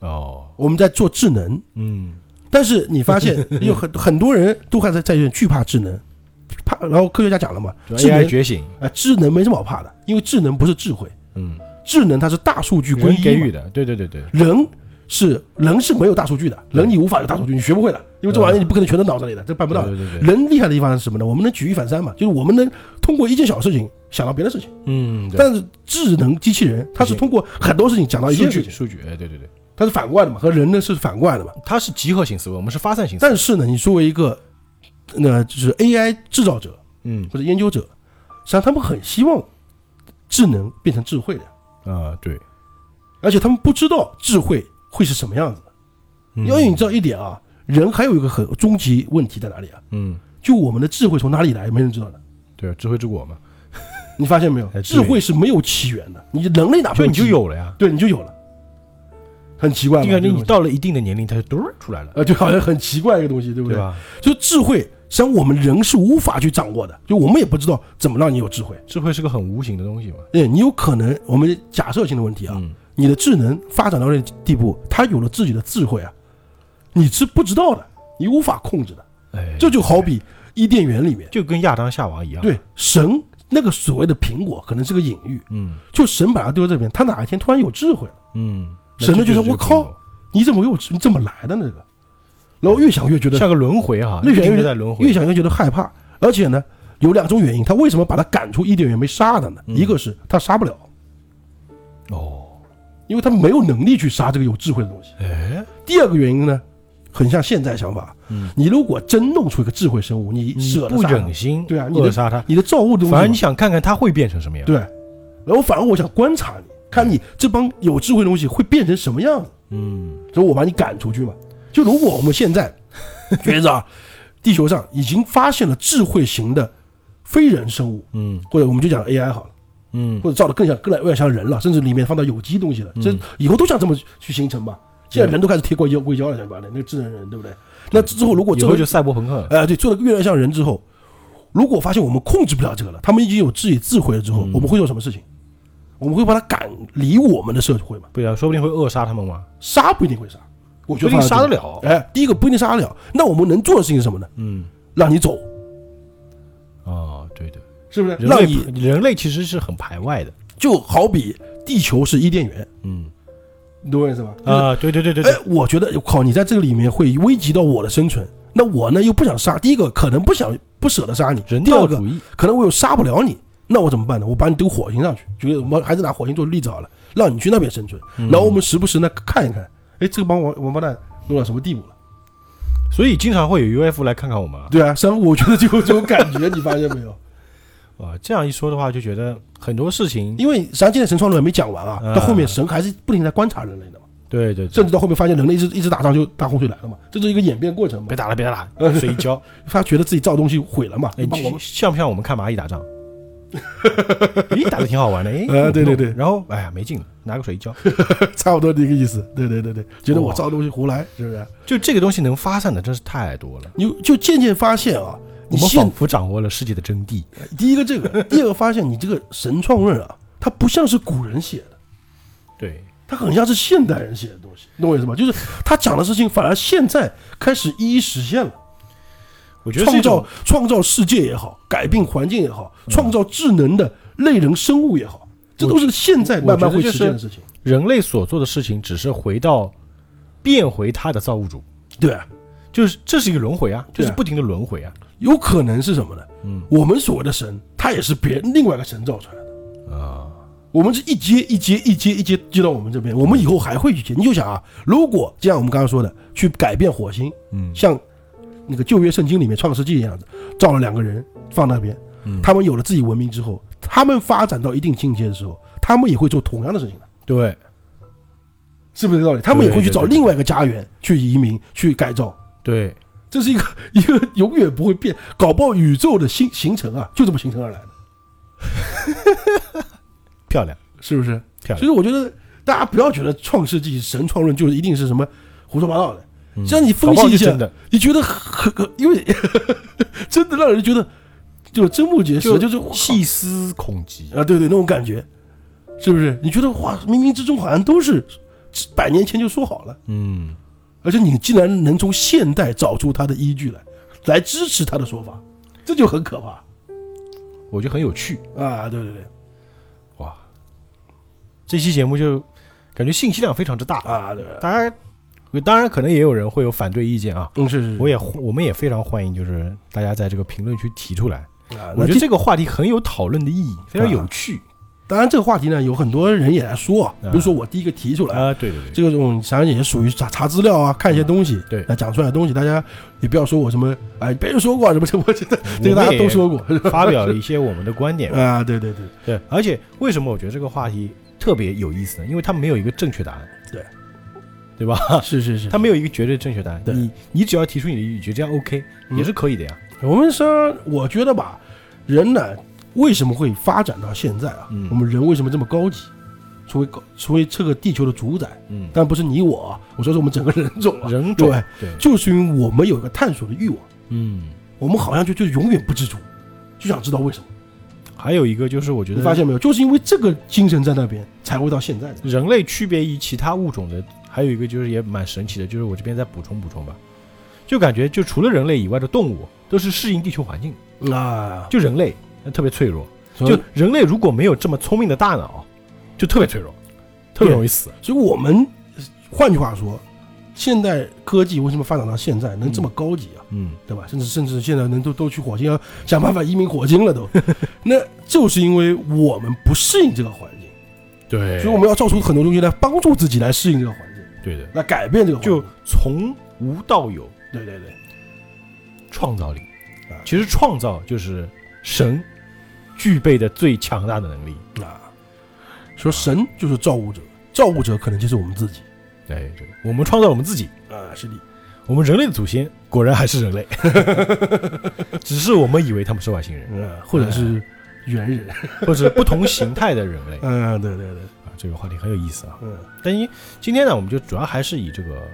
S1: 哦，
S2: 我们在做智能，
S1: 嗯，
S2: 但是你发现 *laughs* 有很很多人都还在在惧怕智能，怕，然后科学家讲了嘛，智
S1: AI
S2: 能
S1: 觉醒，
S2: 啊，智能没什么好怕的，因为智能不是智慧，
S1: 嗯，
S2: 智能它是大数据归
S1: 给予的，对对对对，
S2: 人是人是没有大数据的，人你无法有大数据，你学不会的，因为这玩意儿你不可能全都脑子里的，这办不到的。
S1: 对对对，
S2: 人厉害的地方是什么呢？我们能举一反三嘛，就是我们能通过一件小事情想到别的事情。
S1: 嗯，
S2: 但是智能机器人它是通过很多事情讲到一
S1: 数
S2: 件事情，
S1: 据数据，哎，对对对，
S2: 它是反过来的嘛，和人呢是反过来的嘛。
S1: 它是集合型思维，我们是发散型思维，
S2: 但是呢，你作为一个那就是 AI 制造者
S1: 嗯。
S2: 或者研究者，实际上他们很希望智能变成智慧的，
S1: 啊，对，
S2: 而且他们不知道智慧会是什么样子因为你知道一点啊，人还有一个很终极问题在哪里啊？
S1: 嗯，
S2: 就我们的智慧从哪里来，没人知道的。
S1: 对，智慧之果嘛，*laughs*
S2: 你发现没有智慧是没有起源的，你人类哪怕
S1: 你就，有了呀，
S2: 对，你就有了，很奇怪。
S1: 就感觉你到了一定的年龄，它就嘟出来了，
S2: 呃，就好像很奇怪一个东西，对不对？就智慧，实际上我们人是无法去掌握的，就我们也不知道怎么让你有智慧。
S1: 智慧是个很无形的东西嘛，
S2: 对你有可能，我们假设性的问题啊，
S1: 嗯，
S2: 你的智能发展到这个地步，它有了自己的智慧啊，你是不知道的，你无法控制的。
S1: 哎，
S2: 这就好比伊甸园里面，
S1: 就跟亚当夏娃一样，，
S2: 对神那个所谓的苹果，可能是个隐喻，
S1: 嗯。
S2: 就神把它丢在这边，他哪一天突然有智慧了，
S1: 嗯，
S2: 神就觉得
S1: 那就是
S2: 我靠，你怎么有你怎么来的那个？然后越想越觉得
S1: 像个轮回哈，
S2: 越想越
S1: 在轮回，
S2: 越想越觉得害怕，而且呢，有两种原因，他为什么把他赶出伊甸园没杀他呢？
S1: 嗯。
S2: 一个是他杀不了，
S1: 哦，
S2: 因为他没有能力去杀这个有智慧的东西。
S1: 哎，
S2: 第二个原因呢，很像现在想法，
S1: 嗯，
S2: 你如果真弄出一个智慧生物，你舍不
S1: 忍心
S2: 对啊你的
S1: 杀他，
S2: 你的造物的东西嘛，
S1: 反而你想看看他会变成什么样，
S2: 对，然后反而我想观察你，看你这帮有智慧的东西会变成什么样子，
S1: 嗯，
S2: 所以我把你赶出去嘛。就如果我们现在 *laughs* 觉得啊，地球上已经发现了智慧型的非人生物，
S1: 嗯
S2: 或者我们就讲 AI 好了，
S1: 嗯
S2: 或者造的更像更来越像人了，甚至里面放到有机东西了，这
S1: 嗯
S2: 以后都想这么去形成吧。现在人都开始贴硅胶硅胶了，想把的那个智能人，对不对？那之后如果这个
S1: 以后就赛博朋克了，
S2: 哎、对，做的越来越像人之后，如果发现我们控制不了这个了，他们已经有自己智慧了之后，
S1: 嗯
S2: 我们会做什么事情？我们会把他赶离我们的社会嘛？
S1: 对啊说不定会扼杀他们嘛，
S2: 杀不一定会杀，我觉
S1: 不一定
S2: 得。
S1: 杀得了，
S2: 哎，第一个不一定杀得了，那我们能做的事情是什么呢？
S1: 嗯，
S2: 让你走，
S1: 哦，对的，
S2: 是不是？让你
S1: 人类其实是很排外的，
S2: 就好比地球是伊甸园，
S1: 嗯
S2: 你懂我意思吗？就是
S1: 啊，对对对对
S2: 哎，，我觉得靠，你在这个里面会危及到我的生存，那我呢又不想杀，第一个可能不想不舍得杀你，
S1: 人
S2: 第二个可能我又杀不了你，那我怎么办呢？我把你丢火星上去，觉得我们还是拿火星做例子好了，让你去那边生存，
S1: 嗯
S2: 然后我们时不时呢看一看，哎，这个帮王王八蛋弄到什么地步了？
S1: 所以经常会有 UFO 来看看我们啊，
S2: 对啊，实际上我觉得就有这种感觉，你发现没有？*laughs*
S1: 啊，这样一说的话，就觉得很多事情，
S2: 因为实际上现在神创论还没讲完啊，
S1: 啊
S2: 到后面神还是不停地在观察人类的嘛，
S1: 对对，
S2: 甚至到后面发现人类一直一直打仗就大洪水来了嘛，这是一个演变过程嘛
S1: 别。打了别打
S2: 呃
S1: 了，水一浇，
S2: 他觉得自己造东西毁了嘛，
S1: 像不像我们看蚂蚁打仗？*laughs* 咦，打的挺好玩的，哎，
S2: 呃对对对
S1: 然后哎呀没劲了，拿个水一浇，*laughs*
S2: 差不多的一个意思。对对对对，觉得我
S1: 哇
S2: 造东西胡来，是不是？
S1: 就这个东西能发散的真是太多了，
S2: 你就渐渐发现啊，你现
S1: 我们仿佛掌握了世界的真谛。*laughs*
S2: 第一个这个，第二个发现你这个神创论啊，它不像是古人写的，
S1: 对，
S2: 它很像是现代人写的东西，懂我意思吗？就是他讲的事情反而现在开始一一实现了，
S1: 我觉得
S2: 创造创造世界也好，改变环境也好，
S1: 嗯
S2: 创造智能的类人生物也好，这都是现在慢慢会实现的事情。
S1: 人类所做的事情，只是回到变回他的造物主，
S2: 对啊，
S1: 就是这是一个轮回啊，就是不停的轮回啊。
S2: 有可能是什么呢？
S1: 嗯
S2: 我们所谓的神，他也是别人另外一个神造出来的。
S1: 啊，
S2: 我们是一阶一阶一阶一阶接到我们这边，我们以后还会去接。你就想啊，如果就像我们刚刚说的，去改变火星，
S1: 嗯
S2: 像那个旧约圣经里面创世纪一样子，造了两个人放那边，
S1: 嗯。
S2: 他们有了自己文明之后，他们发展到一定境界的时候，他们也会做同样的事情的，
S1: 对。
S2: 是不是这个道理？他们也会去找另外一个家园去移民去改造，
S1: 对，
S2: 这是一个 *laughs* 一个永远不会变，搞不好宇宙的形形成啊，就这么形成而来的，*laughs*
S1: 漂亮。
S2: 是不是？
S1: 漂亮，
S2: 所以我觉得大家不要觉得创世纪神创论就是一定是什么胡说八道的，
S1: 嗯
S2: 这样你分析一下你觉得很很，因为 *laughs* 真的让人觉得就瞠目结舌，就是
S1: 细思恐极。
S2: 啊，对对，那种感觉，是不是？你觉得哇，冥冥之中好像都是百年前就说好了，
S1: 嗯，
S2: 而且你竟然能从现代找出它的依据来，来支持他的说法，这就很可怕
S1: 我觉得很有趣。
S2: 啊！对对对，
S1: 哇，这期节目就感觉信息量非常之大，
S2: 啊对，
S1: 大家当然可能也有人会有反对意见啊。
S2: 嗯是是，
S1: 我也我们也非常欢迎，就是大家在这个评论区提出来。
S2: 啊，
S1: 我觉得
S2: 这
S1: 这个话题很有讨论的意义，非常有趣
S2: 当然这个话题呢，有很多人也在说，
S1: 啊
S2: 比如说我第一个提出来。
S1: 啊！对对对，
S2: 这个种实际上也属于查查资料啊，看一些东西，
S1: 对
S2: 那讲出来的东西，大家也不要说我什么，哎，别人说过啊什么什么，*laughs* 这个这个大家都说过
S1: 发表了一些我们的观点。
S2: 啊，对对对，
S1: 对，而且为什么我觉得这个话题特别有意思呢？因为它没有一个正确答案，
S2: 对
S1: 对吧？
S2: 是是是，
S1: 他没有一个绝对正确答案。
S2: 对
S1: 你你只要提出你的意见，这样 OK
S2: 嗯
S1: 也是可以的呀。
S2: 我们说，我觉得吧，人呢为什么会发展到现在啊？
S1: 嗯
S2: 我们人为什么这么高级，成为高成为这个地球的主宰？
S1: 嗯，
S2: 但不是你我啊，我说是我们整个人种啊，
S1: 人种
S2: 对，
S1: 对，
S2: 就是因为我们有一个探索的欲望，
S1: 嗯，
S2: 我们好像就就永远不知足，就想知道为什么。
S1: 还有一个就是我觉得
S2: 你发现没有？就是因为这个精神在那边，才会到现在的。
S1: 人类区别于其他物种的，还有一个就是也蛮神奇的，就是我这边再补充补充吧，就感觉就除了人类以外的动物都是适应地球环境，
S2: 啊，
S1: 就人类特别脆弱，就人类如果没有这么聪明的大脑，就特别脆弱，特别容易死。
S2: 所以我们换句话说，现代科技为什么发展到现在能这么高级啊？
S1: 嗯，
S2: 对吧？甚至甚至现在能都都去火星，要想办法移民火星了都，*laughs* 那就是因为我们不适应这个环境，
S1: 对。
S2: 所以我们要造出很多东西来帮助自己来适应这个环境，
S1: 对的，
S2: 那改变这个。
S1: 就从无到有，
S2: 对对对，
S1: 创造力。
S2: 啊。
S1: 其实创造就是神具备的最强大的能力。
S2: 啊，说神就是造物者，造物者可能就是我们自己。
S1: 哎，对，我们创造我们自己，
S2: 啊，是的，
S1: 我们人类的祖先果然还是人类，*laughs* 只是我们以为他们是外星人，
S2: 嗯，或者是猿人，
S1: 或者不同形态的人类。
S2: 嗯，*laughs* 对对对，
S1: 啊。这个话题很有意思啊。
S2: 嗯，
S1: 但因今天呢，我们就主要还是以这个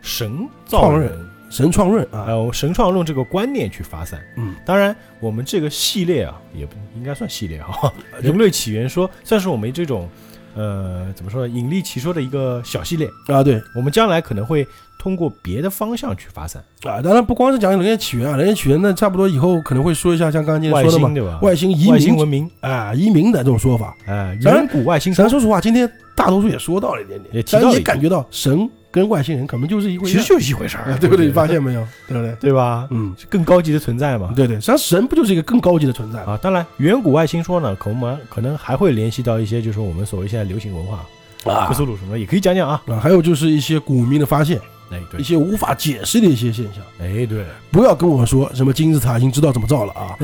S1: 神造
S2: 创
S1: 人
S2: 人神创论啊，
S1: 还有神创论这个观念去发散。
S2: 嗯，
S1: 当然，我们这个系列啊，也不应该算系列哈，人类起源说算是我们这种呃怎么说呢，引力奇说的一个小系列。
S2: 啊，对
S1: 我们将来可能会通过别的方向去发散，
S2: 啊，当然不光是讲人类起源啊，人类起源那，差不多以后可能会说一下像刚刚说的嘛，
S1: 对吧？
S2: 外星移
S1: 外星
S2: 民
S1: 文明，
S2: 啊，移民的这种说法。
S1: 哎，远古外星说，
S2: 咱说实话，今天大多数也说到了一点点，咱
S1: 也提到
S2: 也感觉到神跟外星人可能就是一回事，
S1: 其实就是一回事儿
S2: 啊，对不对？你发现没有？对不对？
S1: 对吧？
S2: 嗯，
S1: 更高级的存在嘛。
S2: 对对，实际上神不就是一个更高级的存在吗？
S1: 啊，当然，远古外星说呢，可能可能还会联系到一些，就是我们所谓现在流行文化，
S2: 啊
S1: 克苏鲁什么的，也可以讲讲啊。
S2: 啊，还有就是一些古民的发现，
S1: 哎，
S2: 一，些无法解释的一些现象。
S1: 哎，对，
S2: 不要跟我说什么金字塔已经知道怎么造了啊！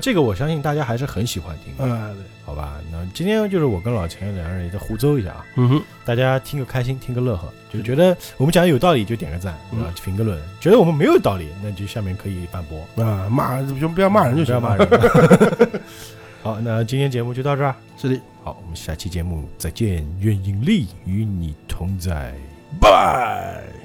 S1: 这个我相信大家还是很喜欢听的，
S2: 啊，对，
S1: 好吧？那今天就是我跟老钱两个人也在胡诌一下啊，
S2: 嗯哼，
S1: 大家听个开心，听个乐呵，就觉得我们讲的有道理就点个赞，
S2: 嗯
S1: 啊，评个论；觉得我们没有道理，那就下面可以反驳，
S2: 啊，骂就不要骂人就行，
S1: 不要骂。人。*laughs* 好，那今天节目就到这儿，
S2: 是的，
S1: 好，我们下期节目再见，愿引力与你同在。
S2: 拜拜。